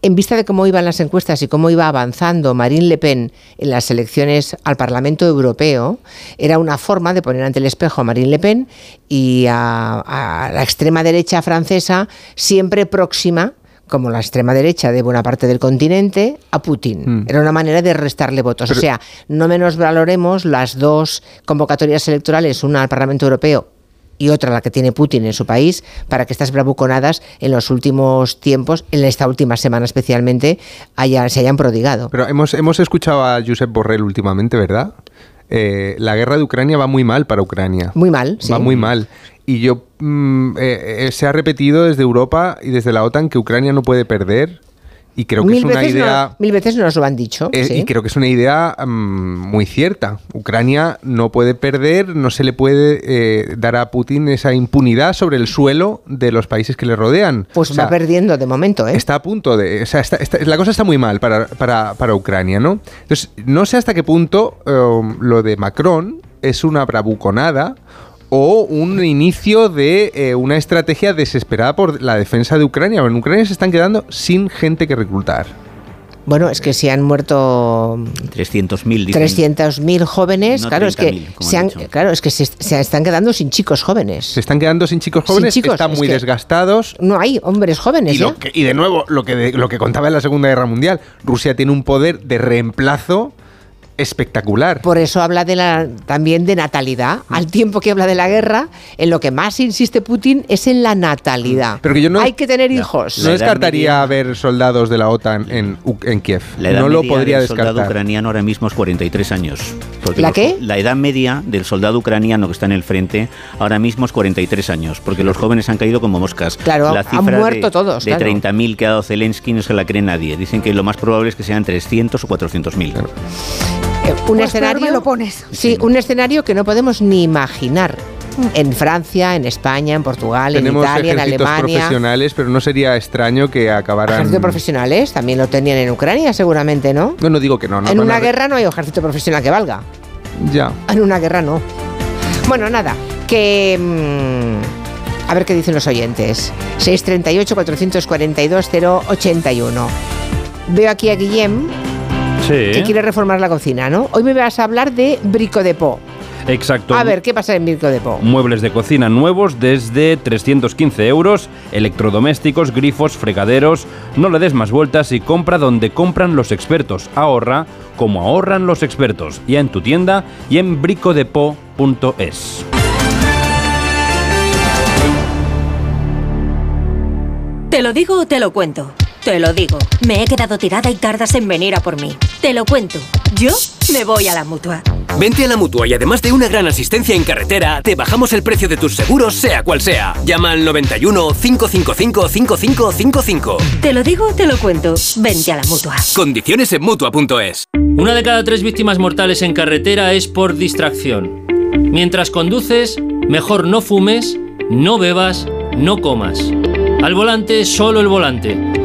en vista de cómo iban las encuestas y cómo iba avanzando Marine Le Pen en las elecciones al Parlamento Europeo, era una forma de poner ante el espejo a Marine Le Pen y a, la extrema derecha francesa siempre próxima como la extrema derecha de buena parte del continente, a Putin. Mm. Era una manera de restarle votos. o sea, no menos valoremos las dos convocatorias electorales, una al Parlamento Europeo y otra la que tiene Putin en su país para que estas bravuconadas en los últimos tiempos, en esta última semana especialmente, se hayan prodigado. Pero hemos, hemos escuchado a Josep Borrell últimamente, ¿verdad? Eh, la guerra de Ucrania va muy mal para Ucrania. Muy mal, Va muy mal. Y yo mm, eh, eh, se ha repetido desde Europa y desde la OTAN que Ucrania no puede perder y creo que es una idea. mil veces nos lo han dicho. Y creo que es una idea mm, muy cierta. Ucrania no puede perder, no se le puede eh, dar a Putin esa impunidad sobre el suelo de los países que le rodean. Pues va perdiendo de momento, ¿eh? Está a punto de. O sea, la cosa está muy mal para, para, para, Ucrania, ¿no? Entonces, no sé hasta qué punto um, lo de Macron es una bravuconada o un inicio de eh, una estrategia desesperada por la defensa de Ucrania. En Ucrania se están quedando sin gente que reclutar. Bueno, es que se han muerto 300.000 300.000 jóvenes, claro, es que se han, claro, es que se, están quedando sin chicos jóvenes. Se están quedando sin chicos jóvenes que están muy desgastados. No hay hombres jóvenes. Y, ¿eh? y de nuevo, lo que, lo que contaba en la Segunda Guerra Mundial, Rusia tiene un poder de reemplazo espectacular. Por eso habla de la, también de natalidad. Mm. Al tiempo que habla de la guerra, en lo que más insiste Putin es en la natalidad. Pero yo no, Hay que tener hijos. No descartaría ver soldados de la OTAN en, en Kiev. La edad no lo podría del soldado ucraniano ahora mismo es 43 años. ¿La qué? La edad media del soldado ucraniano que está en el frente ahora mismo es 43 años, porque los jóvenes han caído como moscas. Claro, la cifra han muerto de, todos. De 30.000 que ha dado Zelensky no se la cree nadie. Dicen que lo más probable es que sean 300 o 400.000. Eh, un pues escenario. lo pones. Sí, un escenario que no podemos ni imaginar mm. en Francia, en España, en Portugal, en Italia, en Alemania. profesionales, pero no sería extraño que acabaran. Ejército profesionales también lo tenían en Ucrania, seguramente, ¿no? No, no digo que no. no en una guerra no hay ejército profesional que valga. Ya. En una guerra no. Bueno, nada, que. Mm, a ver qué dicen los oyentes. 638-442-081. Veo aquí a Guillem que quiere reformar la cocina, ¿no? Hoy me vas a hablar de Brico de Po. Exacto. A ver, ¿qué pasa en Brico de Po? Muebles de cocina nuevos desde 315 euros, electrodomésticos, grifos, fregaderos. No le des más vueltas y compra donde compran los expertos. Ahorra como ahorran los expertos. Ya en tu tienda y en bricodepo.es. ¿Te lo digo o te lo cuento? Te lo digo, me he quedado tirada y tardas en venir a por mí. Te lo cuento, yo me voy a la mutua. Vente a la mutua y además de una gran asistencia en carretera, te bajamos el precio de tus seguros, sea cual sea. Llama al 91 555 5555. Te lo digo, te lo cuento. Vente a la mutua. Condiciones en mutua.es. Una de cada tres víctimas mortales en carretera es por distracción. Mientras conduces, mejor no fumes, no bebas, no comas. Al volante, solo el volante.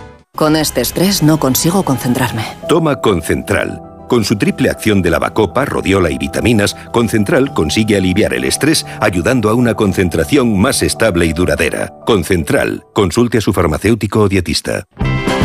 Con este estrés no consigo concentrarme. Toma Concentral. Con su triple acción de lavacopa, rodiola y vitaminas, Concentral consigue aliviar el estrés ayudando a una concentración más estable y duradera. Concentral. Consulte a su farmacéutico o dietista.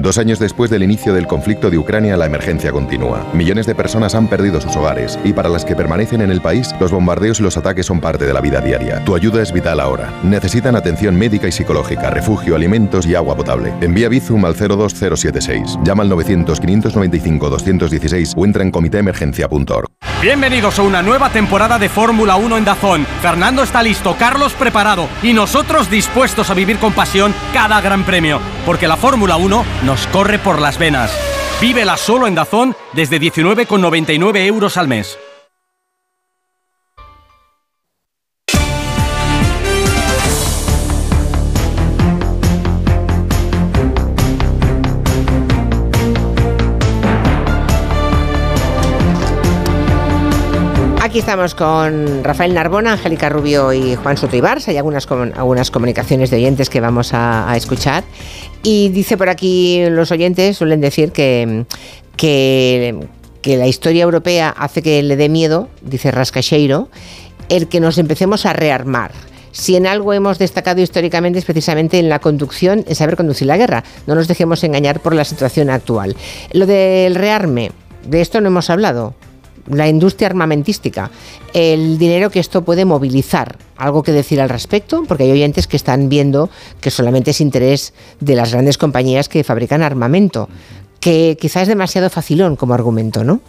Dos años después del inicio del conflicto de Ucrania, la emergencia continúa. Millones de personas han perdido sus hogares y para las que permanecen en el país, los bombardeos y los ataques son parte de la vida diaria. Tu ayuda es vital ahora. Necesitan atención médica y psicológica, refugio, alimentos y agua potable. Envía Bizum al 02076. Llama al 900 595 216 o entra en comitéemergencia.org. Bienvenidos a una nueva temporada de Fórmula 1 en Dazón. Fernando está listo, Carlos preparado y nosotros dispuestos a vivir con pasión cada gran premio, porque la Fórmula 1 nos corre por las venas. Vívela solo en Dazón desde 19,99 euros al mes. Aquí estamos con Rafael Narbona, Angélica Rubio y Juan Soto Hay algunas, algunas comunicaciones de oyentes que vamos a, escuchar. Y dice por aquí los oyentes, suelen decir que, que, la historia europea hace que le dé miedo, dice Rascacheiro, el que nos empecemos a rearmar. Si en algo hemos destacado históricamente es precisamente en la conducción, en saber conducir la guerra. No nos dejemos engañar por la situación actual. Lo del rearme, de esto no hemos hablado la industria armamentística, el dinero que esto puede movilizar. ¿Algo que decir al respecto? Porque hay oyentes que están viendo que solamente es interés de las grandes compañías que fabrican armamento, que quizás es demasiado facilón como argumento, ¿no?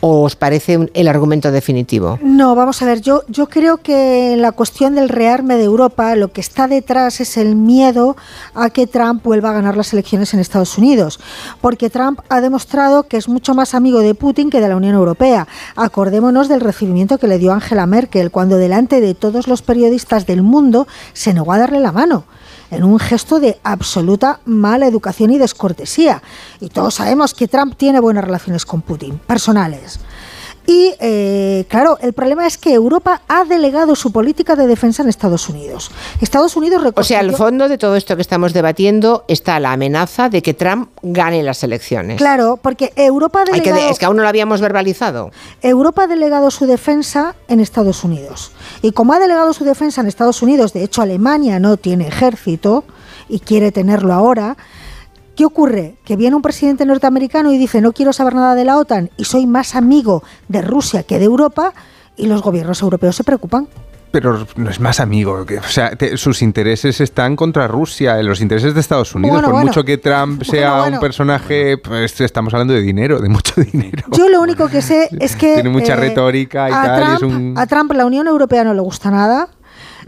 ¿O os parece el argumento definitivo? No, vamos a ver, yo, yo creo que la cuestión del rearme de Europa, lo que está detrás es el miedo a que Trump vuelva a ganar las elecciones en Estados Unidos, porque Trump ha demostrado que es mucho más amigo de Putin que de la Unión Europea. Acordémonos del recibimiento que le dio Angela Merkel cuando delante de todos los periodistas del mundo se negó a darle la mano en un gesto de absoluta mala educación y descortesía. Y todos sabemos que Trump tiene buenas relaciones con Putin, personales. Y eh, claro, el problema es que Europa ha delegado su política de defensa en Estados Unidos. Estados Unidos O sea, al fondo de todo esto que estamos debatiendo está la amenaza de que Trump gane las elecciones. Claro, porque Europa ha delegado... es que aún no lo habíamos verbalizado. Europa ha delegado su defensa en Estados Unidos. Y como ha delegado su defensa en Estados Unidos, de hecho Alemania no tiene ejército y quiere tenerlo ahora, ¿Qué ocurre? Que viene un presidente norteamericano y dice no quiero saber nada de la OTAN y soy más amigo de Rusia que de Europa y los gobiernos europeos se preocupan. Pero no es más amigo, o sea, sus intereses están contra Rusia, los intereses de Estados Unidos. por mucho que Trump sea un personaje, pues estamos hablando de dinero, de mucho dinero. Yo lo único que sé es que tiene mucha eh, retórica y tal. A Trump la Unión Europea no le gusta nada.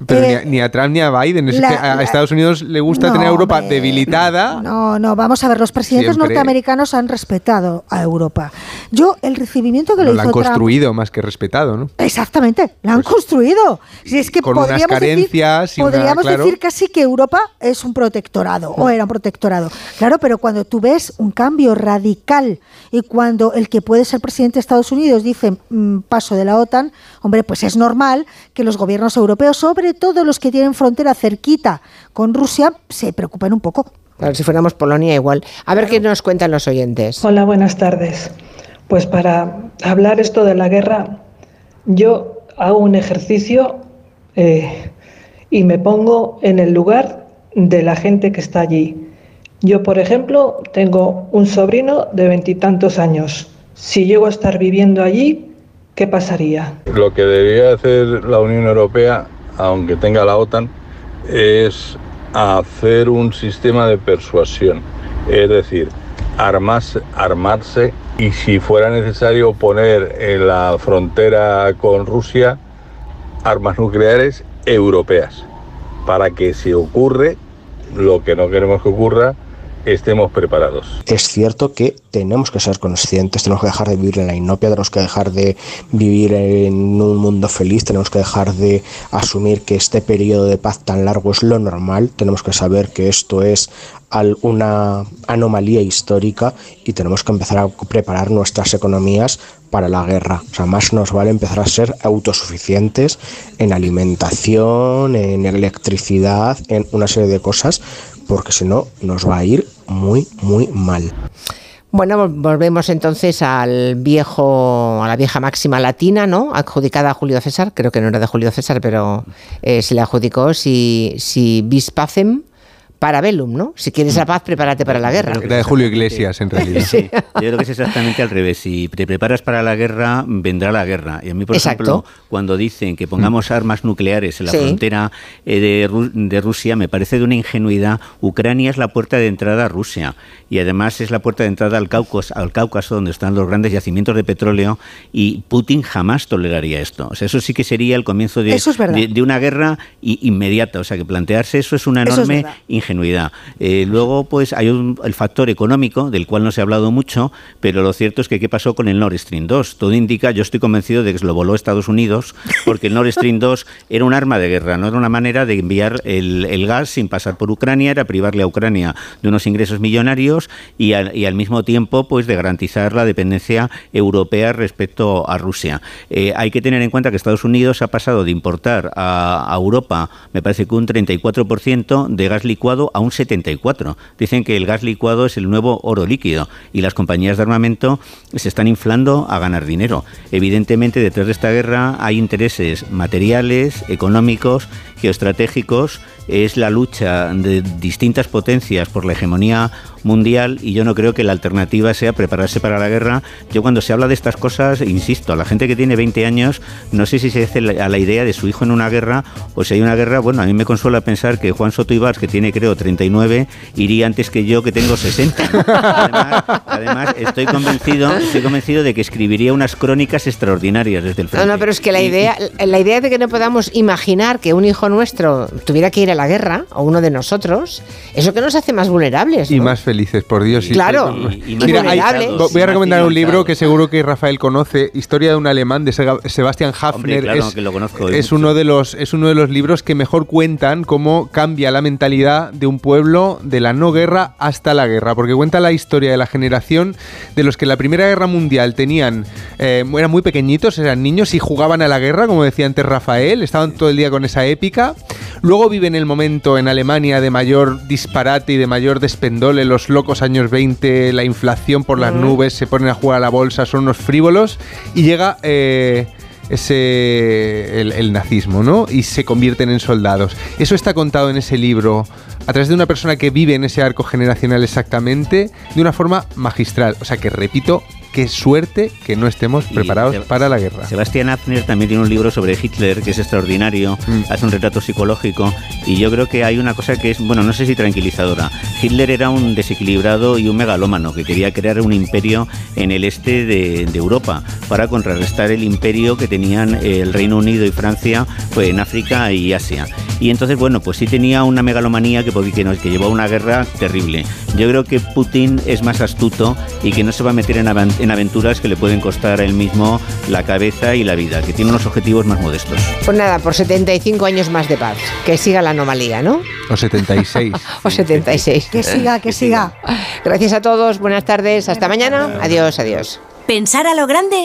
Pero eh, ni, a, Trump ni a Biden. Es que a Estados Unidos le gusta tener a Europa debilitada. No, no, vamos a ver, los presidentes norteamericanos han respetado a Europa. Yo, el recibimiento que le hizo La han construido más que respetado, ¿no? Exactamente, la han pues, construido. Si es que con podríamos unas carencias. Decir, podríamos decir casi que Europa es un protectorado, o era un protectorado. Claro, pero cuando tú ves un cambio radical y cuando el que puede ser presidente de Estados Unidos dice mm, paso de la OTAN, hombre, pues es normal que los gobiernos europeos sobre todos los que tienen frontera cerquita con Rusia se preocupen un poco. Claro, si fuéramos Polonia igual. A ver qué nos cuentan los oyentes. Hola, buenas tardes. Pues para hablar esto de la guerra, yo hago un ejercicio eh, y me pongo en el lugar de la gente que está allí. Yo, por ejemplo, tengo un sobrino de veintitantos años. Si llego a estar viviendo allí, ¿qué pasaría? Lo que debería hacer la Unión Europea aunque tenga la OTAN, es hacer un sistema de persuasión, es decir, armarse, armarse y si fuera necesario poner en la frontera con Rusia armas nucleares europeas, para que si ocurre lo que no queremos que ocurra, estemos preparados. Es cierto que tenemos que ser conscientes, tenemos que dejar de vivir en la inopia, tenemos que dejar de vivir en un mundo feliz, tenemos que dejar de asumir que este periodo de paz tan largo es lo normal, tenemos que saber que esto es una anomalía histórica y tenemos que empezar a preparar nuestras economías para la guerra. O sea, más nos vale empezar a ser autosuficientes en alimentación, en electricidad, en una serie de cosas porque si no nos va a ir muy, muy mal. Bueno, volvemos entonces al viejo, a la vieja máxima latina, ¿no? Adjudicada a Julio César, creo que no era de Julio César, pero eh, se le adjudicó si, si vis pacem, para Bellum, ¿no? Si quieres la paz, prepárate para la guerra. Era de Julio Iglesias, en realidad. Sí, yo creo que es exactamente al revés. Si te preparas para la guerra, vendrá la guerra. Y a mí, por Exacto. ejemplo, cuando dicen que pongamos armas nucleares en la Sí. frontera eh, de, Ru- de Rusia, me parece de una ingenuidad. Ucrania es la puerta de entrada a Rusia y además es la puerta de entrada al Cáucaso, al Cáucaso donde están los grandes yacimientos de petróleo y Putin jamás toleraría esto. O sea, eso sí que sería el comienzo de, Eso es verdad. de- de una guerra inmediata. O sea, que plantearse eso es una Eso es enorme verdad. Eh, luego, pues hay un- el factor económico, del cual no se ha hablado mucho, pero lo cierto es que ¿qué pasó con el Nord Stream 2? Todo indica, yo estoy convencido de que lo voló Estados Unidos, porque el Nord Stream 2 era un arma de guerra, no era una manera de enviar el, gas sin pasar por Ucrania, era privarle a Ucrania de unos ingresos millonarios y al, mismo tiempo, pues de garantizar la dependencia europea respecto a Rusia. Eh, hay que tener en cuenta que Estados Unidos ha pasado de importar a Europa, me parece que un 34% de gas licuado a un 74%. Dicen que el gas licuado es el nuevo oro líquido y las compañías de armamento se están inflando a ganar dinero. Evidentemente, detrás de esta guerra hay intereses materiales, económicos, geoestratégicos. Es la lucha de distintas potencias por la hegemonía mundial y yo no creo que la alternativa sea prepararse para la guerra. Yo cuando se habla de estas cosas, insisto, a la gente que tiene 20 años, no sé si se hace a la idea de su hijo en una guerra o si hay una guerra, bueno, a mí me consuela pensar que Juan Soto Ibars, que tiene creo 39, iría antes que yo que tengo 60. Además, además, estoy convencido, estoy convencido de que escribiría unas crónicas extraordinarias desde el No, frente. no, pero es que la idea, la idea de que no podamos imaginar que un hijo nuestro tuviera que ir a la guerra, o uno de nosotros, eso que nos hace más vulnerables. Y más felices, por Dios. y- Claro, y- y Mira, hay- vulnerables. voy a recomendar un libro que seguro que Rafael conoce, Historia de un alemán de Sebastian Hafner. Hombre, claro es, que lo conozco, es mucho. uno de los es uno de los libros que mejor cuentan cómo cambia la mentalidad de un pueblo de la no guerra hasta la guerra, porque cuenta la historia de la generación de los que en la Primera Guerra Mundial tenían eh, eran muy pequeñitos, eran niños y jugaban a la guerra, como decía antes Rafael, estaban todo el día con esa épica. Luego viven el momento en Alemania de mayor disparate y de mayor despendole, los locos años 20, la inflación por las nubes, se ponen a jugar a la bolsa, son unos frívolos y llega eh, ese el, el nazismo, ¿no? Y se convierten en soldados. Eso está contado en ese libro a través de una persona que vive en ese arco generacional exactamente de una forma magistral. O sea que repito, qué suerte que no estemos preparados para la guerra. Sebastián Hafner también tiene un libro sobre Hitler que es extraordinario, Mm. hace un retrato psicológico y yo creo que hay una cosa que es, bueno, no sé si tranquilizadora. Hitler era un desequilibrado y un megalómano que quería crear un imperio en el este de, de Europa para contrarrestar el imperio que tenían eh, el Reino Unido y Francia pues, en África y Asia. Y entonces, bueno, pues sí tenía una megalomanía que, que, que llevó a una guerra terrible. Yo creo que Putin es más astuto y que no se va a meter en, avan- en aventuras que le pueden costar a él mismo la cabeza y la vida, que tiene unos objetivos más modestos. Pues nada, por 75 años más de paz. Que siga la anomalía, ¿no? O 76. O 76. Que siga, que siga. Gracias a todos, buenas tardes, hasta mañana. Adiós, adiós. Pensar a lo grande